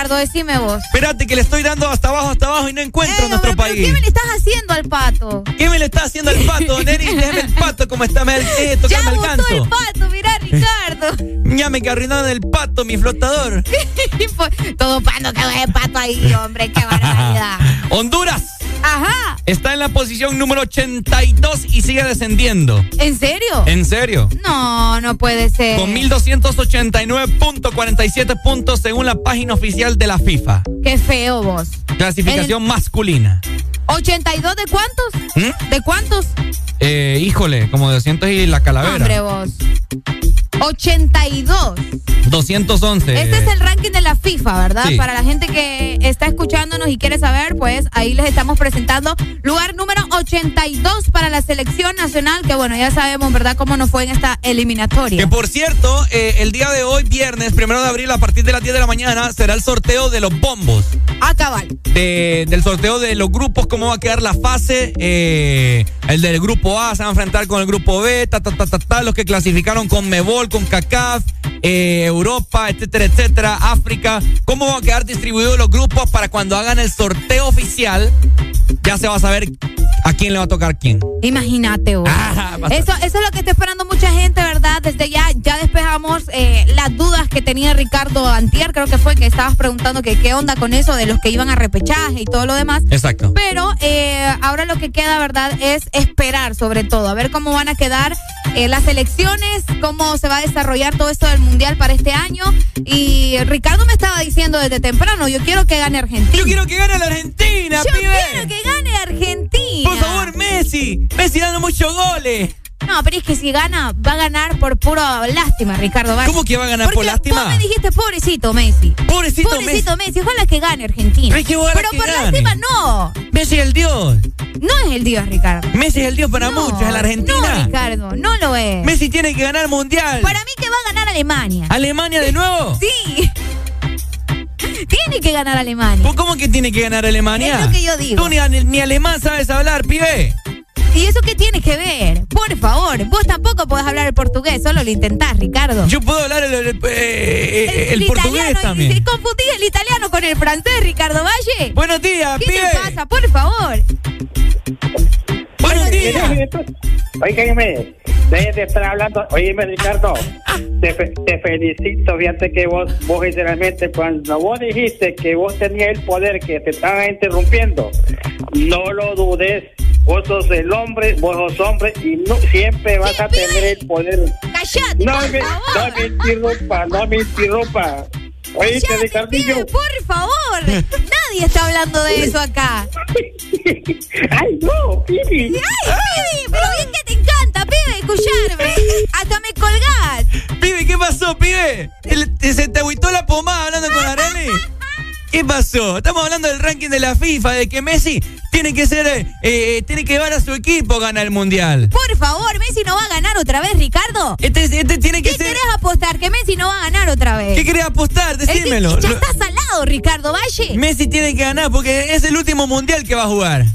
Ricardo, decime vos. Espérate que le estoy dando hasta abajo, hasta abajo y no encuentro Eh, nuestro hombre, ¿pero país. ¿Qué me le estás haciendo al pato? ¿Qué me le está haciendo al pato, Neri? Déjame el pato como está, me eh, Ya botó ganso. el pato, mirá, Ricardo. Ya me arruinaron el pato, mi flotador. Todo pando que de pato ahí, hombre, posición número 82 y sigue descendiendo. ¿en serio? ¿En serio? No, no puede ser. Con 1289.47 puntos según la página oficial de la FIFA. Qué feo vos. Clasificación masculina. ¿82 de cuántos? ¿Mm? ¿De cuántos? Eh, híjole, como 200 y la calavera. Hombre, vos. 82. 211. Este es el ranking de la FIFA, ¿verdad? Sí. Para la gente que está escuchándonos y quiere saber, pues ahí les estamos presentando lugar número 82 para la selección nacional, que bueno, ya sabemos, ¿verdad?, cómo nos fue en esta eliminatoria. Que por cierto, eh, el día de hoy, viernes, primero de abril, a partir de las 10 de la mañana, será el sorteo de los bombos. Ah, cabal. De- del sorteo de los grupos, cómo va a quedar la fase. eh, el del grupo A se va a enfrentar con el grupo B, ta, ta, ta, ta, ta, los que clasificaron con Mebol, con CACAF, eh, Europa, etcétera, etcétera, África. ¿Cómo van a quedar distribuidos los grupos para cuando hagan el sorteo oficial? Ya se va a saber a quién le va a tocar quién. Imagínate, vos. Ah. Eso, eso es lo que está esperando mucha gente, ¿verdad? Desde ya, ya despejamos eh, las dudas que tenía Ricardo Antier, creo que fue que estabas preguntando que qué onda con eso de los que iban a repechaje y todo lo demás. Exacto. Pero eh, ahora lo que queda, ¿verdad? Es esperar sobre todo, a ver cómo van a quedar eh, las elecciones, cómo se va a desarrollar todo esto del Mundial para este año. Y Ricardo me estaba diciendo desde temprano, yo quiero que gane Argentina. Yo quiero que gane la Argentina, Yo pibe. quiero que gane Argentina. Por favor, Messi. Messi dando muchos goles. No, pero es que si gana, va a ganar por puro lástima, Ricardo. Valle. ¿Cómo que va a ganar por Porque lástima? Vos me dijiste pobrecito Messi. Pobrecito Pobrecito Messi. Ojalá que gane Argentina. Pero es que Pero que por gane. lástima no. Messi es el dios. No es el Dios, Ricardo. Messi es el dios para No, muchos en la Argentina. No, Ricardo, no lo es. Messi tiene que ganar mundial. Para mí que va a ganar Alemania. ¿Alemania de nuevo? Sí. Tiene que ganar Alemania. ¿Pues ¿Cómo que tiene que ganar Alemania? Es lo que yo digo. Tú ni, ni alemán sabes hablar, pibe. ¿Y eso qué tiene que ver? Por favor, vos tampoco podés hablar el portugués, solo lo intentás, Ricardo. Yo puedo hablar el, el- eh, el italiano, portugués también. y confundís el italiano con el francés, Ricardo Valle. Buenos días, ¿Qué pibe. te pasa? Por favor. Buenos días. Oígame, deje de estar hablando. Oíme, Ricardo, te, fe- te felicito. Fíjate que vos, vos, sinceramente, cuando vos dijiste que vos tenías el poder, que te estaban interrumpiendo, no lo dudes. Vos sos el hombre, vos sos hombre y no, siempre vas a tener el poder. Cállate, No por me, favor. no me interrumpa, no me interrumpa. Oíste, Cállate, Ricardillo. pibe, por favor. Nadie está hablando de eso acá. Ay, no, Pibi. Ay, pibe, pero bien que te encanta, pibe, escucharme. Hasta me colgás. Pibe, ¿qué pasó, pibe? ¿Se te agüitó la pomada hablando con Areli? ¿Qué pasó? Estamos hablando del ranking de la FIFA, de que Messi tiene que ser, eh, eh, tiene que llevar a su equipo a ganar el mundial. Por favor, Messi no va a ganar otra vez, Ricardo. Este, este tiene que ¿Qué ser. querés apostar? Que Messi no va a ganar otra vez. ¿Qué querés apostar? Es que Decímelo. ya está salado, Ricardo Valle. Messi tiene que ganar porque es el último mundial que va a jugar.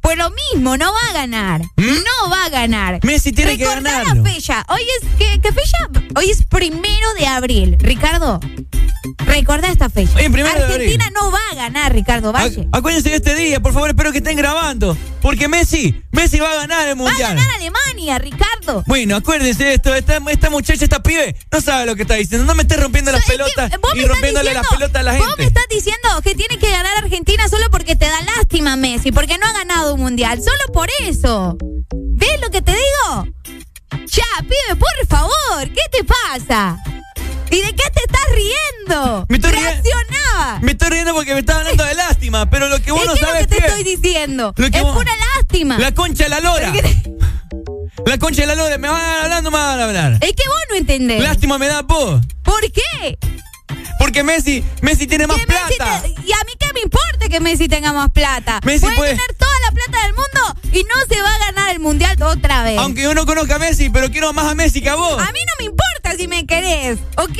Pues lo mismo, no va a ganar. No va a ganar. Messi tiene que ganarlo. la fecha. Hoy es, ¿qué, qué fecha? Hoy es primero de abril. Ricardo, recuerda esta fecha. De Argentina no va a ganar, Ricardo Valle. Acu- Acuérdense de este día, por favor, espero que estén grabando. Porque Messi, Messi va a ganar el Va a mundial. ganar Alemania, Ricardo. Bueno, acuérdense de esto, esta, esta muchacha, esta pibe, no sabe lo que está diciendo. No me estés rompiendo las pelotas y rompiéndole las pelotas a la Vos me gente. estás diciendo que tiene que ganar Argentina solo porque te da lástima Messi, porque no ha ganado un mundial. Solo por eso. ¿Ves lo que te digo? Ya, pibe, por favor, ¿qué te pasa? ¿Y de qué te estás riendo? Me estoy Reaccioná. Me estoy riendo porque me estás hablando de lástima, pero lo que vos ¿Es no qué es sabes lo que te estoy diciendo? Es vos- pura lástima. La concha de la lora. ¿Pero qué La concha de la lora, me van no me van a hablar. Es que vos no entendés. Lástima me da vos. ¿Por qué? Porque Messi, Messi tiene más plata. te- y a mí qué me importa que Messi tenga más plata. Messi puede, puede- tener toda la plata del mundo y no se va a ganar el mundial otra vez. Aunque yo no conozca a Messi, pero quiero más a Messi que a vos. A mí no me importa si me querés, ¿ok?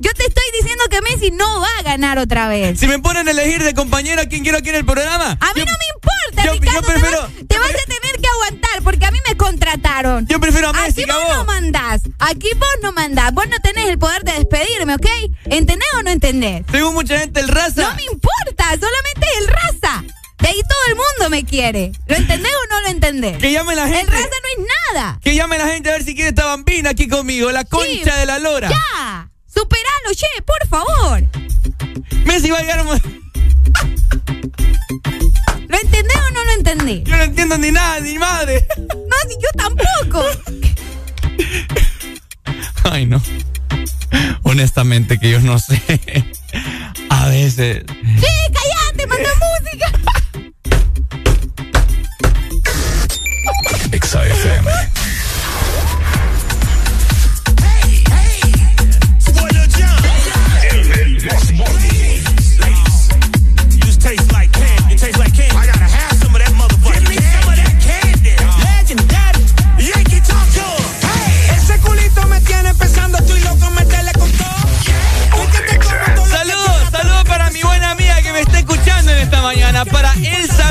Yo te estoy diciendo que Messi no va a ganar otra vez. Si me ponen a elegir de compañero a quién quiero aquí en el programa. A mí no me importa, yo- Ricardo. yo prefiero- te, vas, te vas a tener que contrataron. Yo prefiero a Messi Aquí a vos vos. no mandás. Aquí vos no mandás. Vos no tenés el poder de despedirme, ¿ok? ¿Entendés o no entendés? Tengo mucha gente el raza. No me importa, solamente el raza. De ahí todo el mundo me quiere. ¿Lo entendés o no lo entendés? Que llame la gente. El raza no es nada. Que llame la gente a ver si quiere esta bambina aquí conmigo, la concha de la lora. Ya. Superalo, che, por favor. Messi va a llegar. ¿Lo entendés o no lo entendés? Yo no entiendo ni nada, ni madre. No, si yo tampoco. Ay, no. Honestamente que yo no sé. A veces. ¡Sí, cállate, manda música! Saludos, saludos para mi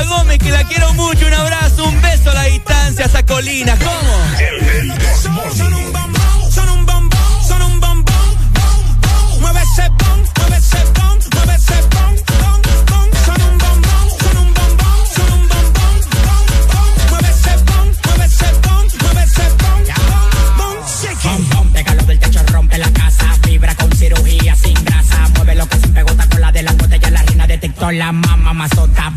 amiga que la quiero mucho. Un abrazo, un beso a la distancia, esa colina. ¿Cómo? Son un bombón, son un bombón, son un bombón. bom, bom. Mueve ese bom, mueve ese bom, mueve ese bom, bom. Son un bombón, son un bombón, son un bombón. bom. Mueve ese bom, mueve ese bom, mueve ese bom, bom, bom. Shake it. Del techo, rompe la casa. Vibra con cirugía sin grasa. Mueve lo que siempre gusta con la de la la reina de la mamá mazota.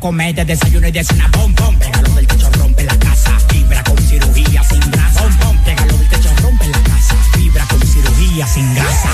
Comer de desayuno y de cena. Bom, bom, pégalo del techo, rompe la casa. Vibra con cirugía sin grasa. Bom, bom, pégalo del techo, rompe la casa. Vibra con cirugía sin grasa.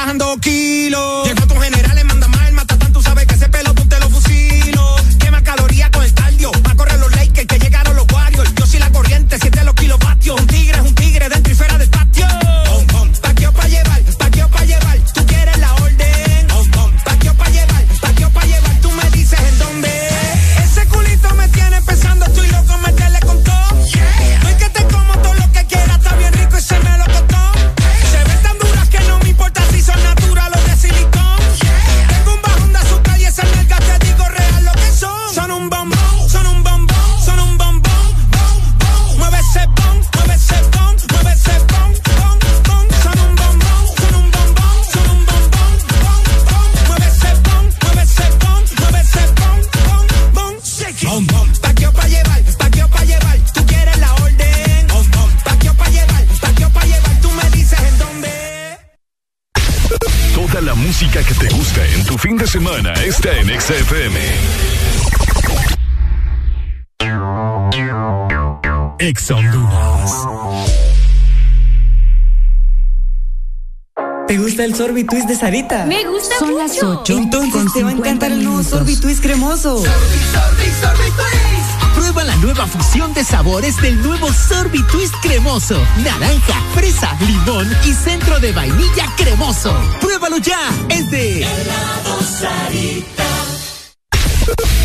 Bajando kilos. Sorbitwist de Sarita? Me gusta Son mucho. las 8. Con Entonces te va a 50 encantar el nuevo sorbitwist cremoso. Prueba la nueva fusión de sabores del nuevo Sorbitwist cremoso. Naranja, fresa, limón y centro de vainilla cremoso. Pruébalo ya. Es de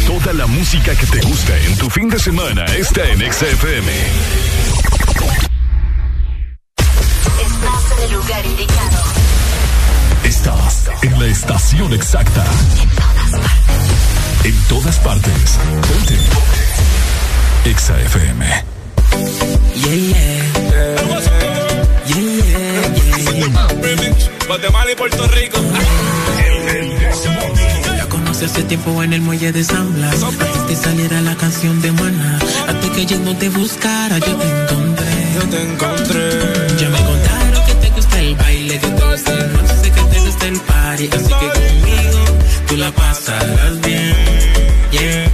Toda la música que te gusta en tu fin de semana está en XFM. Estás en la estación exacta. En todas partes. Ponte. Exa FM. Yeah, yeah. Yeah, yeah, yeah. Guatemala y Puerto Rico. La conocí hace tiempo en el muelle de San Blas. Antes que saliera la canción de Maná. Antes que yo no te buscara, yo te encontré. Yo te encontré. Ya me contaron que te gusta el baile, que te gusta el party. así que conmigo tú la pasarás bien. Yeah.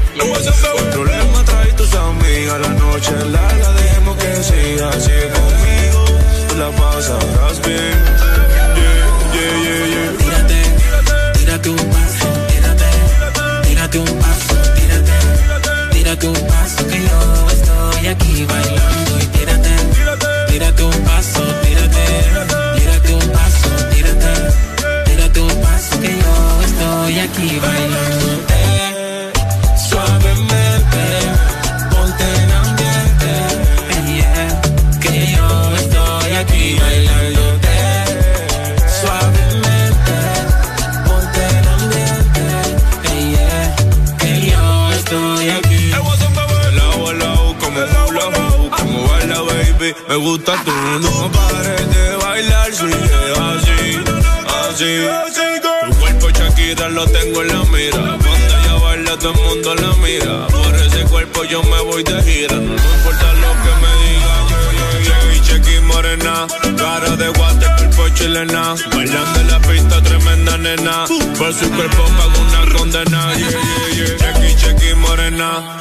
problema trae tus amigas, la noche larga, dejemos que siga así conmigo, tú la pasarás bien. Me gusta tú, no pares de bailar, sigue así, así. Tu cuerpo Shakira lo tengo en la mira, cuando ella baila todo el mundo la mira, por ese cuerpo yo me voy de gira, no importa lo que me digan. Chequi, chequi, morena, cara de guate, cuerpo chilena, bailando en la pista, tremenda nena, por su cuerpo pago una condena, yeah, yeah, yeah. Chequi, chequi, morena,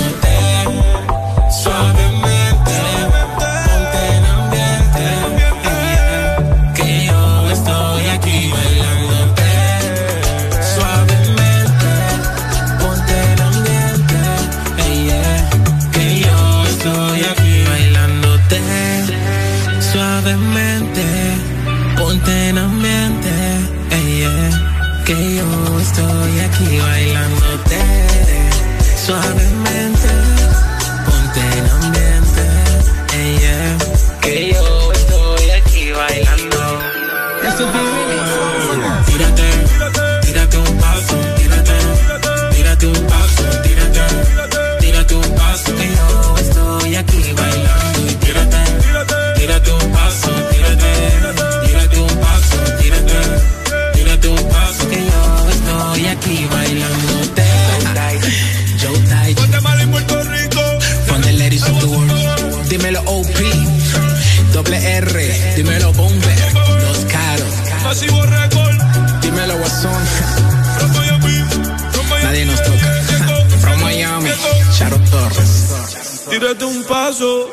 Paso.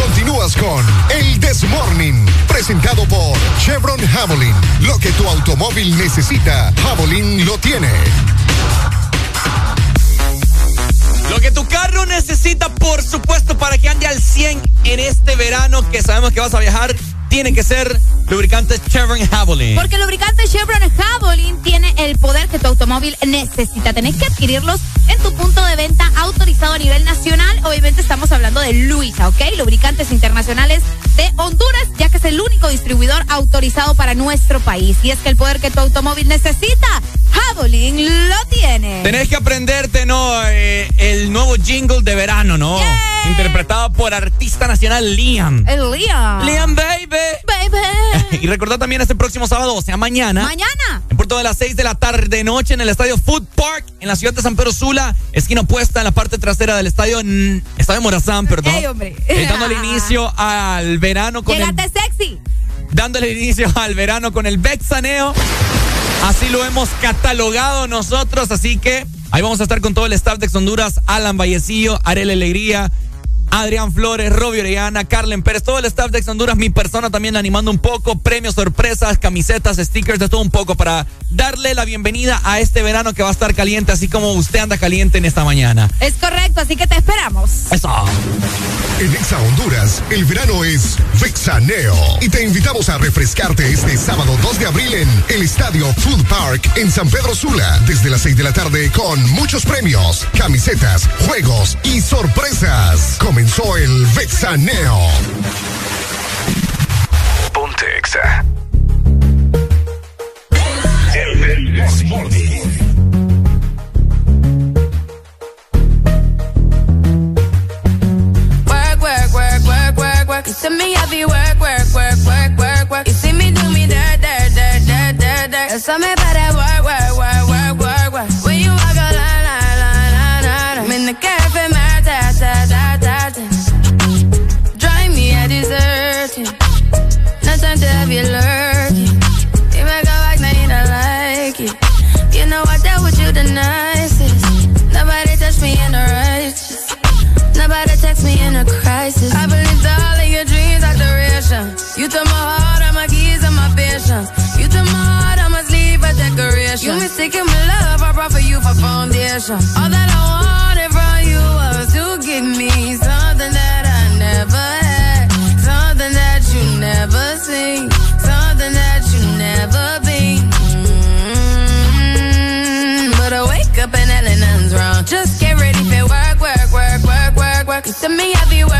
Continúas con El This Morning, presentado por Chevron Javelin. Lo que tu automóvil necesita, Javelin lo tiene. Lo que tu carro necesita, por supuesto, para que ande al 100 en este verano que sabemos que vas a viajar, tiene que ser lubricante Chevron Javelin. Porque el lubricante Chevron Javelin tiene el poder que tu automóvil necesita. Tenés que adquirirlos en tu punto de venta autorizado a nivel nacional. Obviamente estamos hablando de Luisa, ¿ok? Lubricantes internacionales de Honduras, ya que es el único distribuidor autorizado para nuestro país. Y es que el poder que tu automóvil necesita, Javelin lo tiene. Tenés que aprenderte, ¿no? Eh, el nuevo jingle de verano, ¿no? Interpretado por artista nacional Liam. El Liam. Liam Baby. Baby. y recordad también este próximo sábado, o sea, mañana. Mañana. En punto de las 6 de la tarde noche en el estadio Food Park en la ciudad de San Pedro Sula, esquina opuesta en la parte trasera del estadio, estadio Morazán, perdón. Ey, hombre. Eh, dándole inicio al verano con el, Llegate sexy. dándole inicio al verano con el Bexaneo. Así lo hemos catalogado nosotros, así que ahí vamos a estar con todo el staff de Ex Honduras, Alan Vallecillo, Arel Alegría, Adrián Flores, Robbie Orellana, Carlen Pérez, todo el staff de Ex Honduras, mi persona también animando un poco, premios, sorpresas, camisetas, stickers, de todo un poco para darle la bienvenida a este verano que va a estar caliente, así como usted anda caliente en esta mañana. Es correcto, así que te esperamos. Eso. En Exa Honduras, el verano es Vexaneo. Y te invitamos a refrescarte este sábado 2 de abril en el Estadio Food Park en San Pedro Sula, desde las 6 de la tarde con muchos premios, camisetas, juegos y sorpresas. Comenzó el Vexaneo. Ponte Exa. to me everywhere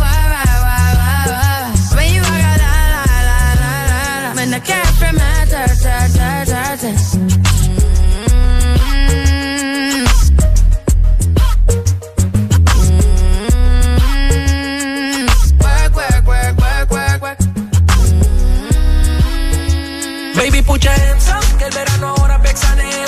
Wah, wah, wah, wah. When you walk out, la, la, la, la, la, la. When. Baby, put your hands up, que el verano ahora vexaneo.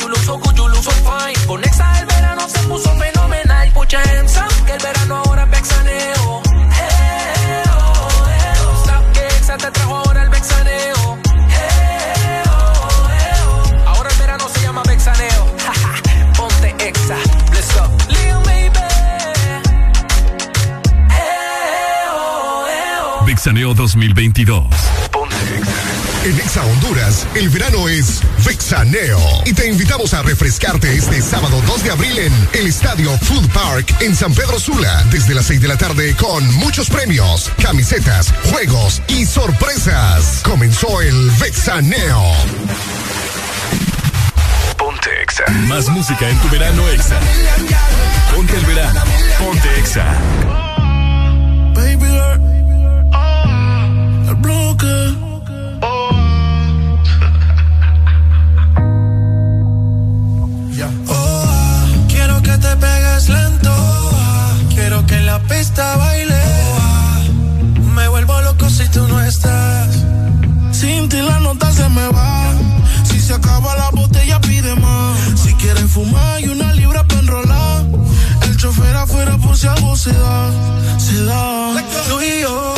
You look so good, you look fine. Con Exa el verano se puso fenomenal. Hands up, que el verano ahora vexaneo. Eh, oh, oh. Que Exa te trajo ahora el vexaneo. Oh. Ahora el verano se llama vexaneo. Ponte Exa, let's go. Lil baby. Oh. Vixaneo 2022. En Exa Honduras, el verano es Vexaneo. Y te invitamos a refrescarte este sábado 2 de abril en el Estadio Food Park en San Pedro Sula, desde las 6 de la tarde con muchos premios, camisetas, juegos y sorpresas. Comenzó el Vexaneo. Ponte Exa. Más música en tu verano Exa. Ponte el verano. Ponte Exa. Baby Me vuelvo loco si tú no estás. Sin ti la nota se me va. Si se acaba la botella, pide más. Si quieren fumar y una libra para enrolar. El chofer afuera por si algo se da. Se da. Tú y yo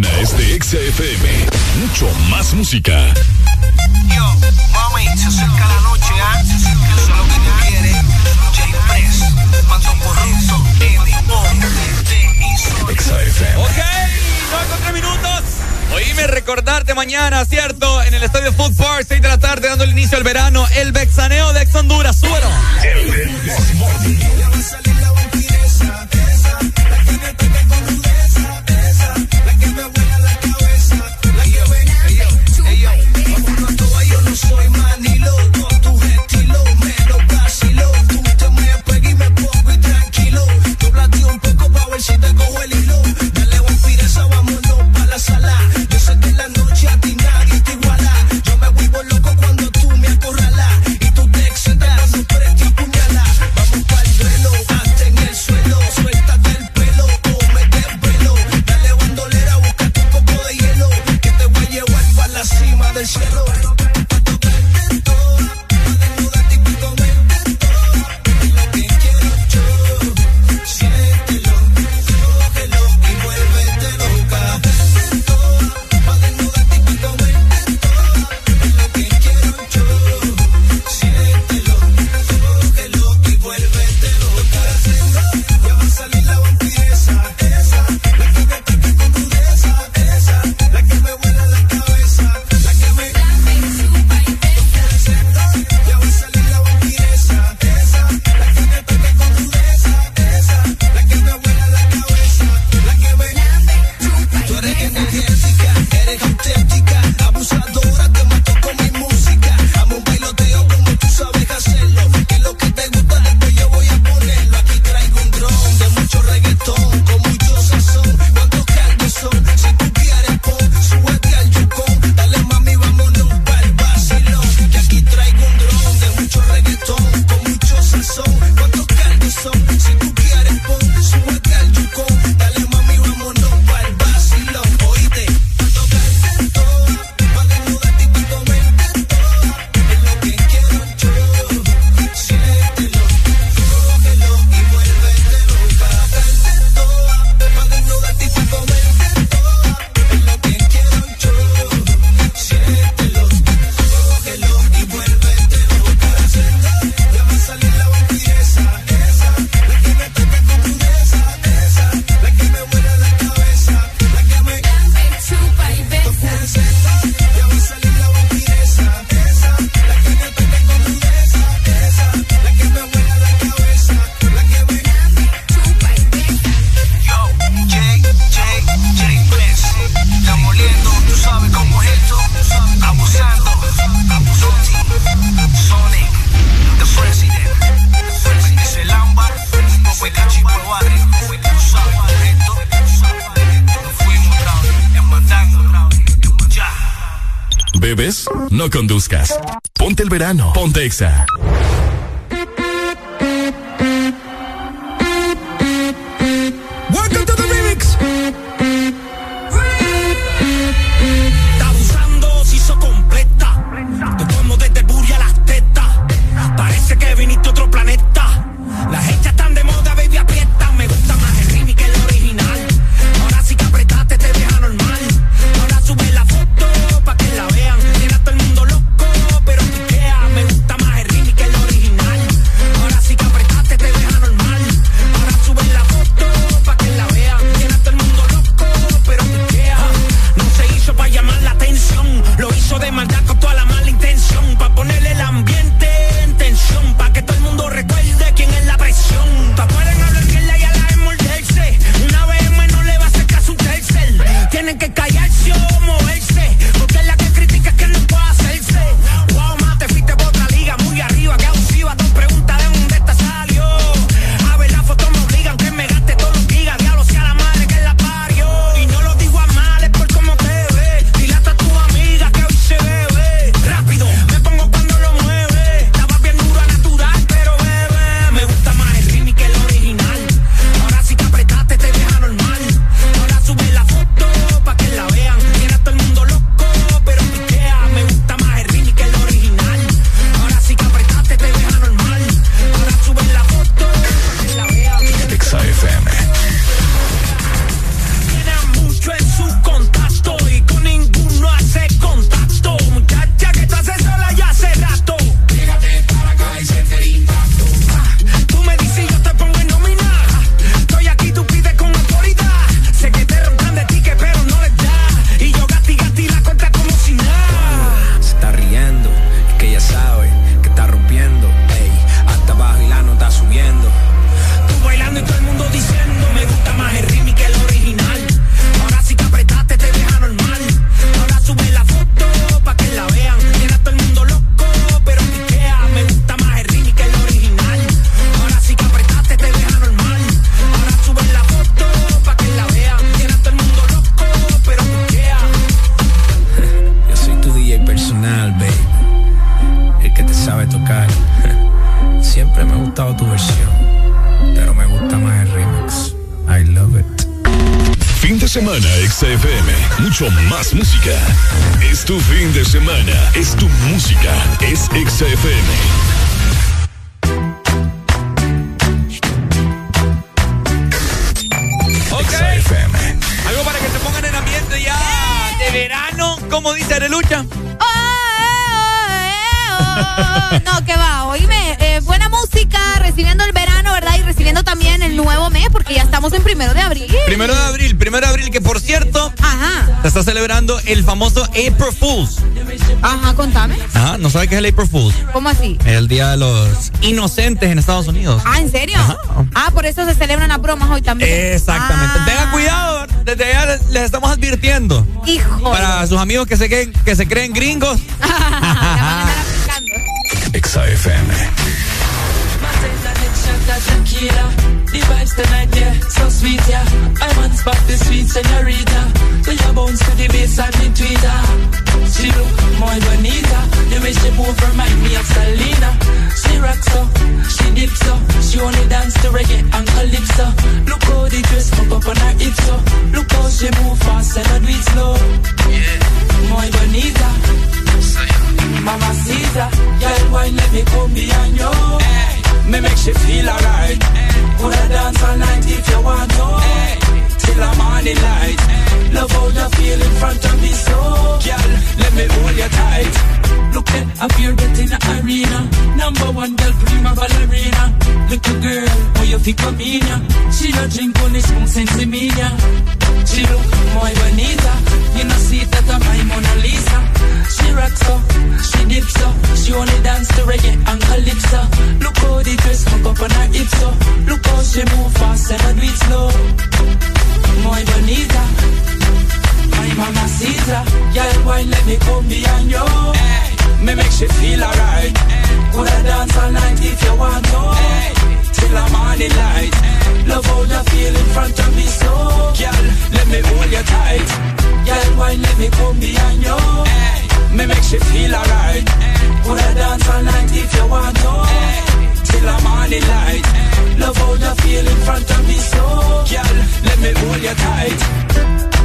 mañana es de XFM. Mucho más música. Yo, mami, se acerca la noche, ¿ah? ¿eh? Se acerca Eso es lo que tú quieres. J-Press, mando corrupto, N-O-T-I-S. XFM. Ok, 9 con 3 minutos. Oíme recordarte mañana, ¿cierto? En el Estadio Food Park, 6 de la tarde, dando el inicio al verano. El vexaneo de Ex Honduras no conduzcas. Ponte el verano. Ponte Exa. April Fools? ¿Cómo así? El día de los inocentes en Estados Unidos. Ah, ¿en serio? Ah, por eso se celebran las bromas hoy también. Exactamente. Tengan cuidado, desde ya les, les estamos advirtiendo. Hijo. Para sus amigos que se, creen- que se creen gringos. Exa FM. Tequila, the vibes tonight, yeah, so sweet, yeah. I'm on spot, the sweet señorita. So you bounce to the bass and me tweeter. She look muy bonita. The way she move remind me of Selena. She rock so, she dip so. She only dance to reggae and calypso. Look how the dress pop up on her hips so. Look how she move fast and I do it slow. Yeah, muy bonita. Mama Caesar, girl, why let me come behind you? Hey, me make you feel alright. Coulda dance all night if you want to. Hey, till the morning light. Love how you feel in front of me, so girl, let me hold you tight. Look at feel that in the arena. Number one girl, prima ballerina. Little girl, how you me, yeah. She don't drink only spoon sensimilla. She look muy bonita. You know see that I'm my Mona Lisa. She rocks so, she dips so. She only dance to reggae and calypso. Look how the dress hook up on her hips so. Look how she move fast and I do it slow my bonita, my mama mamacita. Girl, why let me come behind you? Hey. Me make she feel alright. Hey. Coulda dance all night if you want to. Hey. Till the morning light. Hey. Love how you feel in front of me, so girl, let me hold you tight. Girl, why let me come behind you? Hey. Me make she feel alright. Coulda dance all night if you want to. Hey till the morning light. Love how you feel in front of me, so, girl, let me hold you tight.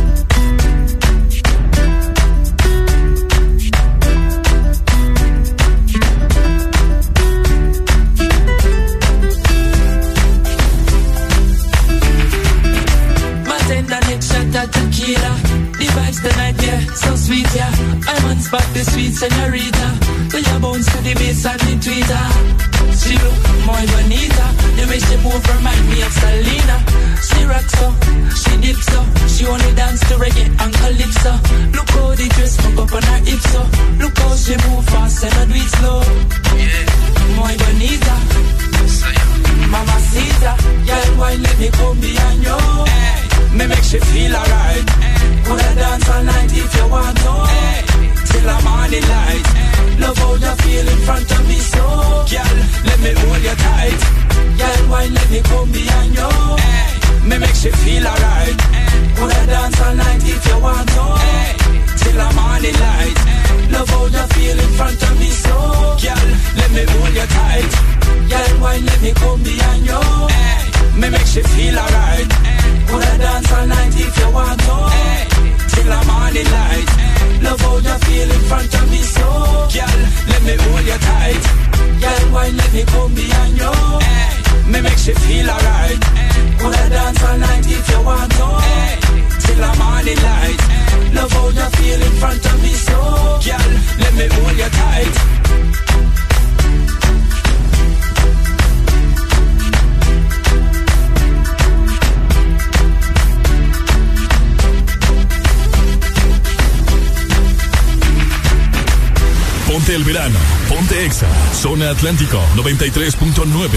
Atlántico 93.9.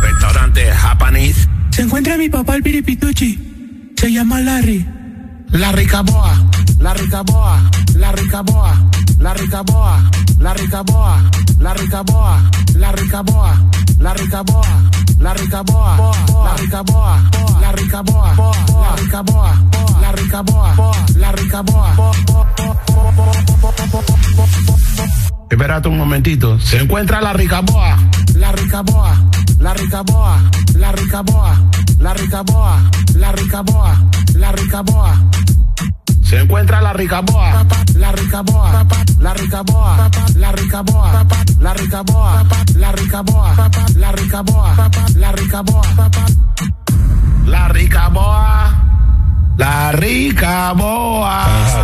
Restaurante Japanese. Se encuentra mi papá el piripituchi. Se llama Larry. La ricaboa, la ricaboa, la ricaboa, la ricaboa, la ricaboa, la ricaboa, la ricaboa, la ricaboa, la ricaboa rica boa, la rica boa, la rica boa, la rica boa, la rica boa. Espérate un momentito. Se encuentra la ricaboa, la ricaboa, la ricaboa, la ricaboa, la ricaboa, la ricaboa, la ricaboa. Se encuentra la ricaboa, la ricaboa, la ricaboa, la ricaboa, la ricaboa, la ricaboa, la ricaboa, la ricaboa. La rica boa. La rica boa.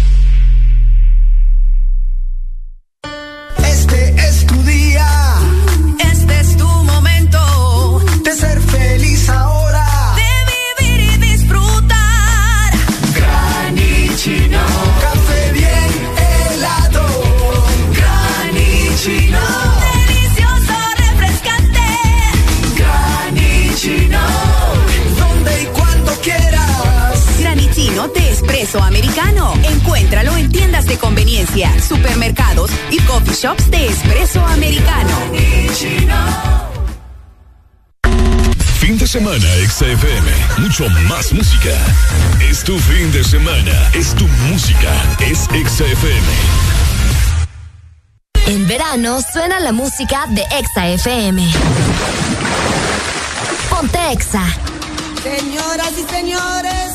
de conveniencia, supermercados y coffee shops de espresso americano. Fin de semana XFM, mucho más música. Es tu fin de semana, es tu música, es XFM. En verano suena la música de Exa FM. Ponte Exa. Señoras y señores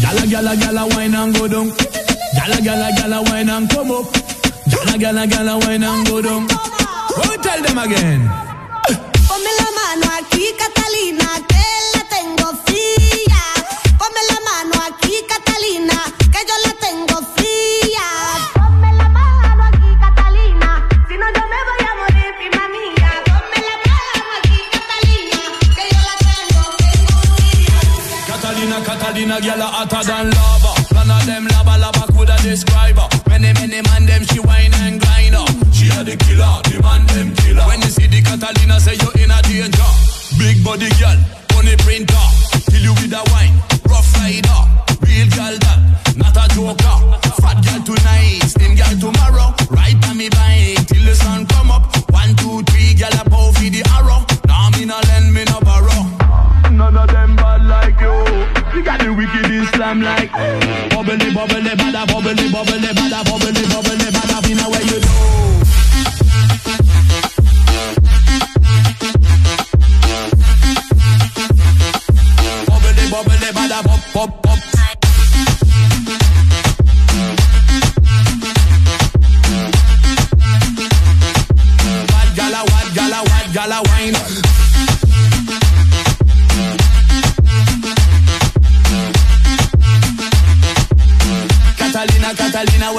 Gala, gala, gala, wine and go down. Gala, gala, gala, wine and come up. Gala, gala, gala, wine and go down. Go tell them again. Ponme la mano aquí, Catalina, que Catalina, gyal a hotter than lava. None of them lava, lava coulda describe her. Many, many man them she wine and grind her. She a the killer, the man them killer. When you see the Catalina, say you in a danger. Big body girl, money printer. Kill you with a wine, rough rider. Real girl that, not a joker. Fat girl tonight, slim girl tomorrow. Islam like bubbly, bubbly, bada, bubbly, bubbly, bada, bubbly, bubbly,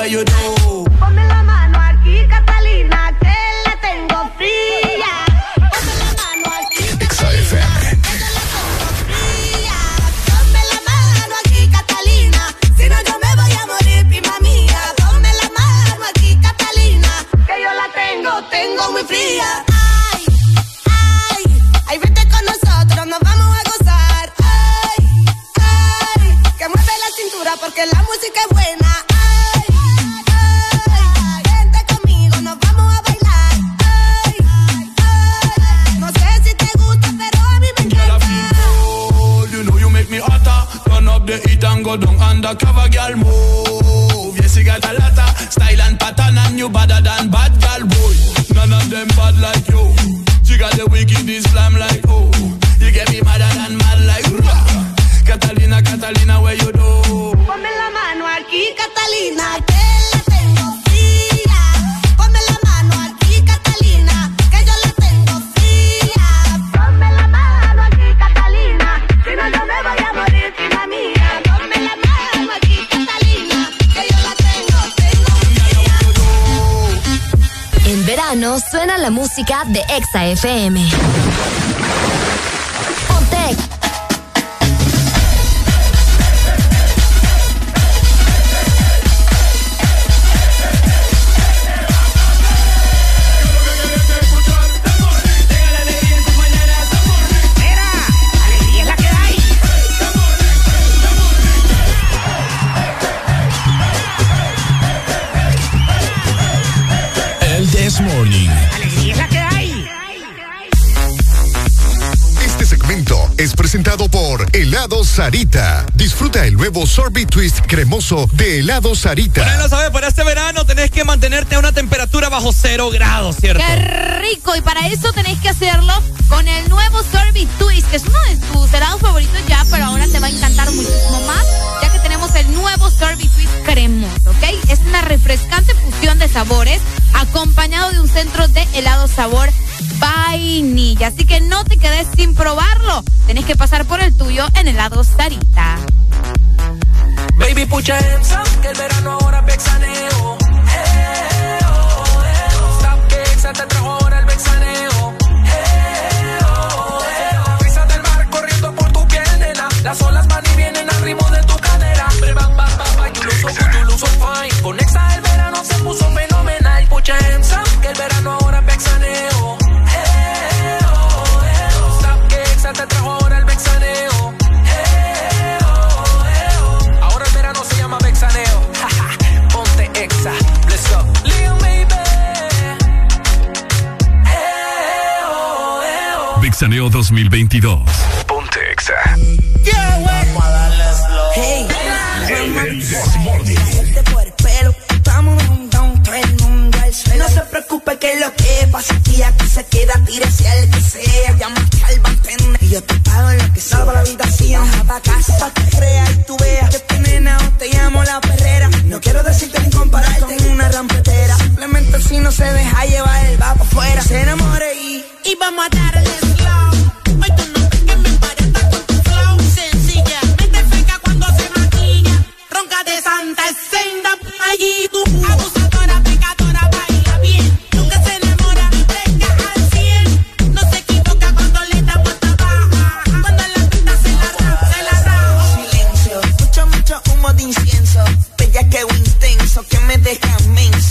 Catalina? Ponme la mano aquí, Catalina, que la tengo fría. Ponme la mano aquí, XFM. ponme la mano aquí, Catalina, si no yo me voy a morir, prima mía. Ponme la mano aquí, Catalina, que yo la tengo, tengo muy fría. Ay, ay, ay, vete con nosotros, nos vamos a gozar. Ay, ay, que mueve la cintura porque la música es buena. Go down undercover, girl. Move. Yes, you got a lot of style and pattern, and you better than bad girl, boy. None of them bad like you. She got the wicked Islam like oh. You get me madder than mad like rah. Catalina, Catalina, where you do? Ponme la mano aquí, Catalina, suena la música de Exa FM. Ponte Exa. Es presentado por Helado Sarita. Disfruta el nuevo sorbet twist cremoso de Helado Sarita. Bueno, lo sabes, para este verano tenés que mantenerte a una temperatura bajo cero grados, ¿cierto? Qué rico. Y para eso tenéis que hacerlo con el nuevo Sorbet Twist, que es uno de tus helados favoritos ya, pero ahora te va a encantar muchísimo más, ya que el nuevo Sorbet Twist cremoso, ¿ok? Es una refrescante fusión de sabores, acompañado de un centro de helado sabor vainilla. Así que no te quedes sin probarlo. Tenés que pasar por el tuyo en helado Sarita. Baby, que el verano ahora es puso fenomenal, pucha hands up, que el verano ahora es vexaneo. Eh, que Exa te trajo ahora el vexaneo. Ahora el verano se llama vexaneo. Ponte Exa, let's go. Lil baby. Vexaneo 2022 preocupe que lo que pasa aquí, aquí se queda. Tírese al que sea. Llama al bartender. Y yo te pago lo que salva la habitación. Baja pa' casa, pa' que creas y tú veas. Que tu nena o te llamo la perrera. No quiero decirte ni compararte con una rampetera. Simplemente si no se deja llevar, el va pa' afuera. Se enamore y... Y vamos a darle slow. Hoy tú no ves que me parezca con tu flow. Sencilla, mente fresca cuando se maquilla. Ronca de santa senda allí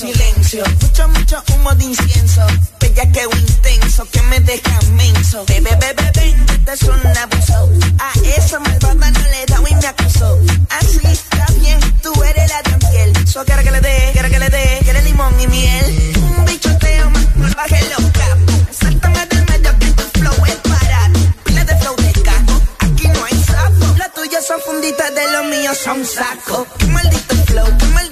Silencio, mucho, mucho humo de incienso. Bella que intenso, que me deja menso. Bebe, bebe, bebe, este es un abuso. A esa malvada no le da y me acusó. Así está bien, tú eres la de piel. So quiere que le dé, quiere que le dé, quiere limón y miel. Un bichoteo más, baje los capos. Sáltame del medio que tu flow es barato. Pila de flow de caco, aquí no hay sapo. Las tuyas son funditas de los míos son saco. Qué maldito flow, qué maldito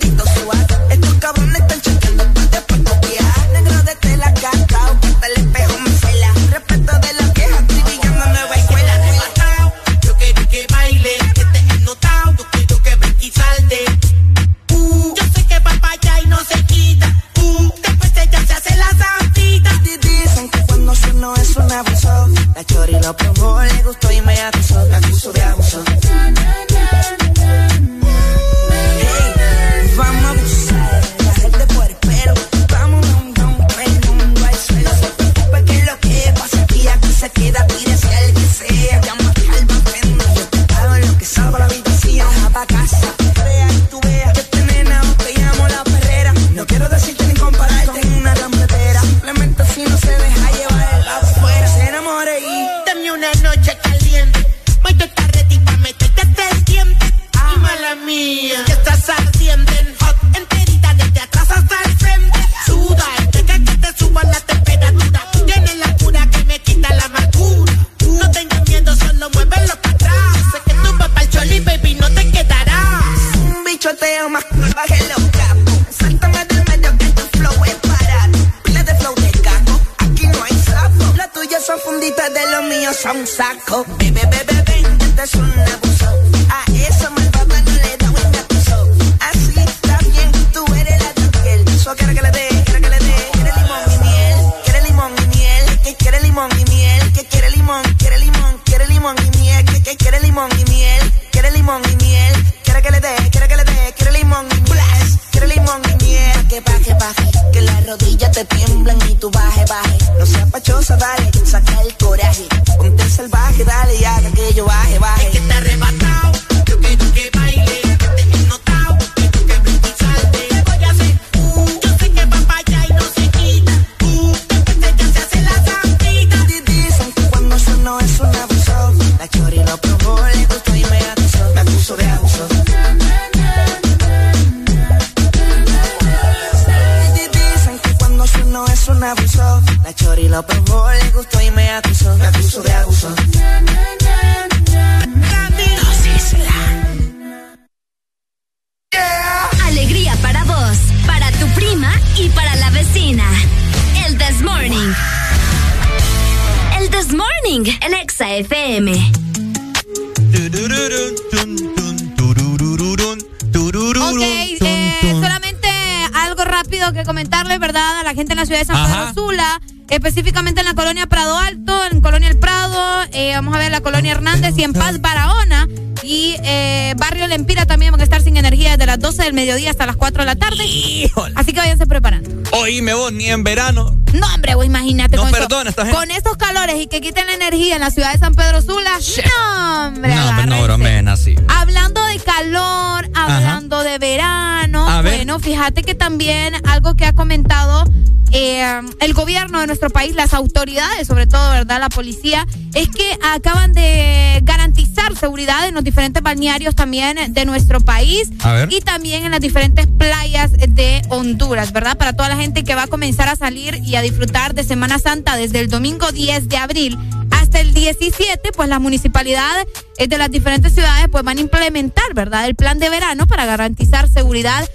la gente en la ciudad de San Pedro Ajá. Sula, específicamente en la colonia Prado Alto, en Colonia El Prado, eh, vamos a ver la colonia Hernández y en Paz Barahona. Y eh, Barrio Lempira también van a estar sin energía desde las 12 del mediodía hasta las 4 de la tarde. Así que váyanse preparando. Oíme vos, ni en verano. No, hombre, güey, imagínate. No con, perdona estos calores y que quiten la energía en la ciudad de San Pedro Sula. No, hombre, No, pero no bromen así. Hablando de calor, hablando de verano, A ver. bueno, fíjate que también algo que ha comentado eh, el gobierno de nuestro país, las autoridades, sobre todo, ¿verdad? La policía, es que acaban de garantizar seguridad en los diferentes balnearios también de nuestro país y también en las diferentes playas de Honduras, ¿verdad? Para toda la gente que va a comenzar a salir y a disfrutar de Semana Santa desde el domingo 10 de abril hasta el 17, pues las municipalidades eh, de las diferentes ciudades pues van a implementar, ¿verdad? El plan de verano para garantizar seguridad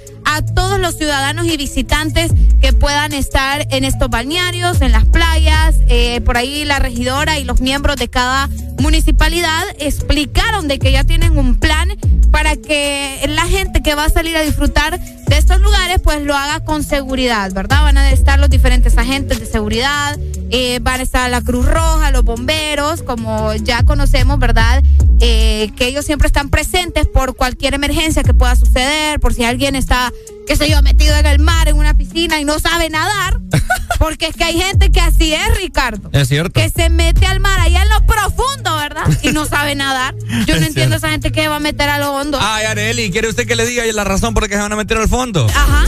todos los ciudadanos y visitantes que puedan estar en estos balnearios, en las playas. Eh, por ahí la regidora y los miembros de cada municipalidad explicaron de que ya tienen un plan para que la gente que va a salir a disfrutar de estos lugares pues lo haga con seguridad, ¿verdad? Van a estar los diferentes agentes de seguridad, eh, van a estar la Cruz Roja, los bomberos, como ya conocemos, ¿verdad? Eh, que ellos siempre están presentes por cualquier emergencia que pueda suceder, por si alguien está, qué sé yo, metido en el mar, en una piscina y no sabe nadar. Porque es que hay gente que así es, Ricardo. Es cierto. Que se mete al mar allá en lo profundo, ¿verdad? Y no sabe nadar. Yo no Es entiendo cierto. esa gente que va a meter a lo hondo. Ay, Areli, ¿quiere usted que le diga la razón por la que se van a meter al fondo? Ajá.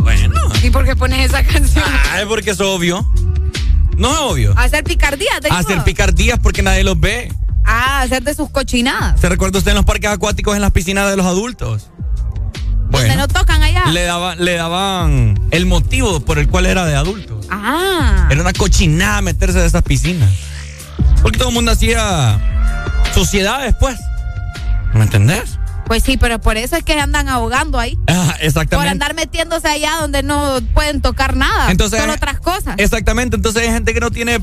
Bueno. ¿Y por qué pones esa canción? Ay, porque es obvio. No es obvio. A hacer picardía, te. Hacer picardías porque nadie los ve. Ah, hacer de sus cochinadas. ¿Se recuerda usted en los parques acuáticos en las piscinas de los adultos? Donde no tocan allá. le, daban, le daban el motivo por el cual era de adultos. Ah. Era una cochinada meterse de esas piscinas. Porque todo el mundo hacía sociedades, pues. ¿Me entendés? Pues sí, pero por eso es que andan ahogando ahí. Ah, Por exactamente. andar metiéndose allá donde no pueden tocar nada. Entonces, Solo otras cosas. Exactamente, entonces hay gente que no tiene.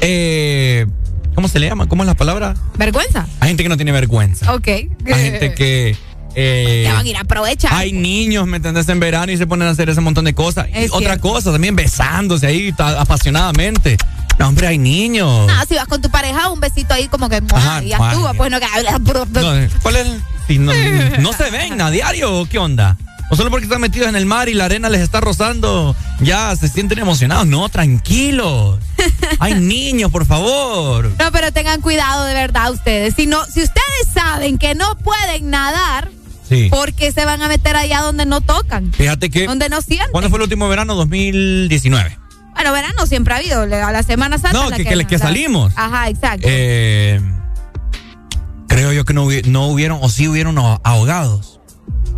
eh, ¿Cómo se le llama? ¿Cómo es la palabra? ¿Vergüenza? Hay gente que no tiene vergüenza. Ok. Hay gente que. Eh, Ya van a ir a aprovechar. hay niños, ¿me entendés? En verano y se ponen a hacer ese montón de cosas. Y Es otra cierto. cosa, también besándose ahí apasionadamente. No, hombre, hay niños. No, si vas con tu pareja, un besito ahí como que Ajá, y estuvo, pues no que No, eh, ¿Cuál es? si no, no se ven a diario o qué onda? O solo porque están metidos en el mar y la arena les está rozando, ya se sienten emocionados. No, tranquilos. Hay niños, por favor. No, pero tengan cuidado de verdad ustedes. Si no, si ustedes saben que no pueden nadar, Sí. ¿por qué se van a meter allá donde no tocan? Fíjate que. Donde no sienten. ¿Cuándo fue el último verano? 2019. Bueno, verano siempre ha habido, a la Semana Santa. No, la que- que- que la- salimos. Ajá, exacto. Eh, creo yo que no, no hubieron, o sí hubieron ahogados.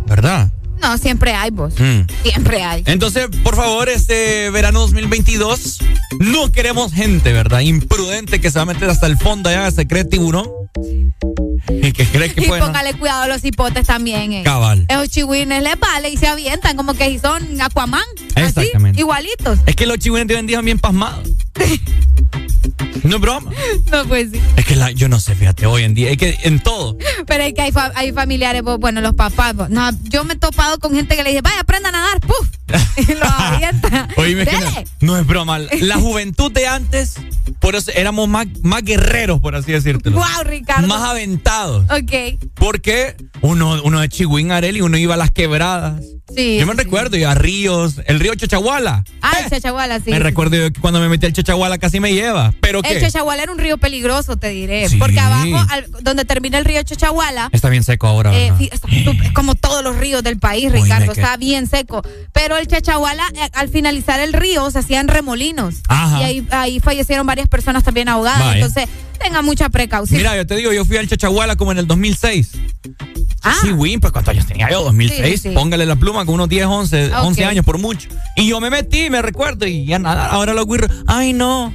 ¿Verdad? No, siempre hay vos. Mm. Siempre hay. Entonces, por favor, este verano 2022, no queremos gente, ¿verdad? Imprudente que se va a meter hasta el fondo allá, se cree tiburón. Y que cree que Y puede. póngale cuidado a los hipotes también. Eh. Cabal. Esos chihuines les vale y se avientan como que si son Aquaman. Exactamente. Así, igualitos. Es que los chihuines de hoy en día son bien pasmados. No es broma. No, pues sí. Es que la, yo no sé, fíjate, hoy en día, es que en todo. Pero es que hay, fa- hay familiares, vos, bueno, los papás. No, yo me he topado con gente que le dice, vaya, aprenda a nadar, ¡puf! Y los avienta. Oíme, es que no, es broma. La juventud de antes, por eso éramos más, más guerreros, por así decírtelo. Wow, Ricardo. Más aventados. Ok. Porque uno, uno de Chihuín Areli, uno iba a las quebradas. Sí. Yo me recuerdo, iba a ríos, el río Chachahuala. Ah, el Chachahuala, sí. me sí. recuerdo yo que cuando me metí al Chachahuala casi me lleva. ¿Pero El qué? Chachahuala era un río peligroso, te diré. Sí. Porque abajo, al- donde termina el río Chachahuala, Está bien seco ahora. Eh, está como todos los ríos del país, Ricardo, está bien seco. Pero el Chachahuala, eh, al finalizar el río, se hacían remolinos. Ajá. Y ahí, ahí fallecieron varias personas también ahogadas. Vaya. Entonces, tenga mucha precaución. Mira, yo te digo, yo fui al Chachahuala como en el 2006. Ah. Sí, Win, pues ¿cuántos años tenía yo? 2006. Sí, sí. Póngale la pluma con unos 10, 11, Ok. 11 años por mucho. Y yo me metí, me recuerdo, y ya nada. Ahora los guirros, ay no,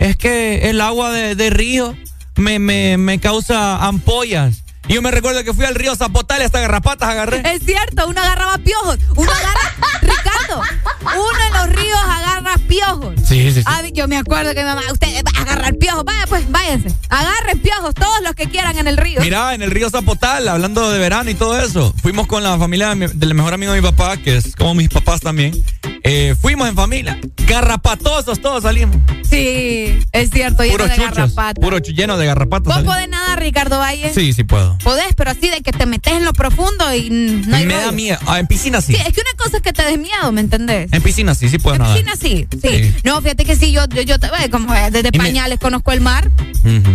es que el agua de, de río me, me, me causa ampollas. Y yo me recuerdo que fui al río Zapotal y hasta garrapatas agarré. Es cierto, uno agarraba piojos. Uno agarra, Ricardo, uno en los ríos agarra piojos. Sí, sí, sí. Ah, yo me acuerdo que mi mamá, usted va a agarrar piojos. Vaya, pues, váyanse. Agarren piojos, todos los que quieran en el río. Mira, en el río Zapotal, hablando de verano y todo eso, fuimos con la familia de mi- del mejor amigo de mi papá, que es como mis papás también. Eh, fuimos en familia, garrapatosos todos salimos. Sí, es cierto, lleno Puro de chuchos, garrapatas. puro lleno de garrapatas. ¿Vos salimos. podés nadar, Ricardo Valle? Sí, sí puedo. Podés, pero así de que te metes en lo profundo y no hay Me da miedo. Ah, en piscina sí. Sí, es que una cosa es que te des miedo, ¿me entendés? En piscina sí, sí puedo En nadar. piscina sí, sí, Sí. No, fíjate que sí, yo, yo, yo te- como eh, desde Y me- pañales conozco el mar.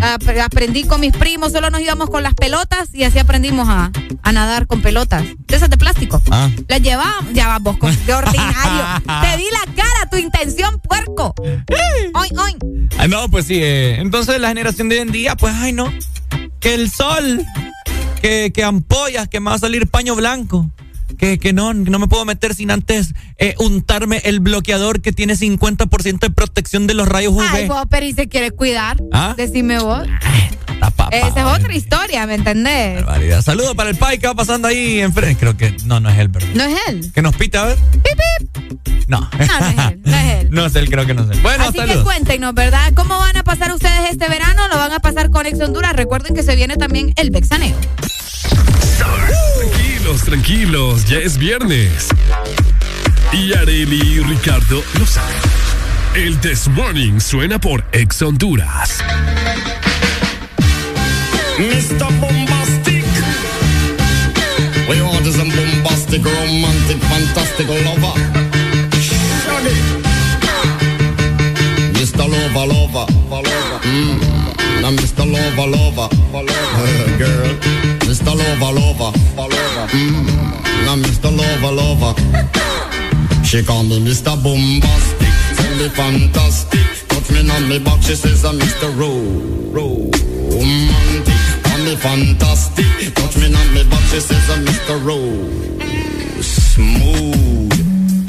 Ap- aprendí con mis primos, solo nos íbamos con las pelotas y así aprendimos a, a nadar con pelotas. De esas de plástico. Ah. Las llevábamos, ya vos, de ordinario. te di la cara, tu intención, puerco. Oy, oy. Ah, no, pues sí. eh, entonces la generación de hoy en día, pues, ay no. Que el sol, que, que ampollas, que me va a salir paño blanco. Que, que no, no me puedo meter sin antes eh, untarme el bloqueador que tiene 50% de protección de los rayos UV. Ay, vos, pero y se quiere cuidar. ¿Ah? Decime vos. papá, Esa es otra historia, ¿me entendés? Barbaridad. Saludos para el Pai que va pasando ahí enfrente. Creo que no, no es él, ¿verdad? No es él. Que nos pita, a ver. No. No, no es él, no es él. No es él, creo que no es él. Bueno, Así que cuéntenos, ¿verdad? ¿Cómo van a pasar ustedes este verano? ¿Lo van a pasar con Ex Honduras? Recuerden que se viene también el Bexaneo. Tranquilos, tranquilos, ya es viernes. Y Areli y Ricardo lo saben. El This Morning suena por Ex Honduras. Mr. Bombastic. We is a bombastic, romantic, fantastic lover. Shaggy. Mr. Lover, lover, lover. Mm. Now Mr. Lover, lover, lover. Girl. Mr. Lover, lover, lover. Mm. Now Mr. Lover, lover. She call me Mr. Bombastic. Tell me fantastic. Touch me on me back. She says I'm Mr. Ro, ro, romantic. Call me fantastic. Touch me on me back. She says I'm Mr. Ro, smooth.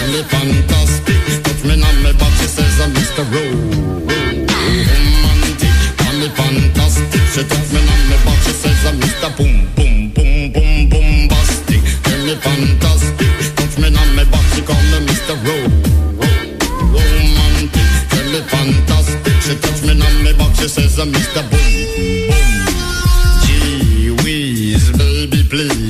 Fantastic. Touch me on she says I'm Mr. Ro. Romantic. Call me fantastic. She touch me on she says I'm Mr. Boom, boom, boom, boom, fantastic. Touch me on she call me Mr. Ro. Romantic. Fantastic. She touch me on she says I'm Mr. Boom, boom. Gee whiz, baby, please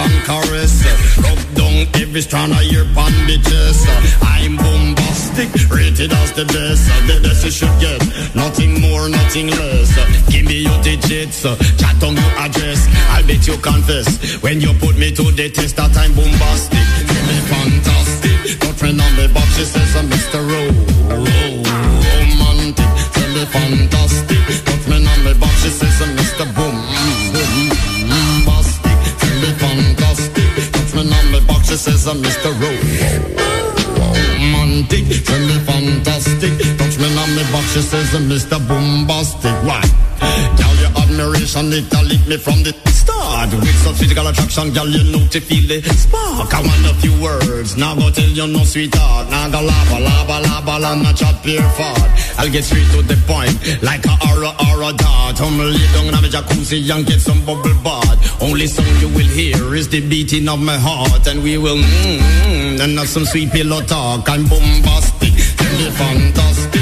and caress. Rub down every strand of your bandages. I'm bombastic, rated as the best. The best you should get, nothing more, nothing less. Give me your digits, chat on your address. I bet you confess when you put me to the test that I'm bombastic. Tell me fantastic, got friend on the box, she says I'm Mr. Ro, Ro, romantic. Tell me fantastic, got friend on the box, she says I'm says I'm Mr. Ro, romantic. Tell me fantastic, touch me on me box, she says I'm Mr. Bombastic. Why? Girl, admiration, it a lick me from the start. With such physical attraction, girl, you know to feel the spark. I want a few words, now go tell you no sweetheart. Now go lava, lava, lava, la, not chat pure fart. I'll get straight to the point, like a aura, aura dart. Come lay down in a jacuzzi and get some bubble bath. Only song you will hear is the beating of my heart, and we will mmm, and have some sweet pillow talk. I'm bombastic, tell me fantastic.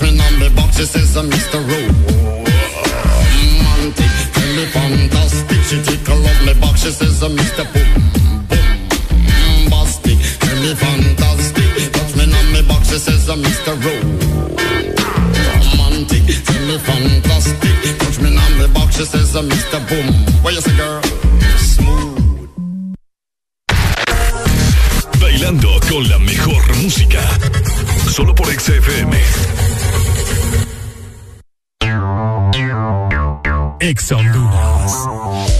Me on the box, she says I'm Mr. Rowe fantastic. She tickle up my box, she says I'm Mr. Boom, boom, fantastic, touch on Mr. Romantic, fantastic. Touch me on Mr. Boom. Say, girl? Smooth. Bailando con la mejor música. Solo por XFM. Ex Honduras.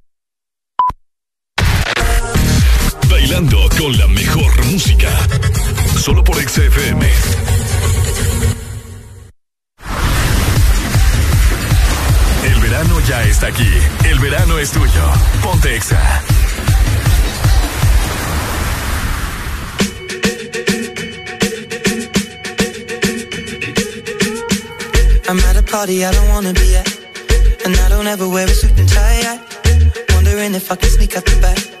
Bailando con la mejor música. Solo por XFM. El verano ya está aquí. El verano es tuyo. Ponte Exa. I'm at a party I don't wanna be at. And I don't ever wear a suit and tie. Wondering if I can sneak out the back.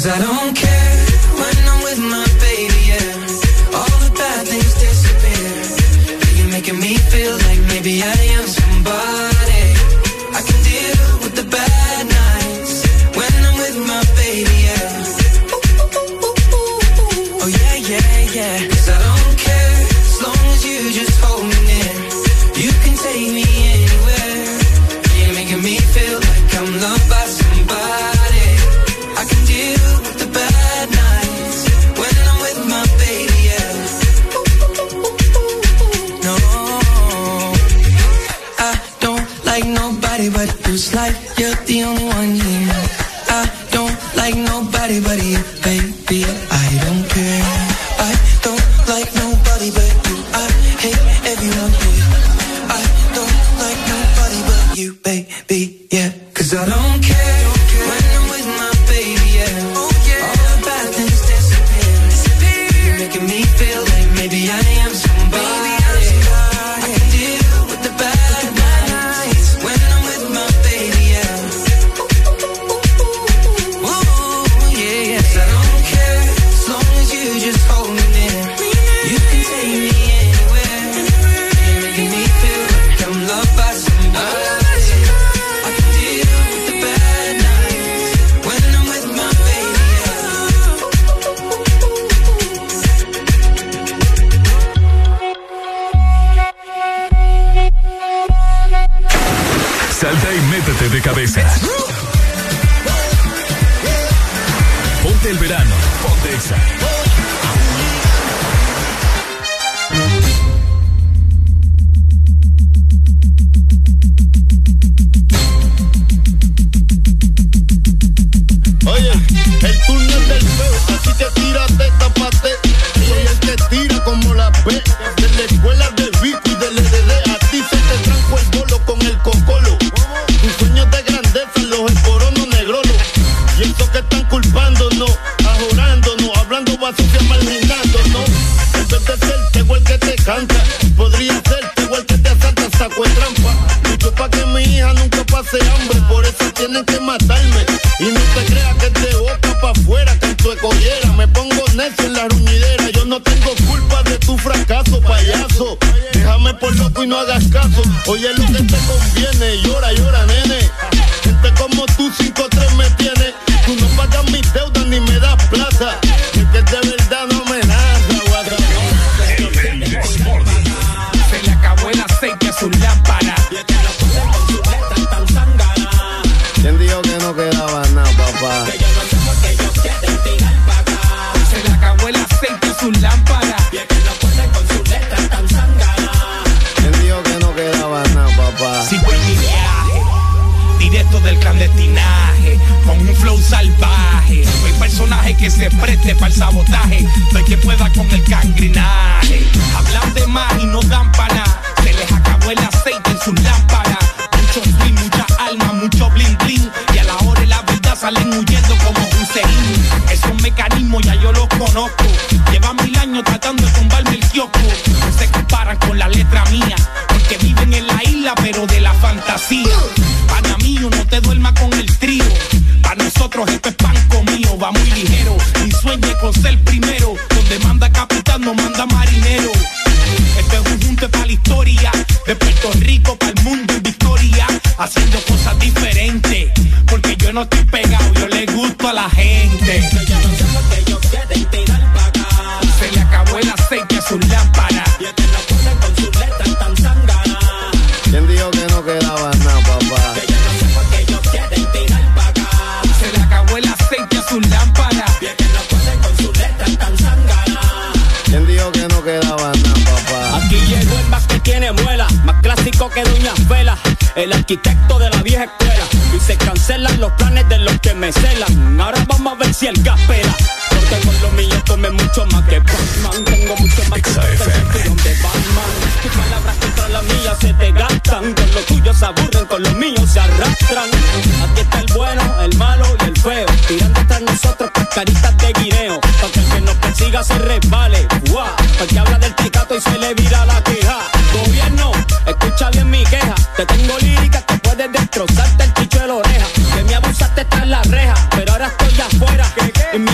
Cause I don't care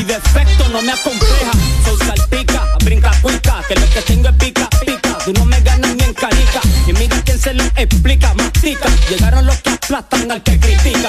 defecto no me acompleja. Soy salpica, brinca cuica, que lo que tengo es pica, pica. Tú no me ganas ni en canica. Y mira quién se lo explica, mastica. Llegaron los que aplastan al que critica.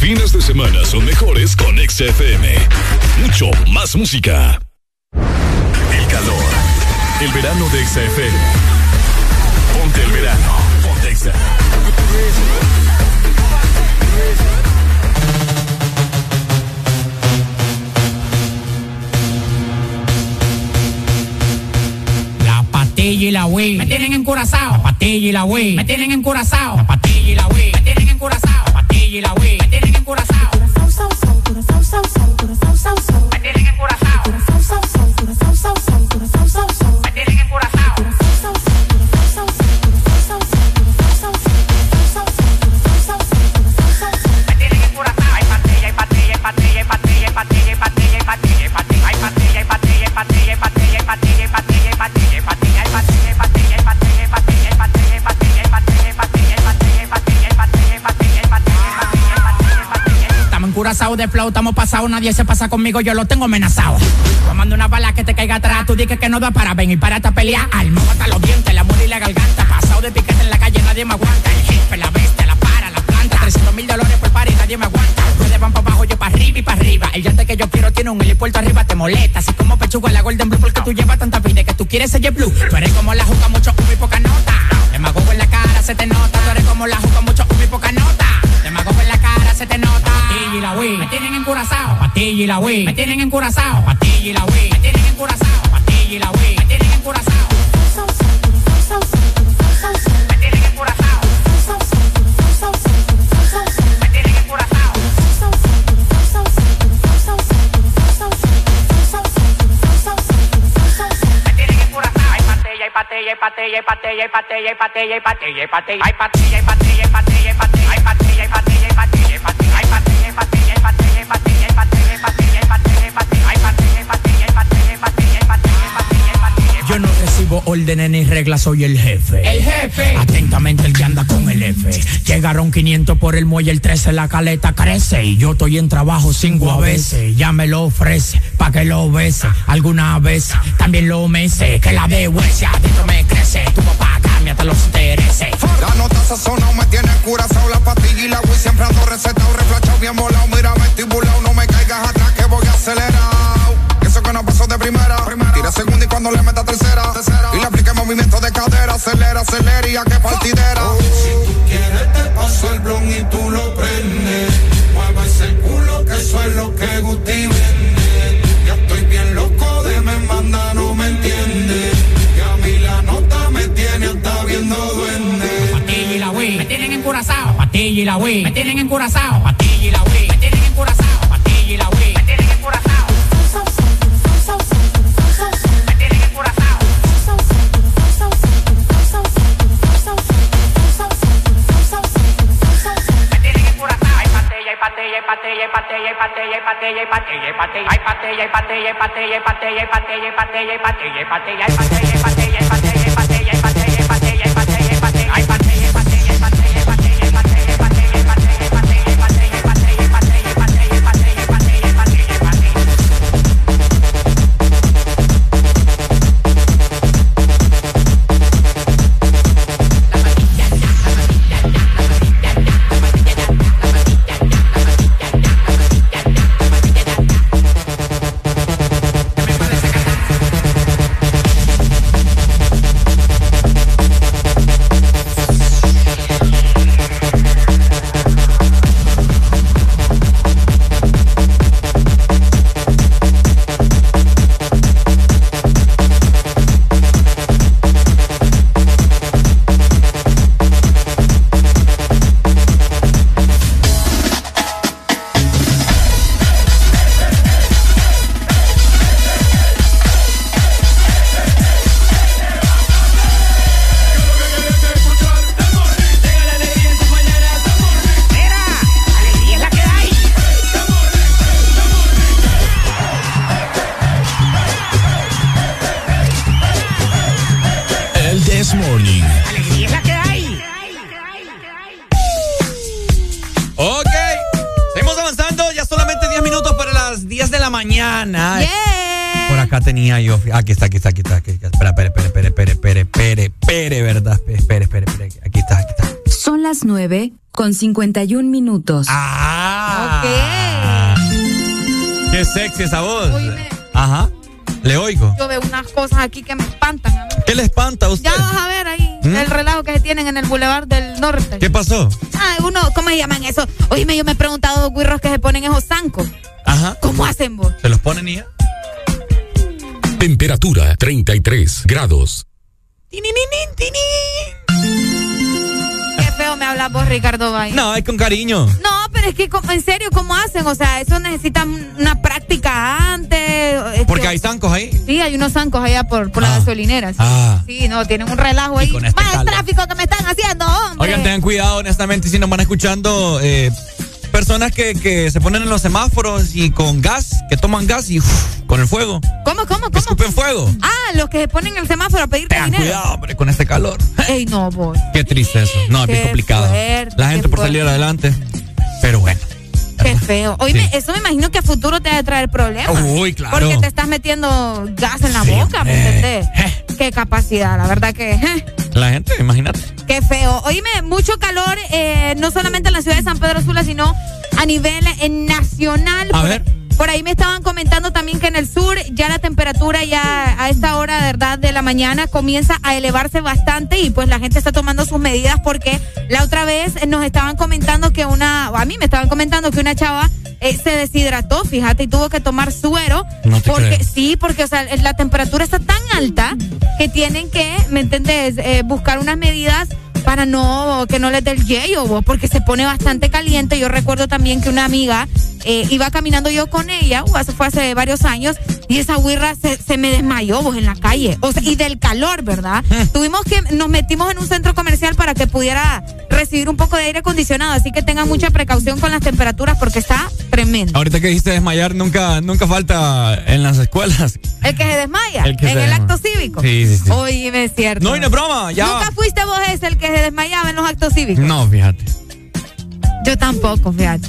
fines de semana son mejores con XFM. Mucho más música. El calor. El verano de XFM. Ponte el verano. Ponte XFM. La patilla y la wey. Me tienen encorazado. Patilla y la wey. Me tienen encorazado. Patilla y la wey. Me tienen encorazado. Patilla y la wey de flow, estamos pasados, nadie se pasa conmigo, yo lo tengo amenazado. Tomando una bala que te caiga atrás, tú dices que no da para ven y para esta pelea. Alma hasta los dientes, la muerte y la garganta. Pasado de piquete en la calle, nadie me aguanta. El jefe, la bestia, la para, la planta. 300 mil dólares por par y nadie me aguanta. Ustedes van para abajo, yo para arriba y para arriba. El llante que yo quiero tiene un helipuerto arriba, te molesta. Así como pechuga la Golden Blue, porque tú llevas tanta vida que tú quieres ser blue. Tú eres como la juca, mucho humo y poca nota. Demagogo en la cara, se te nota. Tú eres como la juca, mucho humo y poca nota. Demagogo en la cara, se te nota. Patilla y la Wii, me tienen encurazao. Patilla y la Wii, me tienen encurazao. Patilla y la Wii, me tienen encurazao. Patilla y la Wii, me tienen encurazao. Me tienen encurazao. Me tienen encurazao. Patella, patella, patella, patella, patella, patella, patella, patella, órdenes ni reglas, soy el jefe. El jefe. Atentamente el que anda con el F. Llegaron 500 por el muelle, el 13 la caleta crece. Y yo estoy en trabajo cinco a veces. Ya me lo ofrece, pa' que lo bese. Alguna vez también lo mece. Que la de huesia adentro me crece. Tu papá cambia hasta los intereses. La nota sazona me tiene curazao La pastilla y la Wii siempre ando recetado Reflachado bien volado, mira vestibulado No me caigas atrás que voy acelerado Eso que no pasó de primera Tira segunda y cuando le meta tercera Y le aplique movimiento de cadera Acelera, acelera y a que partidera quieres te paso el blon y tú lo prendes. Mueve ese culo que eso es lo que Guti vende. Ya estoy bien loco de me manda, no me entiende. Que a mí la nota me tiene hasta viendo duende. Patilla y la Wii, me tienen encurazao. Patilla y la Wii, me tienen encurazao. Patilla patella, hay patella, hay patella, hay patella, hay patella, hay patella, hay patella, hay patella, hay patella, hay con 51 minutos. Ah. Qué sexy esa voz. Ajá. Le oigo. Yo veo unas cosas aquí que me espantan. a mí. ¿Qué le espanta a usted? Ya vas a ver ahí ¿Mm? el relajo que se tienen en el Boulevard del Norte. ¿Qué pasó? Ah, uno, ¿cómo se llaman eso? Oíme, yo me he preguntado los guirros que se ponen esos zancos. Ajá. ¿Cómo hacen vos? ¿Se los ponen y ya? Temperatura 33 grados. Qué feo me hablas vos, Ricardo Valle. No, es con cariño. No, pero es que, en serio, ¿cómo hacen? O sea, eso necesita una práctica antes. es Porque que- hay zancos ahí. Sí, hay unos zancos allá por, por la gasolinera. Sí. Ah. Sí, no, tienen un relajo ahí. este Más el tráfico que me están haciendo, hombre. Oigan, tengan cuidado, honestamente, si nos van escuchando eh, personas que, que se ponen en los semáforos y con gas, que toman gas y con el fuego. ¿Cómo, cómo, cómo? Escupen fuego. Ah, los que se ponen en el semáforo a pedirte Tengan dinero. cuidado, hombre, con este calor. Ey, no, vos. Qué triste eso. No, es bien complicado. fuerte, La gente por salir adelante. Pero bueno. Qué feo. Oye, eso me imagino que a futuro te va a traer problemas. Uy, claro. Porque te estás metiendo gas en la boca, ¿me entendés? Qué capacidad, la verdad que. eh, La gente, imagínate. Qué feo. Oíme, mucho calor, eh, no solamente en la ciudad de San Pedro Sula, sino a nivel eh, nacional. A ver. Por ahí me estaban comentando también que en el sur ya la temperatura ya a esta hora de verdad de la mañana comienza a elevarse bastante y pues la gente está tomando sus medidas porque la otra vez nos estaban comentando que una, o a mí me estaban comentando que una chava eh, se deshidrató, fíjate, y tuvo que tomar suero. No te porque creo. sí, porque o sea, la temperatura está tan alta que tienen que, ¿me entendés? Eh, buscar unas medidas para no que no les dé el yello, vos, porque se pone bastante caliente. Yo recuerdo también que una amiga eh, iba caminando yo con ella, eso fue hace varios años, y esa guirra se, se me desmayó vos en la calle. O sea, y del calor, ¿verdad? Tuvimos que, nos metimos en un centro comercial para que pudiera recibir un poco de aire acondicionado, así que tengan mucha precaución con las temperaturas porque está tremendo. Ahorita que dijiste desmayar, nunca, nunca falta en las escuelas. El que se desmaya El que en se el desmaya. acto cívico. Sí, sí, sí. Oíme, es cierto. No, y no es broma, ya. ¿Nunca fuiste vos ese el que se desmayaba en los actos cívicos? No, fíjate. Yo tampoco, fíjate.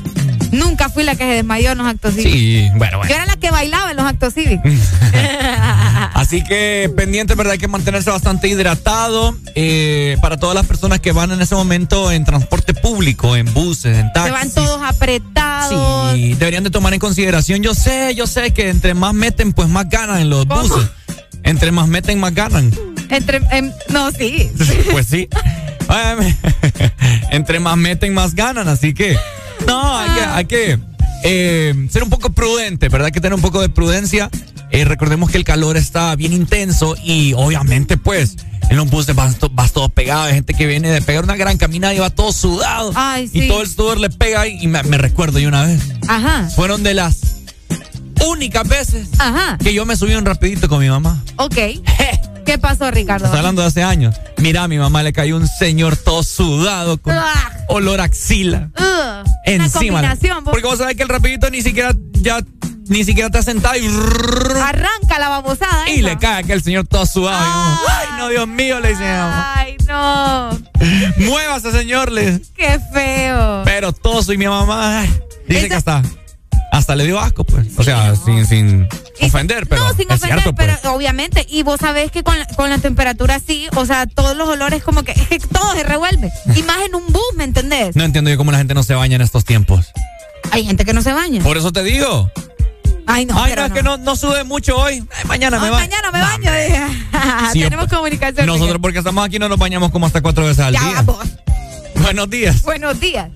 Nunca fui la que se desmayó en los actos cívicos. Sí, bueno, bueno. Yo era la que bailaba en los actos cívicos. Así que pendiente, ¿verdad? Hay que mantenerse bastante hidratado. eh, para todas las personas que van en ese momento en transporte público, en buses, en Se taxis. van todos apretados. Sí, deberían de tomar en consideración. Yo sé, yo sé que entre más meten, pues más ganan en los ¿Cómo? buses. Entre más meten, más ganan. Entre, em, no, sí. Pues sí. Entre más meten, más ganan. Así que, no, hay que, hay que eh, ser un poco prudente, ¿verdad? Hay que tener un poco de prudencia. Eh, recordemos que el calor está bien intenso y obviamente, pues, en los buses vas, to- vas todo pegado. Hay gente que viene de pegar una gran caminada y va todo sudado. Ay, Y sí. todo el sudor le pega. Y me, me recuerdo yo una vez. Ajá. Fueron de las únicas veces Ajá. que yo me subí un rapidito con mi mamá. Ok. ¿Qué pasó, Ricardo? Estoy hablando de hace años. Mira, a mi mamá le cayó un señor todo sudado con Ugh. olor a axila. Una Encima. combinación. vos. Porque vos sabés que el rapidito ni siquiera ya ni siquiera te has sentado y, Arranca la babosada. y esa. le cae aquel señor todo sudado. Y Ay, no, Dios mío, le dice mi mamá. Ay, no. Muévase, señor. Le, Qué feo. pero todo y mi mamá ay, dice Esa- que hasta, hasta le dio asco, pues. O sea, sin, sin ofender, pero. no, sin es ofender, cierto, pero pues. obviamente. Y vos sabés que con la, con la temperatura así, o sea, todos los olores como que, todo se revuelve. Y más en un bus, ¿me entendés? No entiendo yo cómo la gente no se baña en estos tiempos. Hay gente que no se baña. Por eso te digo. Ay, no, Ay, no, es que no, no sude mucho hoy. Ay, mañana me Ay, baño. mañana me baño. Tenemos pues, comunicación. Nosotros porque estamos aquí no nos bañamos como hasta cuatro veces al Ya día. vamos. Buenos días. Buenos días.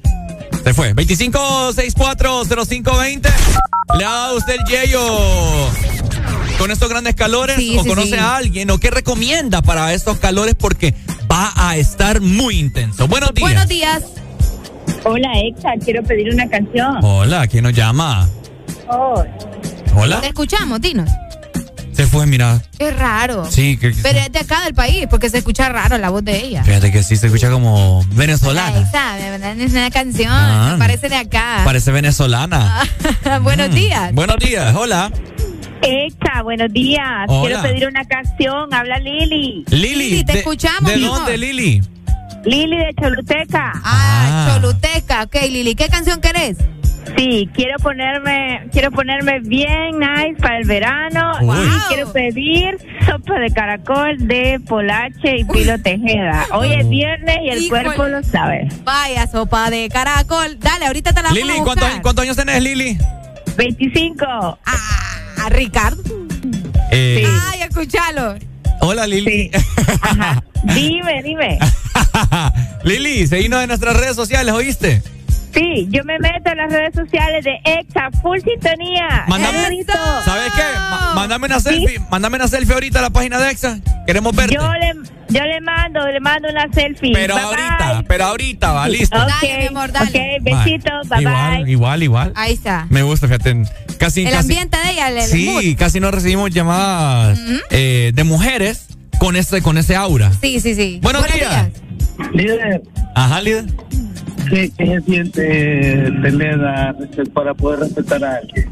Se fue. 25640520. ¿Le ha dado usted el yello con estos grandes calores? Sí, ¿O sí, conoce sí. a alguien? ¿O qué recomienda para estos calores? Porque va a estar muy intenso. Buenos días. Buenos días. Hola, Exa, quiero pedir una canción. Hola, ¿quién nos llama? Oh, Hola. Te escuchamos, dinos. Se fue, mira. Es raro. Sí, que, Pero es de acá del país, porque se escucha raro la voz de ella. fíjate que sí se escucha como venezolana. Ay, sabe, ¿verdad? Es una canción, Ah. me parece de acá. Parece venezolana. Buenos días. Buenos días, hola. Exa, buenos días. Hola. Quiero pedir una canción. Habla Lili. Lili. Lili, te de- escuchamos, ¿De dónde. Lili? Lili de Choluteca. Ah, Choluteca. Ok, Lili, ¿qué canción querés? Sí, quiero ponerme, quiero ponerme bien nice para el verano y quiero pedir sopa de caracol de Polache y Pilo Tejeda. Hoy es viernes y el Híjole. cuerpo lo sabe. Vaya, sopa de caracol. Dale, ahorita te la vamos Lili, a ¿cuántos, buscar. ¿cuántos años tenés, Lili? 25. Ah, Ricardo. Eh, Ay, escúchalo. Hola, Lili. Dime, dime. Lili, seguinos en nuestras redes sociales, ¿oíste? Sí, yo me meto en las redes sociales de Exa, full sintonía. Mándame-. ¿Sabes qué? Ma- mándame una selfie, mándame una selfie ahorita a la página de Exa. Queremos verte. Yo le, yo le mando, le mando una selfie. Pero Bye, ahorita, bye. pero ahorita, va, listo. Ok, Dale, mi amor, dale. ok, besitos, bye igual, bye. igual, igual. Ahí está. Me gusta, fíjate. Casi, El casi- ambiente de ella, el, el mood. Sí, casi no recibimos llamadas eh, de mujeres con ese, con ese aura. Sí, sí, sí. Buenos, días. Líder, Ajá, líder. ¿Qué, se siente tener a, para poder respetar a alguien?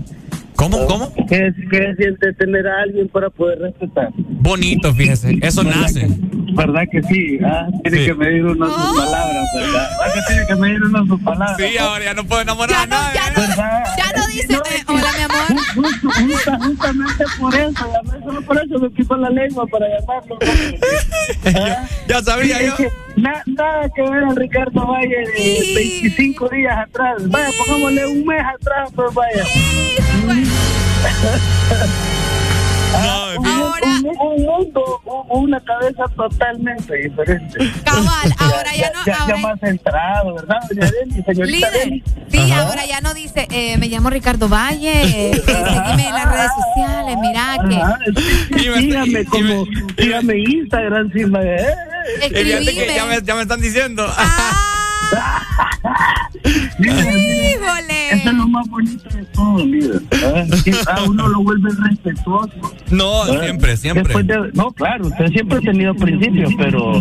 ¿Cómo, cómo? ¿Qué, qué siente tener a alguien para poder respetar? Bonito, fíjese. Eso nace. ¿Verdad que sí? Ah, tiene Sí. que medir unas sus palabras, ¿verdad? ¿Verdad que tiene que medir unas sus palabras? Sí, ahora ya no puedo enamorar a nadie. ¿Verdad? Ya no dice, eh, hola mi amor. Justo- justa- justamente por eso, solo por eso me quitó la lengua para llamarlo. ¿Ah? Ya sabía Sí, yo. es que na- nada que ver a Ricardo Valle de 25 días atrás. Vaya, pongámosle un mes atrás, pues vaya. Ah, un, un- un mundo, un- una cabeza totalmente diferente. Cabal, ahora ya no. Ya, ya ahora- más centrado, ¿verdad, doña Deli, señorita Líder. Deli? Sí, Ajá. ahora ya no dice, eh, me llamo Ricardo Valle, eh, seguime en las redes sociales, mira Ajá, que. sí, como, sígame en Instagram, sí, ma- eh, eh, Y fíjate que ya me, ya me están diciendo. Híjole. Eso es lo más bonito de todo. Que a uno lo vuelve respetuoso. No, siempre, siempre. De- no, claro, usted siempre ha tenido principios, pero.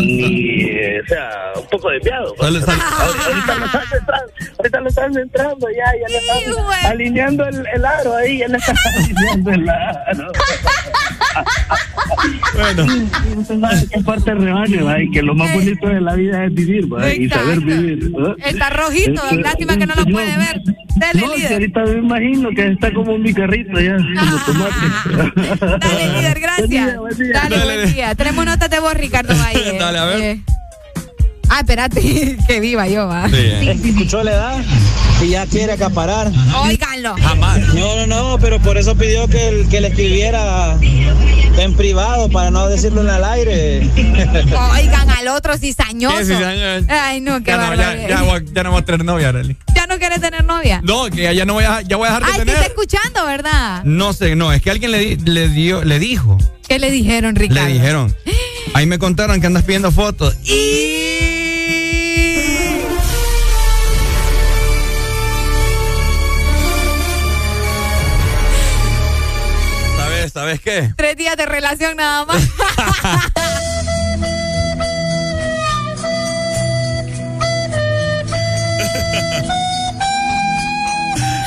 Y, eh, o sea, un poco desviado. Sale, sale. Ahorita, lo están centrando, ahorita lo están centrando ya, ya le están alineando el, el aro ahí, ya le están alineando el aro. Bueno. Usted sabe que parte rebaño, ¿va? y que lo más bonito de la vida es vivir, ¿va? y saber vivir. ¿va? Está rojito, Este, lástima que no lo yo- puede ver. Dele, No, líder. ahorita me imagino que está como mi carrito ya, como tomate. Dale, líder, gracias. Dale, buen día. Tenemos notas de voz, Ricardo Valle. Dale, a ver. Eh, Ah, espérate, que viva yo, va. Es que escuchó la edad y ya quiere acaparar. Óiganlo. No, no, no, pero por eso pidió que, el- que le escribiera en privado para no decirlo en el aire. Oigan al otro cizañoso. Ay, no, qué Ya no, ya, barbaridad. ya, voy- ya no voy a tener novia, Arely. ¿Ya no quieres tener novia? No, que ya no voy a, ya voy a dejar de Ay, te tener. está escuchando, ¿verdad? No sé, no, es que alguien le, le, dio, le dijo. ¿Qué le dijeron, Ricardo? Le dijeron. Ahí me contaron que andas pidiendo fotos. Y. ¿Sabes, ¿Sabes qué? Tres días de relación nada más.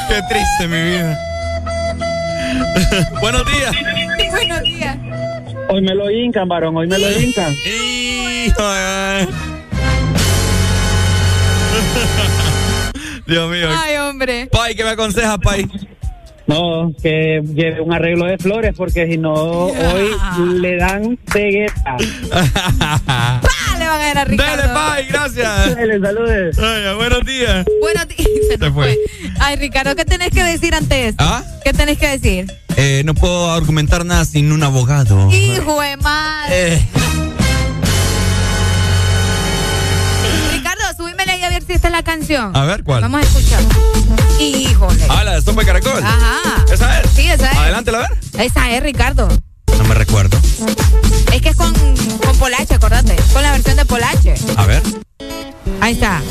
Qué triste mi vida. Buenos días. Buenos días. Hoy me lo hincan, varón, hoy me lo hincan. Dios mío. Ay, hombre. Pai, ¿qué me aconseja, Pai? No, que lleve un arreglo de flores porque si no, hoy le dan cegueta. ¡Pah! Le van a dar a Ricardo. Dale, Pai, gracias. Dale, saludes. Buenos días. Buenos días. Se nos Se fue. fue. Ay, Ricardo, ¿qué tenés que decir antes? ¿Ah? ¿Qué tenés que decir? Eh, no puedo argumentar nada sin un abogado. Hijo de madre. Eh, si esta es la canción. a ver, ¿cuál? Vamos a escuchar. Híjole. Ah, la de de Caracol. Ajá. ¿Esa es? Sí, esa es. Adelante, a ver. Esa es, Ricardo. No me recuerdo. Es que es con, con Polache, acordate. Con la versión de Polache. A ver. Ahí está.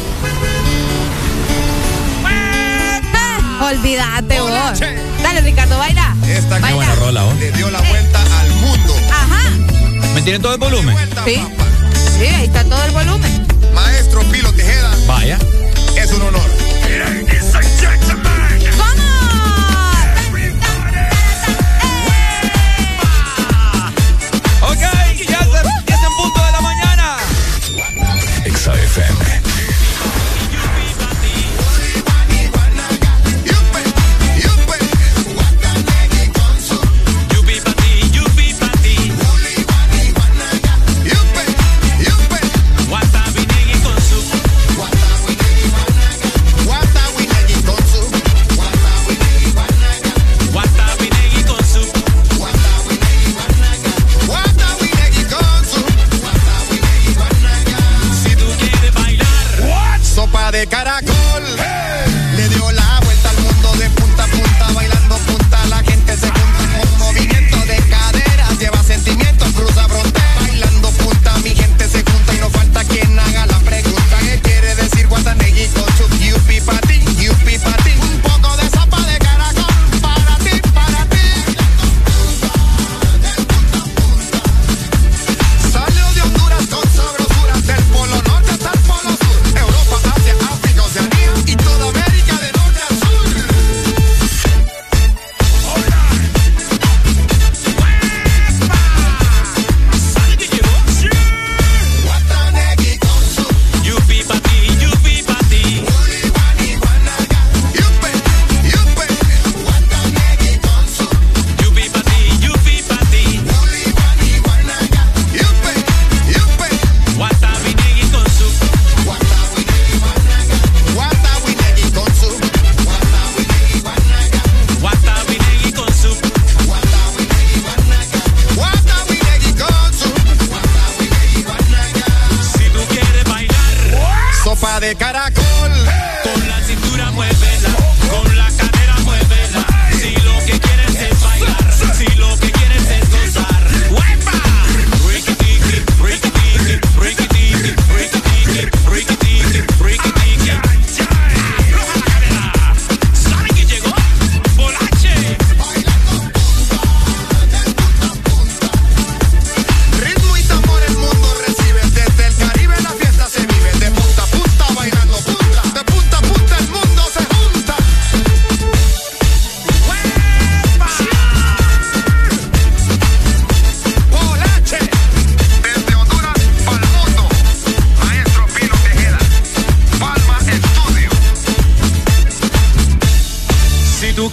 Olvídate vos. Dale, Ricardo, baila. Esta Qué Baila. buena rola, vos. le dio la vuelta al mundo. Ajá. ¿Me tienen todo el volumen? Sí. Sí, ahí está todo el volumen. Maestro Pilo Tejeda, Vaya. es un honor. de cara.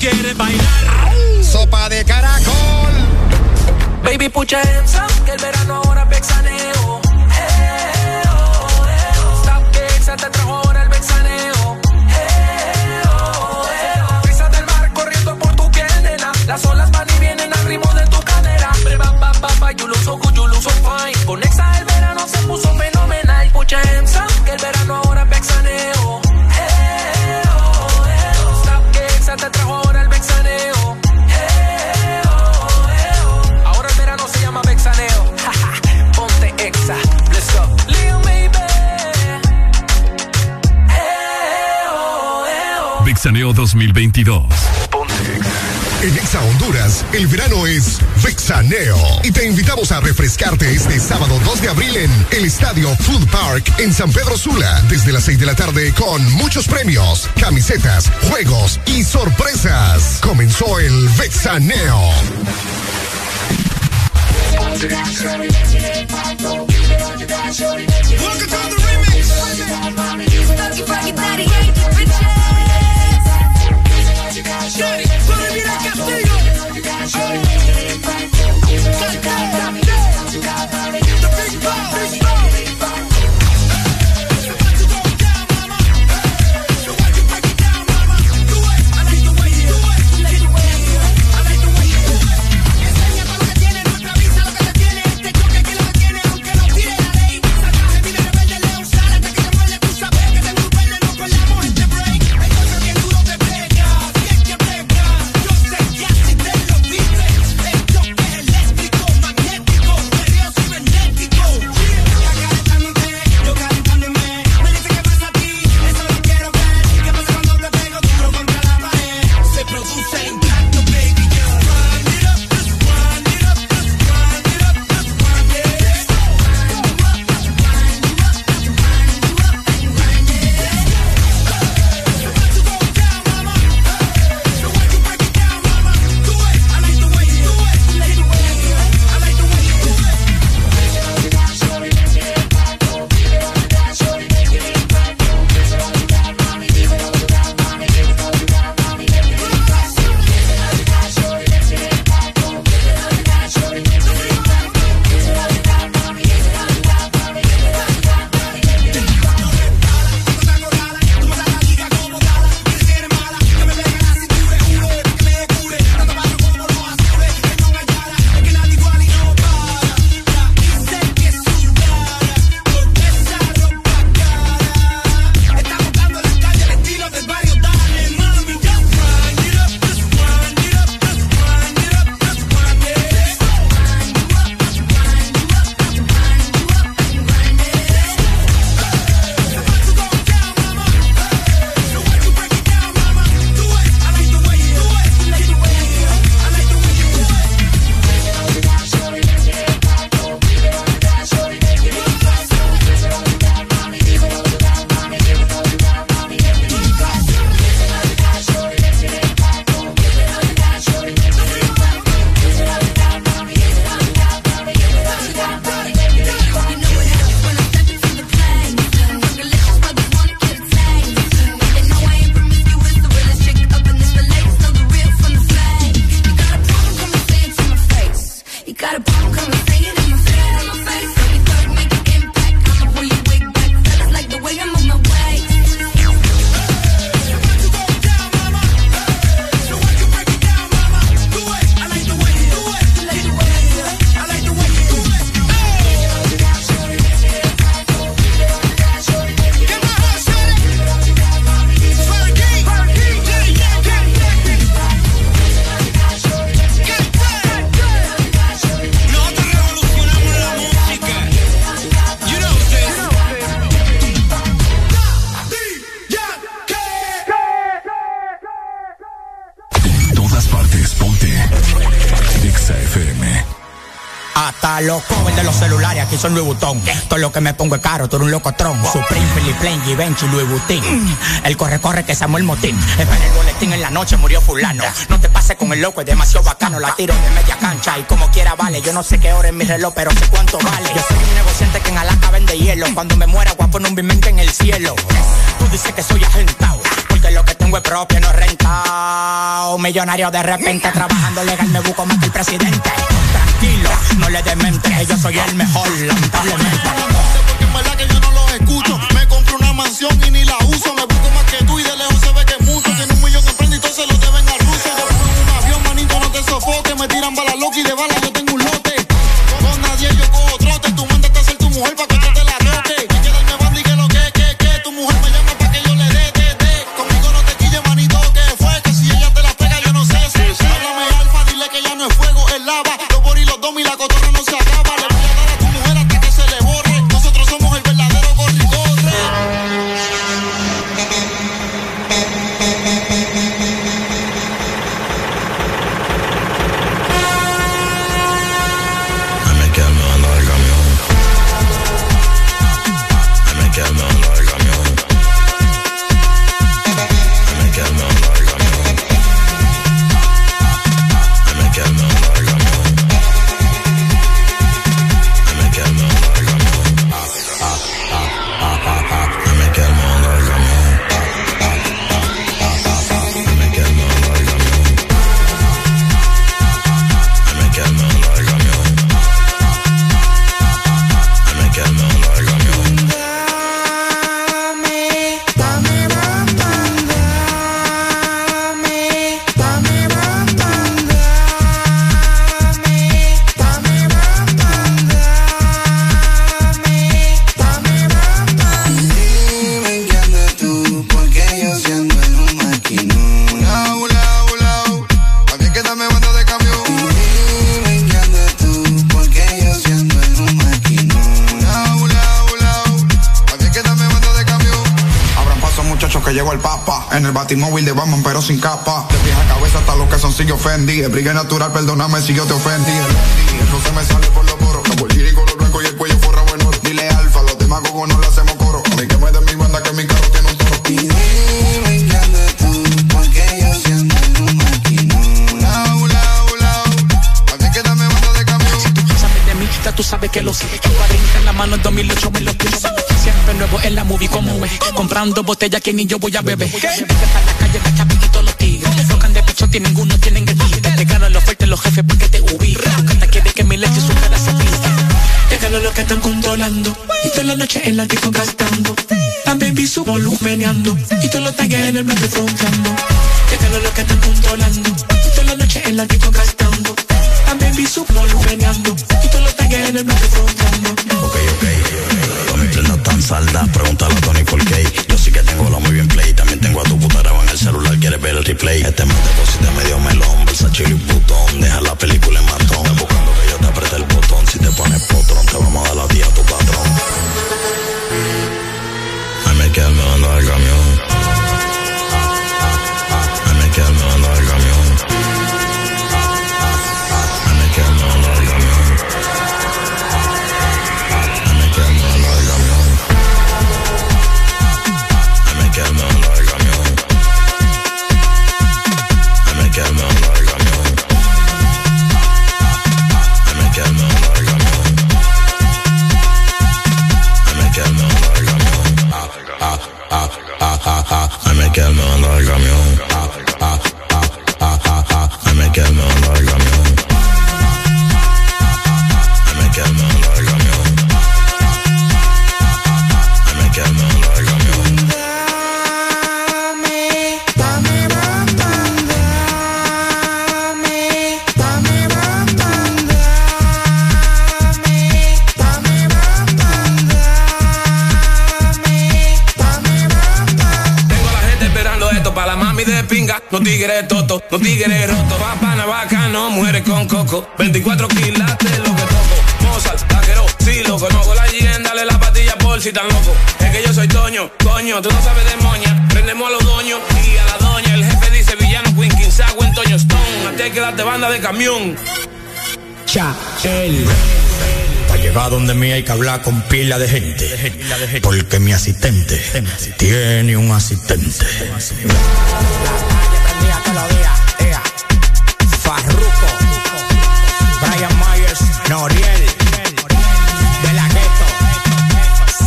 quiere bailar. Sopa de caracol. Baby, pucha que el verano ahora pexaneo. Eh, oh, eh, oh. Stop Pexa, te trajo ahora el pexaneo. Eh, oh, oh. Del mar corriendo por tu piel. Las olas van y vienen al ritmo de tu cadera. Ba, ba, ba, you look so good, you look so fine. Con Exa eh, oh. Vexaneo 2022. En Exa Honduras, el verano es Vexaneo. Y te invitamos a refrescarte este sábado 2 de abril en el Estadio Food Park en San Pedro Sula, desde las 6 de la tarde con muchos premios, camisetas, juegos y sorpresas. Comenzó el Vexaneo. Se aquí son Louis Vuitton. Todo lo que me pongo es caro, tú eres un locotrón. Supreme, Philip Plain, Givenchy, Louis Vuitton. El corre, corre que Samuel Motín. Espera el boletín en la noche, murió fulano. No te pases con el loco, es demasiado bacano. La tiro de media cancha y como quiera vale. Yo no sé qué hora es mi reloj, pero sé cuánto vale. Yo soy un negociante que en Alaska vende hielo. Cuando me muera, guapo en un bimente en el cielo. Tú dices que soy agentado. Porque que lo que tengo es propio, no rentado. Millonario de repente, trabajando legal me busco más que el presidente. Tranquilo, no le demente, yo soy el mejor, lamentablemente. Porque en verdad que yo no los escucho. Me compro una mansión y ni la uso. Me busco más que tú y de lejos se ve que es mucho. Tiene un millón en prenda y se lo deben al ruso. Yo en un avión, manito, no te sofoques. Me tiran balas locas y de balas El brigue natural, perdóname si yo te ofendí. Eso se me sale por los poros. Como el lírico, lo blanco y el cuello forra bueno. Dile alfa, los demagogos no le hacemos coro. A mí que me den mi banda, que mi carro tiene un toro. Dime qué andas tú, porque yo en un maquinón. Lau, lau, lau. A mí que dame banda de camión. sabes de mí, ya tú sabes que lo sé. 40 en la mano, en 2008 me lo pienso. Siempre nuevo en la movie como es. Comprando botellas que ni yo voy a beber. Pa' la calle, la chapitito los tigres. Los can de pecho tienen uno, tienen ganan los fuertes los jefes pa' que te ubiquen. Tu canta quiere que mi leche su cara se pinte. Déjalo lo que están controlando. Y toda la noche en la disco gastando. La baby su volumeneando. Y todos los tagues en el medio fronteando. Déjalo lo que están controlando. Y toda la noche en la disco gastando. La baby su volumeneando. Y todos los tagues en el medio fronteando. Ok, ok. Con mi plena tan salda, pregúntale a Tony por qué. Yo sí que tengo la muy bien multiplay. Este mate cosita medio melón, versace y putón. Deja la película en Tigres toto, los tigres rotos. Va pana, bacano, mujeres con coco. 24 quilates lo que toco. Mozart, taquero, sí, loco. No hago la GN, dale la patilla por si tan loco. Es que yo soy Toño, coño, tú no sabes de moña. Prendemos a los doños y a la doña. El jefe dice villano, Queen, Quinzago, en Toño Stone. A ti hay que darte banda de camión. Cha, el. Para llegar donde mí hay que hablar con pila de gente. Porque mi asistente tiene un asistente día, todos los días. Ea. Farruko, Brian Myers, Noriel, De La Ghetto,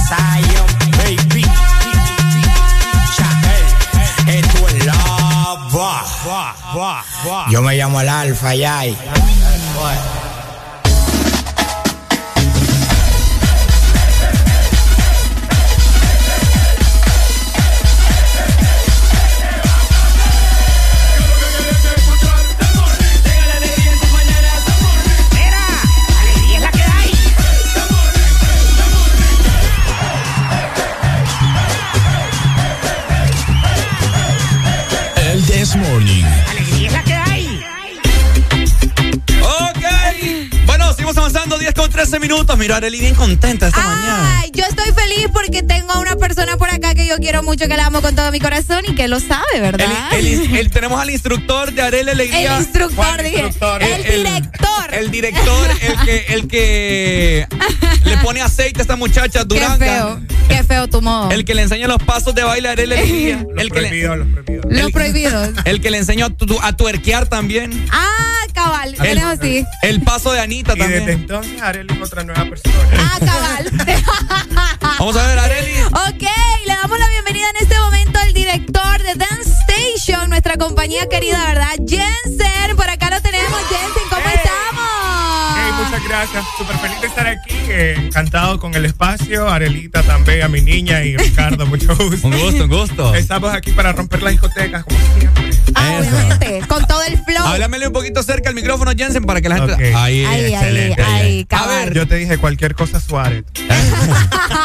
Zion Baby, Chahel, esto es lava. Yo me llamo el Alfa Yay. 13 minutos. Mira, Arely bien contenta esta mañana. Ay, yo estoy feliz porque tengo a una persona por acá que yo quiero mucho, que la amo con todo mi corazón y que lo sabe, ¿verdad? El, el- el- tenemos al instructor de Arely Alegría. El instructor, ¿Cuál dije. instructor? El director. El director, el que, el que le pone aceite a esta muchacha Qué Duranga. feo, qué feo tu modo. El que le enseña los pasos de baile a Arely Alegría. el que le, Los prohibidos. el que le enseñó a, tu- a tuerquear también. Ah, cabal, El, tenemos sí. el paso de Anita Y también. desde entonces Arely es otra nueva persona. Ah, cabal. Vamos a ver, Arely. Ok, le damos la bienvenida en este momento al director de Dance Station, nuestra compañía querida, ¿verdad? Jensen, por acá lo tenemos. Jensen, ¿cómo estamos? Hey, muchas gracias. Súper feliz de estar aquí. eh, encantado con el espacio. Arelita también, a mi niña y Ricardo, mucho gusto. Un gusto, un gusto. Estamos aquí para romper las discotecas, como siempre. Ah, obviamente, con todo el flow. Háblamele un poquito cerca al micrófono, Jensen, para que la gente. Ahí, ay, excelente. ay, A cabal. ver, Yo te dije cualquier cosa, Suárez.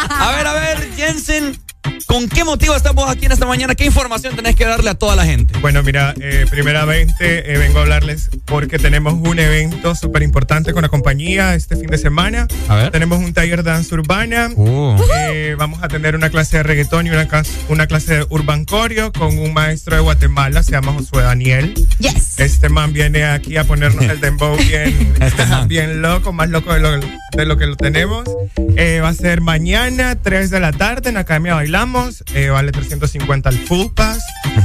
a ver, a ver, Jensen, ¿con qué motivo estamos aquí en esta mañana? ¿Qué información tenés que darle a toda la gente? Bueno, mira, eh, primeramente eh, vengo a hablarles porque tenemos un evento súper importante con la compañía este fin de semana. A ver. Tenemos un taller de danza urbana. Uh. Eh, vamos a tener una clase de reggaetón y una, una clase de urban coreo con un maestro de Guatemala, se llama Josué Daniel. Yes. Este man viene aquí a ponernos el dembow bien, Este bien loco, más loco de lo, de lo que lo tenemos. Eh, va a ser mañana, 3 de la tarde, en Academia Bailamos. Eh, vale 350 el Full Pass.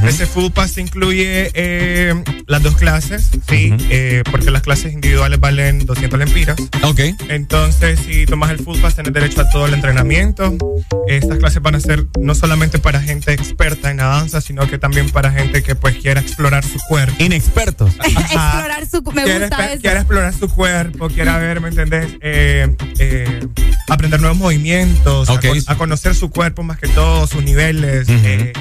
Ese Full Pass incluye eh, las dos clases, ¿sí? Eh, porque las clases individuales valen 200 lempiras. Ok. Entonces, si tomas el Full Pass, tienes derecho a todo el entrenamiento. Estas clases van a ser no solamente para gente experta en la danza, sino que también para gente que pues quiera explorar su cuerpo. Inexpertos. Explorar su. Me quiere, gusta eso. quiere explorar su cuerpo, quiere ver, ¿me entendés? Eh, eh, aprender nuevos movimientos, a Ok. con- a, conocer su cuerpo más que todo, sus niveles. eh,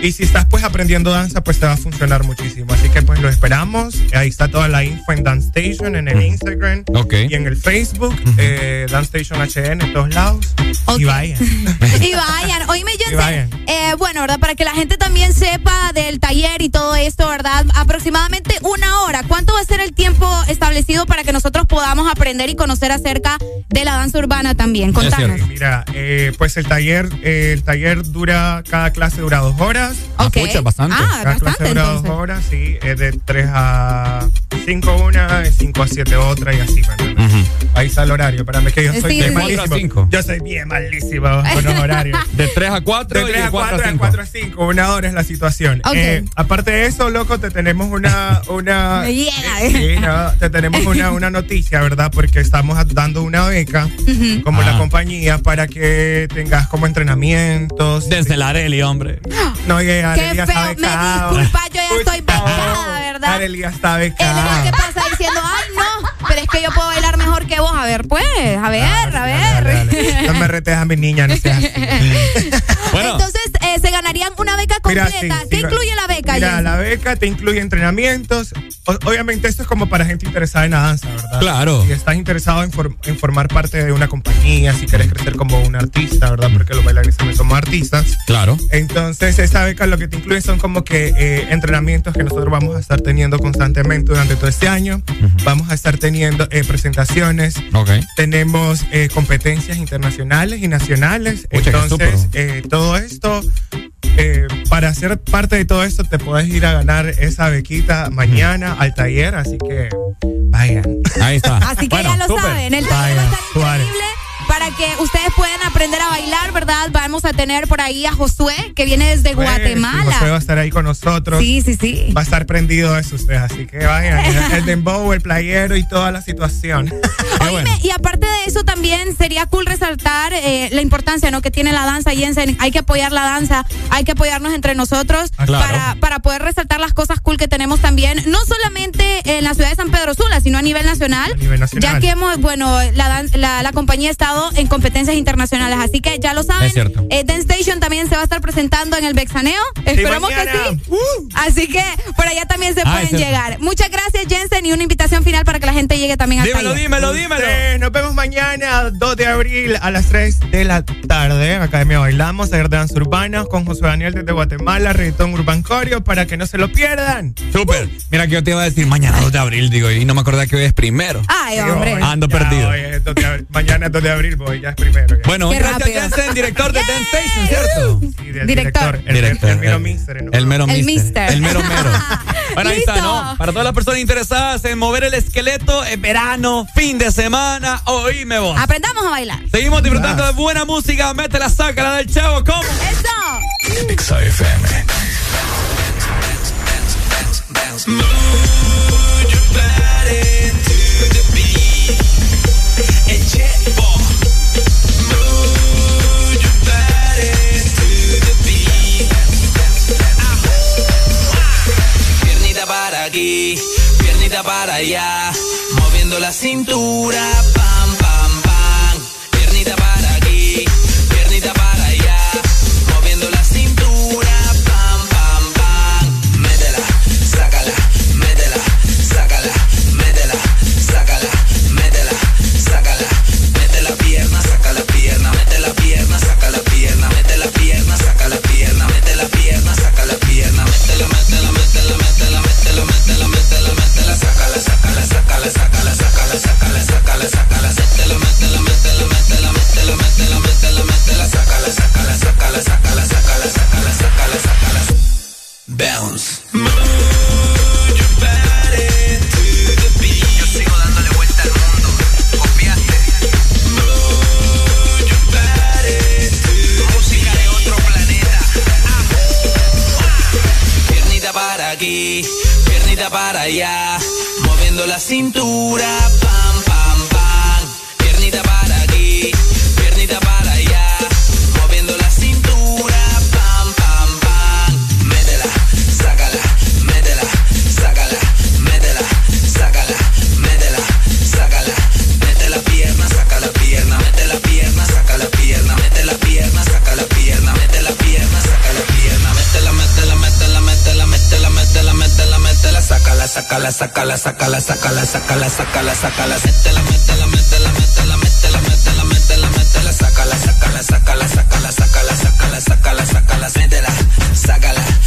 y si estás pues aprendiendo danza, pues te va a funcionar muchísimo. Así que pues lo esperamos. Ahí está toda la info en Dance Station, en el Instagram Ok. y en el Facebook, eh, Dance Station HN en todos lados. Ok. Y vayan. Y vayan. Oíme, Y vayan. Jensen. Eh, bueno, ¿verdad? Para que la gente también sepa del taller y todo esto, ¿verdad? Aproximadamente una hora. ¿Cuánto va a ser el tiempo establecido para que nosotros podamos aprender y conocer acerca de la danza urbana también? Contanos. Mira, eh, pues el taller, eh, el taller dura, cada clase dura dos horas. Ok. pucha, bastante. Ah, Cada clase bastante dura entonces. dos horas, sí. Es de 3 a 5 una, de 5 a 7 otra y así, ¿me entiendes? Ahí está el horario. Espérame que yo soy Sí, bien sí. malísimo. Yo soy bien malísimo con los horarios. De 3 a 4 De y 3 de a 4 4 a a 5. 4 a 5, una hora es la situación. Ok. Eh, aparte de eso, loco, te tenemos una. una Me llega. eh, sí, no, te tenemos una, una noticia, ¿verdad? Porque estamos dando una beca, como la Ah. compañía, para que tengas como entrenamientos. Desde la Arely, hombre. No, que Arely Qué ya feo. está Me becado. disculpa, yo ya estoy becada, ¿verdad? Arely ya está Él el que pasa diciendo, ay, no, pero es que yo puedo bailar mejor que vos. A ver, pues, a ver, a ver. dale, dale. No me retes a mi niña, no seas así. Bueno. Entonces, eh, se ganarían una beca Mira, completa. sí, ¿Qué sí, incluye la beca? Mira, la beca te incluye entrenamientos. O- obviamente esto es como para gente interesada en la danza, ¿verdad? Claro. Si estás interesado en, for- en formar parte de una compañía, si quieres crecer como un artista, ¿verdad? Porque los bailarines también somos artistas. Claro. Entonces, esa beca lo que te incluye son como que eh, entrenamientos que nosotros vamos a estar teniendo constantemente durante todo este año. Vamos a estar teniendo eh, presentaciones. Ok. Tenemos eh, competencias internacionales y nacionales. Qué Entonces, eh, todo esto, eh, para ser parte de todo esto, te puedes ir a ganar esa bequita mañana al taller. Así que vayan. Ahí está. Así que Bueno, ya lo súper. saben, el taller va a estar increíble para que ustedes pueden aprender a bailar, ¿verdad? Vamos a tener por ahí a Josué, que viene desde Pues, Guatemala. Josué va a estar ahí con nosotros. Sí, sí, sí. Va a estar prendido de eso usted, así que vayan. el dembow, el playero y toda la situación. Oíme, y aparte de eso también sería cool resaltar eh, la importancia ¿no? que tiene la danza, Jensen. Hay que apoyar la danza, hay que apoyarnos entre nosotros Ah, claro. para, para poder resaltar las cosas cool que tenemos también, no solamente en la ciudad de San Pedro Sula, sino a nivel nacional. nivel nacional. Ya que hemos, bueno, la, la, la compañía ha estado en competencias internacionales, así que ya lo saben. Es cierto. Eh, Dance Station también se va a estar presentando en el Bexaneo. Esperamos que sí. Así que por allá también se Ah, pueden cierto. llegar. Muchas gracias, Jensen, y una invitación final para que la gente llegue también al taller. Ustedes, Nos vemos mañana, 2 de abril, a las 3 de la tarde. Academia Bailamos, de danza urbana con José Daniel desde Guatemala, Reggaetón Urban Corio, para que no se lo pierdan. Súper. Mira que yo te iba a decir mañana 2 de abril, digo, y no me acordaba que hoy es primero. Ay, hombre. Ando ya, perdido. hoy es 2 de abril. mañana es 2 de abril, voy, ya es primero. ya. Bueno, Qué gracias rápido. Jensen, director de Dance Station, ¿cierto? Sí, del Director. El, Director, el, el mero el- mister, ¿no? El mero El mister. mister. El mero mero. Bueno, ahí está, Listo. ¿no? Para todas las personas interesadas en mover el esqueleto, en verano, fin de semana, oíme vos. Aprendamos a bailar. Seguimos disfrutando de buena música. Métela, sácala del chavo. ¿Cómo? Eso. Exa FM. Piernita para piernita para allá, moviendo la cintura, sácala, sácala, sácala, sácala, sácala, métela, métela, métela, métela, métela, métela, métela, métela, sácala, sácala, sácala, sácala, sácala, sácala, sácala, sácala. Bounce. Move your body to the. Yo sigo dándole vuelta al mundo. Copiaste. Move to música de otro planeta. Piernita para aquí, piernita para allá, la cintura, sácala, sácala, sácala, sácala, sácala, sácala, sácala. Métela, métela, métela, métela, métela, métela, métela, métela, sácala, sácala, sácala, sácala, sácala, sácala, sácala, métela, sácala.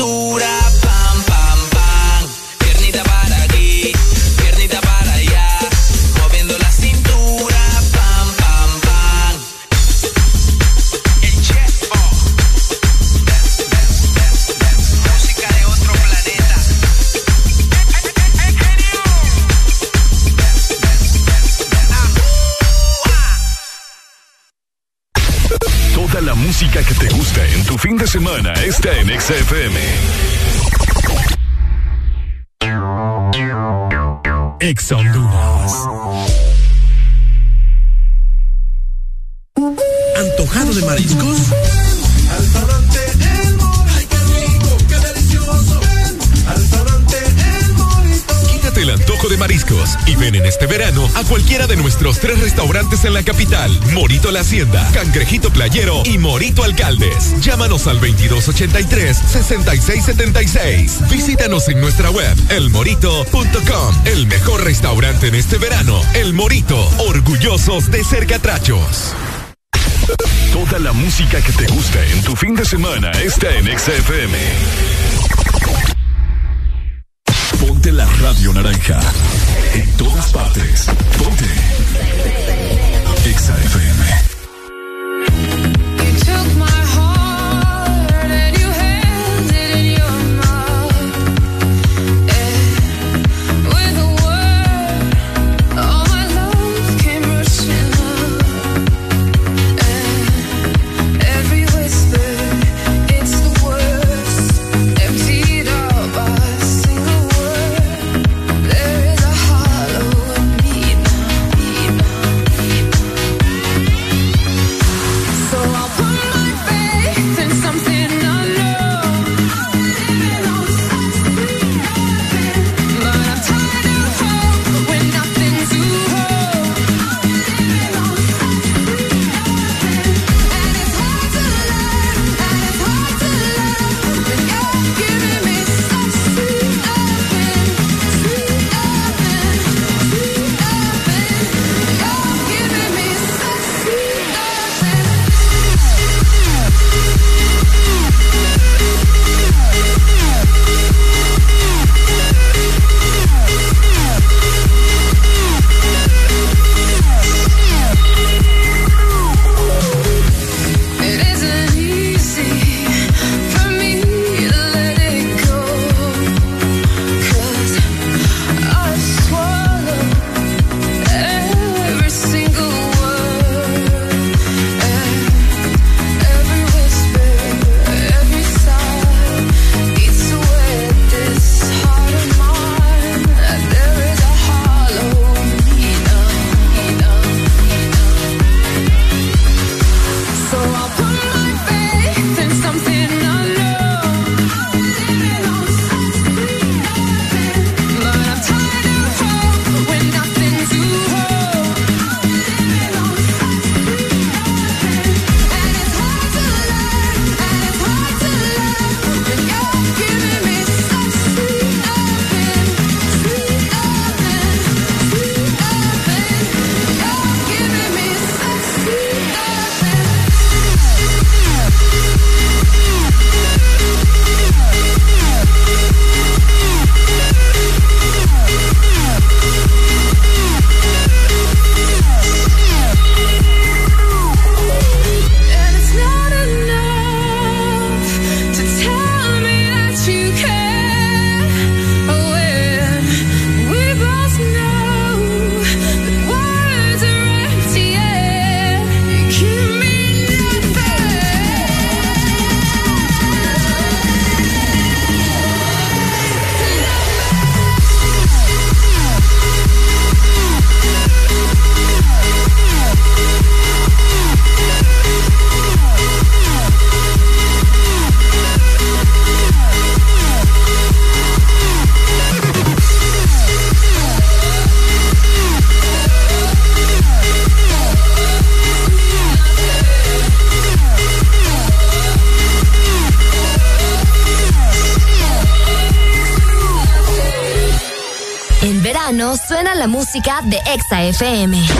Cintura, música que te gusta en tu fin de semana está en Exa FM. Exa Honduras. ¿Antojado de mariscos? Y ven en este verano a cualquiera de nuestros tres restaurantes en la capital: Morito La Hacienda, Cangrejito Playero y Morito Alcaldes. Llámanos al 2283-6676. Visítanos en nuestra web, elmorito.com. El mejor restaurante en este verano: El Morito. Orgullosos de ser catrachos. Toda la música que te gusta en tu fin de semana está en XFM. Ponte la radio naranja. En todas partes. Ponte. Exa FM.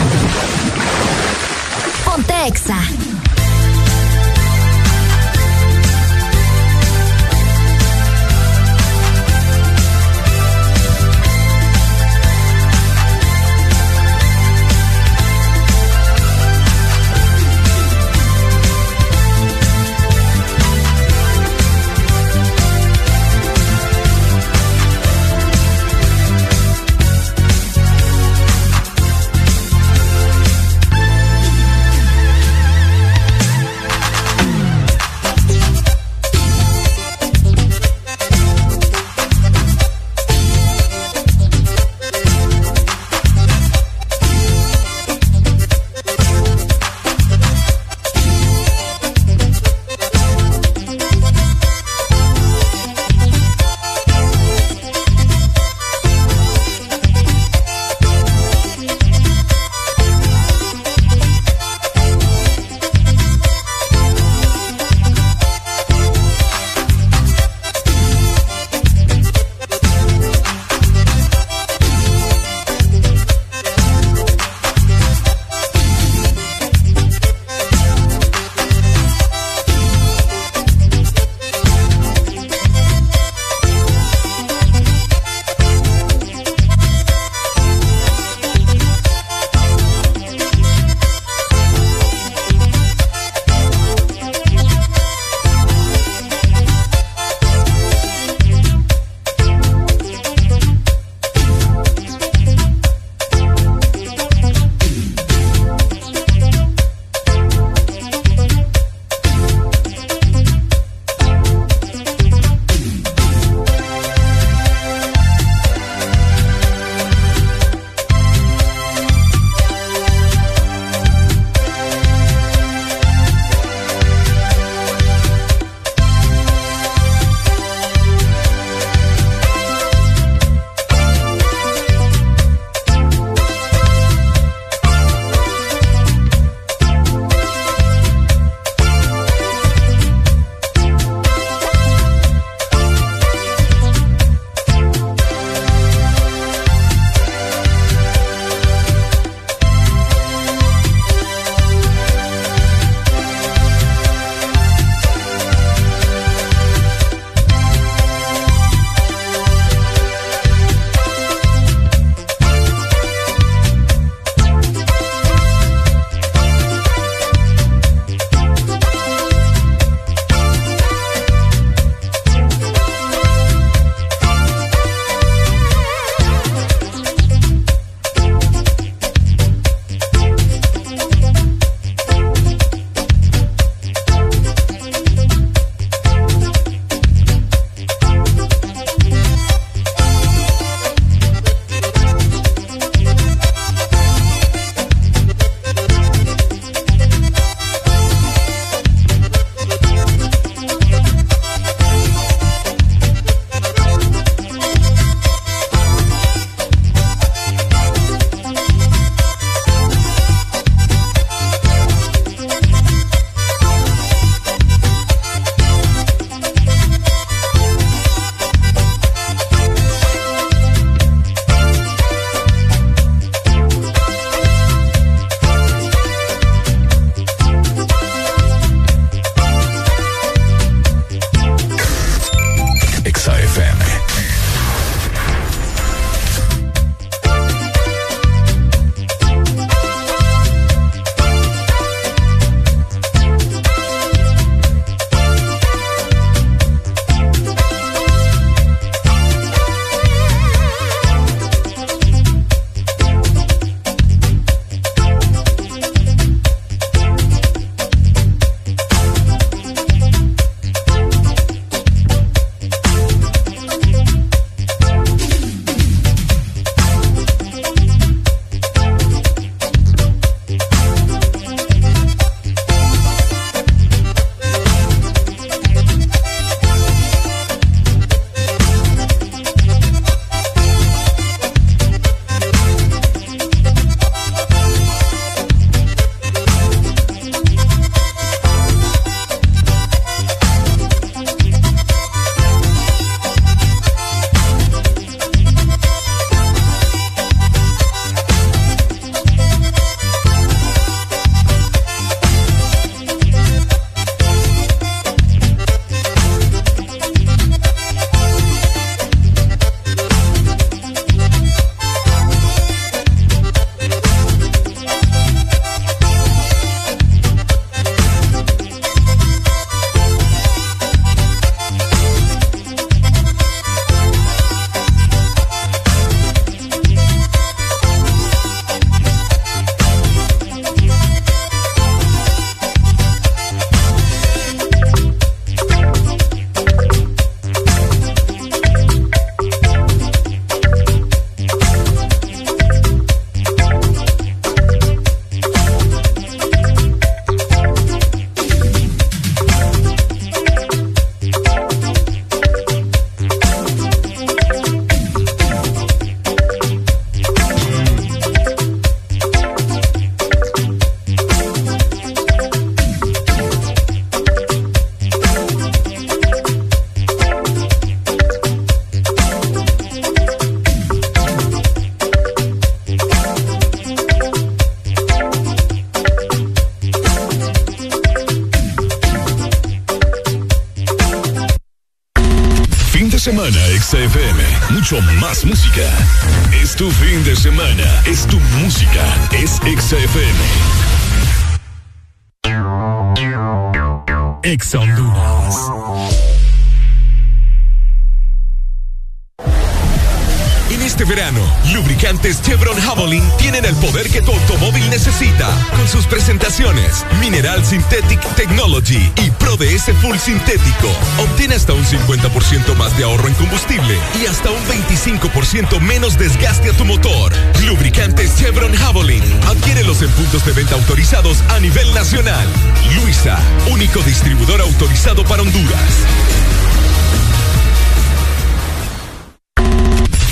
ABS Full Sintético. Obtiene hasta un 50% más de ahorro en combustible y hasta un 25% menos desgaste a tu motor. Lubricantes Chevron Javelin. Adquiérelos en puntos de venta autorizados a nivel nacional. Luisa, único distribuidor autorizado para Honduras.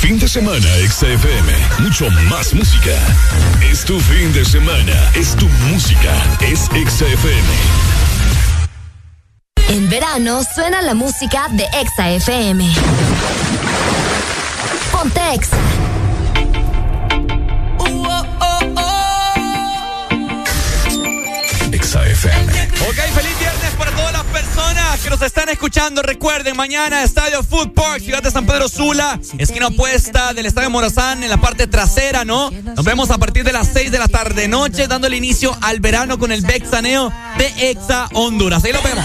Fin de semana, XFM. Mucho más música. Es tu fin de semana. Es tu música. Es XFM. En verano suena la música de Exa FM. Ponte Exa. trabajando. Recuerden, mañana Estadio Food Park, Ciudad de San Pedro Sula, esquina opuesta del Estadio Morazán, en la parte trasera, ¿no? Nos vemos a partir de las 6 de la tarde noche, dándole inicio al verano con el Bexaneo de Exa Honduras. Ahí lo vemos.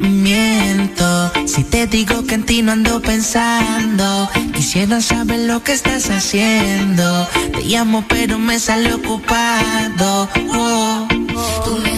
Miento si te digo que en ti no ando pensando. Quisiera saber lo que estás haciendo. Te llamo, pero me sale ocupado. Oh, oh.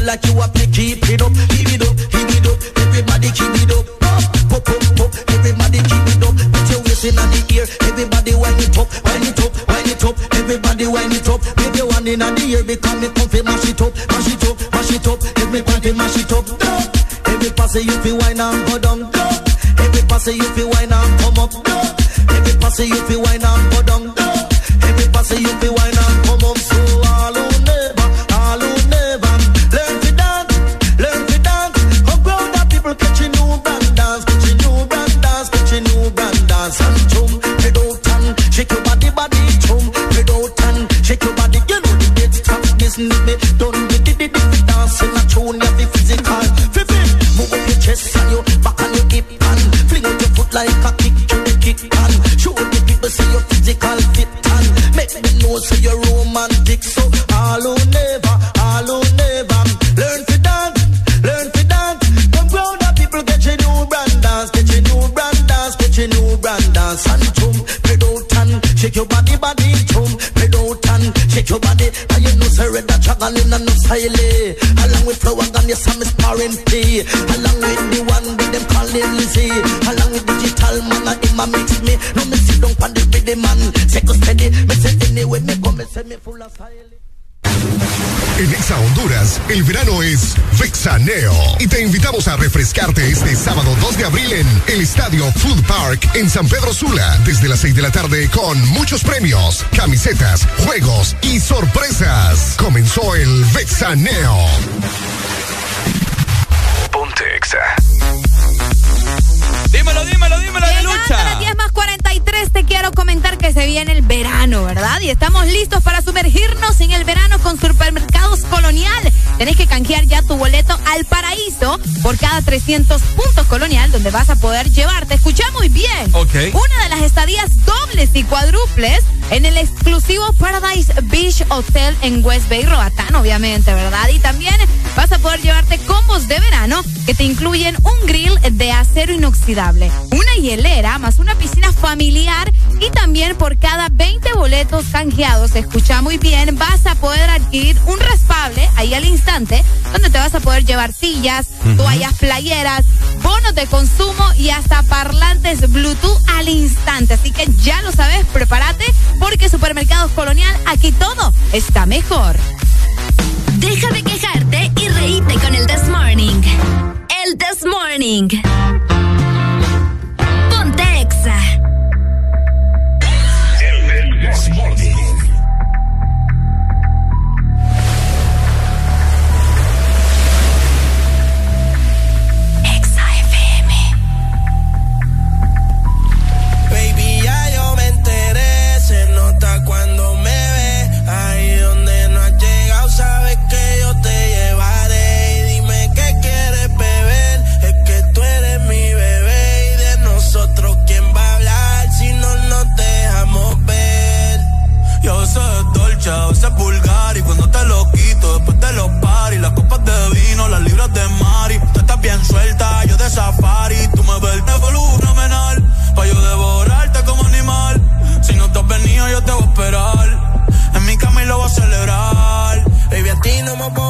feel like you have to keep it up, keep it up, keep it up. Everybody keep it up, up, up, up, up. Everybody keep it up. Put your waist in the ear. Everybody wind it up, wind it up, wind it up. Everybody wind it up. Make your hand in the ear become me comfy. mash it up, mash it up, mash it up. Let me comfy, mash it up. Every pass you fi wine and go Along with the one with them calling Lizzie. Along with digital man, I in my mix me. No me sit down the man. Seco steady, me say anyway, me come, me say me full of style. En Exa Honduras, el verano es Vexaneo y te invitamos a refrescarte este sábado 2 de abril en el Estadio Food Park en San Pedro Sula desde las 6 de la tarde con muchos premios, camisetas, juegos y sorpresas. Comenzó el Vexaneo. Dímelo, dímelo, dímelo, de lucha. A las 10 más 43 te quiero comentar que se viene el verano, ¿verdad? Y estamos listos para sumergirnos en el verano con Supermercados Colonial. Tenés que canjear ya tu boleto al paraíso por cada 300 puntos colonial donde vas a poder llevarte. Escucha muy bien. Ok. Una de las estadías dobles y cuádruples en el exclusivo Paradise Beach Hotel en West Bay, Roatán, obviamente, ¿verdad? Y también vas a poder llevarte combos de verano que te incluyen un grill de acero inoxidable, una hielera más una piscina familiar y también por cada 20 boletos canjeados, escucha muy bien, vas a poder adquirir un raspable ahí al instante donde te vas a poder llevar sillas, toallas playeras, bonos de consumo y hasta parlantes Bluetooth al instante. Así que ya lo sabes, prepárate porque Supermercados Colonial aquí todo está mejor. Deja de quejarte y reíte con el This Morning. El This Morning. Las libras de mari. Tú estás bien suelta, yo de safari. Tú me ves de fenomenal Pa' yo devorarte como animal. Si no te has venido, yo te voy a esperar. En mi cama y lo voy a celebrar. Baby, a ti no me pongo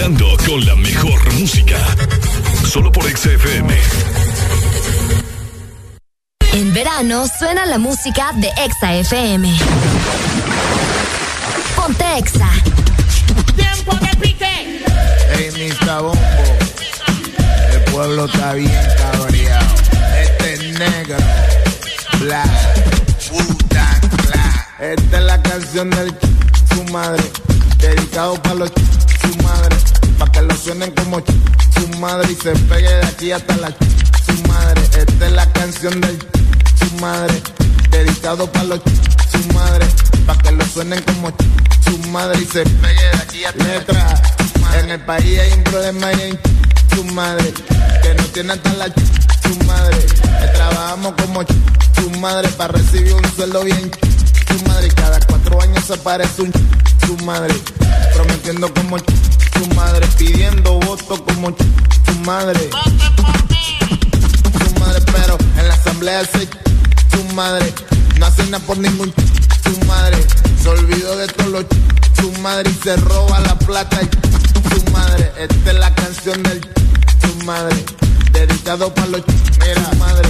Bailando con la mejor música. Solo por XFM. En verano suena la música de Exa FM. Ponte Exa. Tiempo de pique. Ey, Mr. Bombo. El pueblo está bien cabreado. Este es negro. Black. Wu-Tang Black. Esta es la canción del su madre. Dedicado para los su madre. Que lo suenen como ch- su madre y se pegue de aquí hasta la ch- su madre. Esta es la canción del ch- su madre. Dedicado para los ch- su madre. Pa' que lo suenen como ch- su madre y se pegue de aquí hasta Letra. En el país hay un problema y en ch- su madre. Que no tiene hasta la ch- su madre. Que trabajamos como ch- su madre para recibir un sueldo bien ch- su madre. Cada cuatro años se aparece un ch- su madre. Prometiendo como ch- su madre. Pidiendo votos como ch- su madre. Su madre, pero en la asamblea se ch- su madre. No hace nada por ningún ch- su madre. Se olvidó de todo lo ch- su madre y se roba la plata y ch- su madre. Esta es la canción del ch- su madre. Dedicado para los ch- mira madre.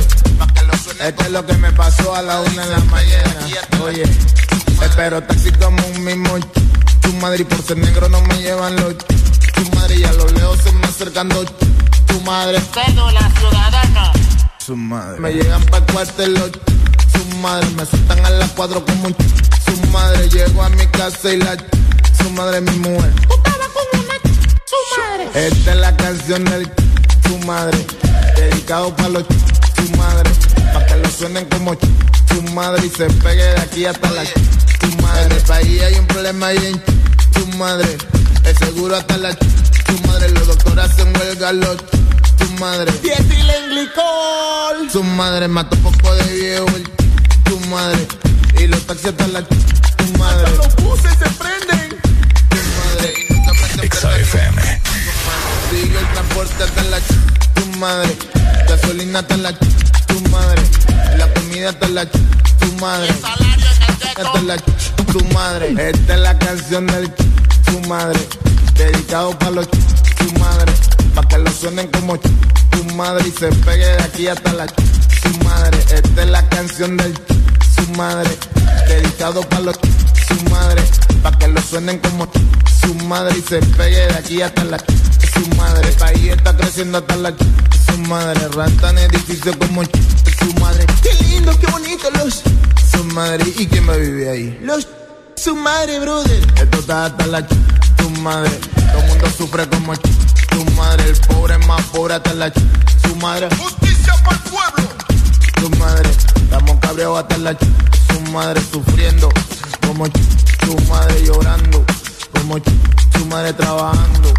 Esto es lo que me pasó a la una de la mañana. Oye, espero taxi como un mismo su madre y por ser negro no me llevan los ch- su madre y a los lejos se me acercando ch- su madre. Cédula ciudadana. Su madre. Me llegan pa' cuartel los ch- su madre. Me sueltan a las cuatro como un ch- su madre. Llego a mi casa y la ch- su madre es mi mujer. Su madre. Esta es la canción del ch- su madre. Dedicado para los ch- su madre. Pa' que lo suenen como ch- su madre y se pegue de aquí hasta la ch- su madre. En el país hay un problema y en ch- su madre. El seguro hasta la ch- su madre. Los doctores hacen huelga los ch- su madre. glicol. Su madre mató poco de viejo el ch- su madre. Y los taxis hasta la ch- su madre. Los buses se prenden. Su madre. Y nunca prende FM. Sigue el transporte hasta la ch- tu madre. Gasolina hasta la ch- tu madre. La comida hasta la ch- tu madre. Hasta la ch- tu madre. Esta es la canción del tu madre. Dedicado para los tu madre. Pa' que lo suenen como tu madre y se pegue de aquí hasta la tu madre. Esta es la canción del su madre. Dedicado para los su madre. Pa' que lo suenen como su madre se pegue de aquí hasta la su madre. El país está creciendo hasta la su madre. Rantan edificios como su madre. Qué lindo, qué bonito los. Su madre. ¿Y quién a vivir ahí? Los. Su madre, brother. Esto está hasta la su madre. Todo mundo sufre como su madre. El pobre es más pobre hasta la su madre. Justicia para el pueblo. Su madre. Estamos cabreados hasta la su madre sufriendo. Como su madre llorando. Como su madre trabajando.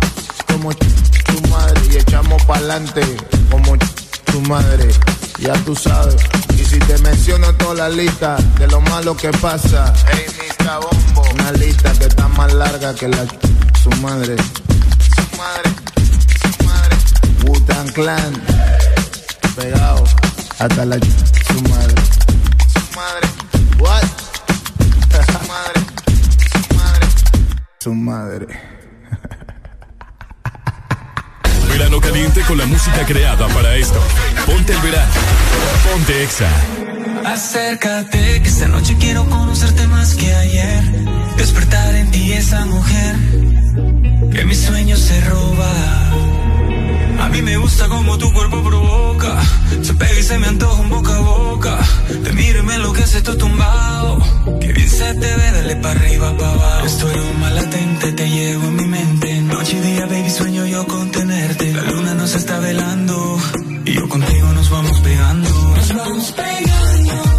Como su madre. Y echamos pa'lante. Como su madre. Ya tú sabes. Y si te menciono toda la lista de lo malo que pasa. Hey, Mr. Bombo. Una lista que está más larga que la su madre. Su madre. Su madre. Wu-Tang Clan. Pegado hasta la su madre. Su madre. What? Su madre. Verano caliente con la música creada para esto. Ponte el verano. Ponte Exa. Acércate, que esta noche quiero conocerte más que ayer. Despertar en ti esa mujer que mis sueños se roba. A mí me gusta como tu cuerpo provoca. Se pega y se me antoja un boca a boca. Te miro y me enloquece tu tumbado. Que bien se te ve, dale para arriba, para abajo. Esto aroma latente, te llevo en mi mente. Noche y día, baby, sueño yo con tenerte. La luna nos está velando. Y yo contigo nos vamos pegando. Nos vamos pegando.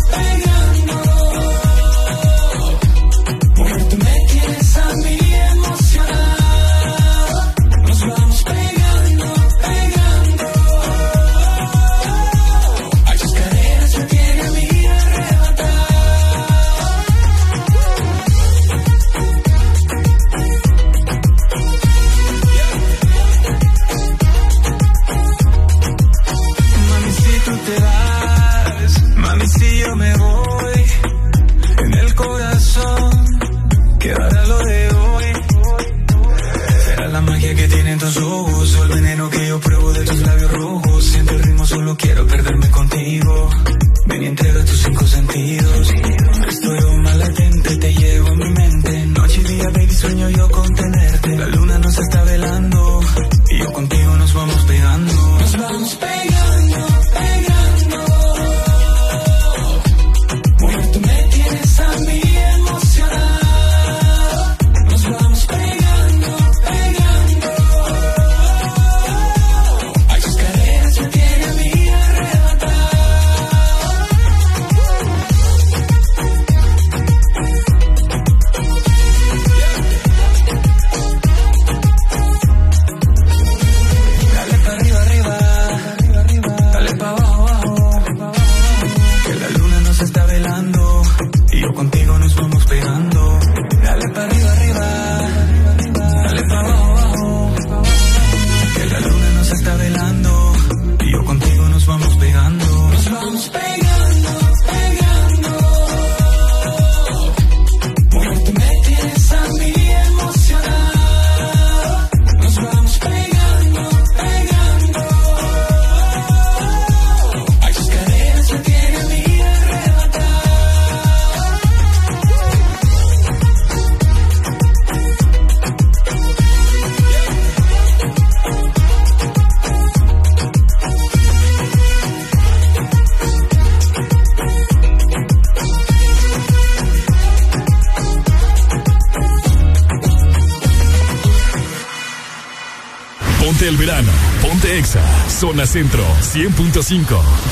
Zona centro 100.5.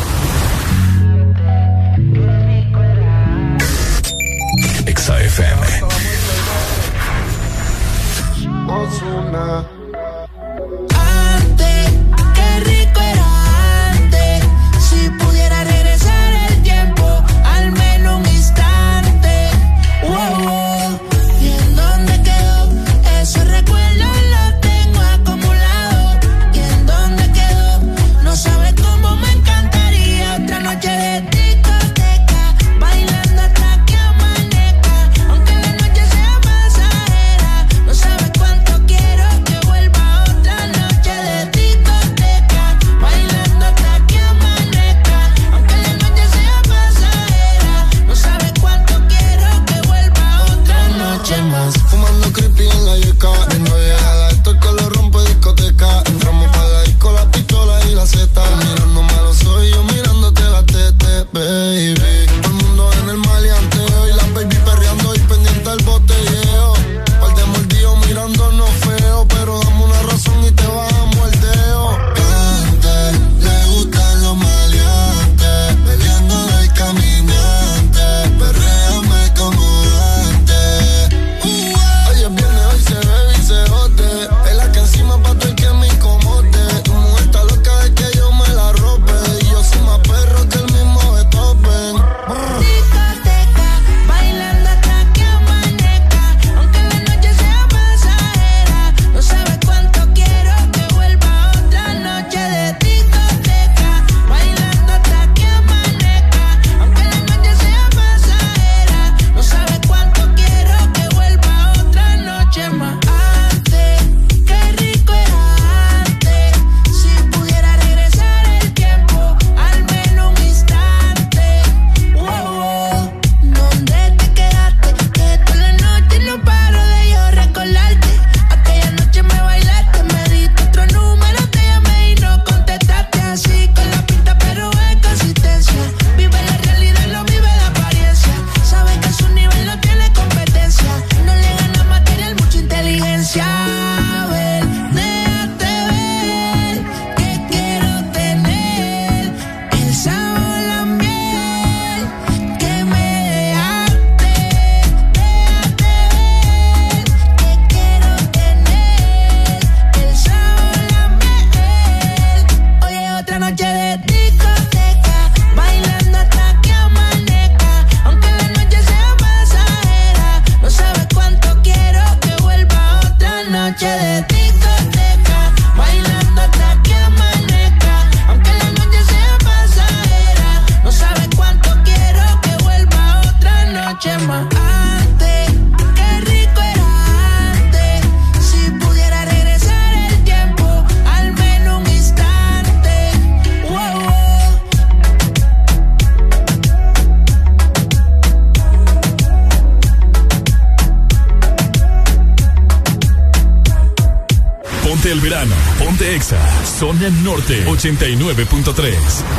Norte 89.3.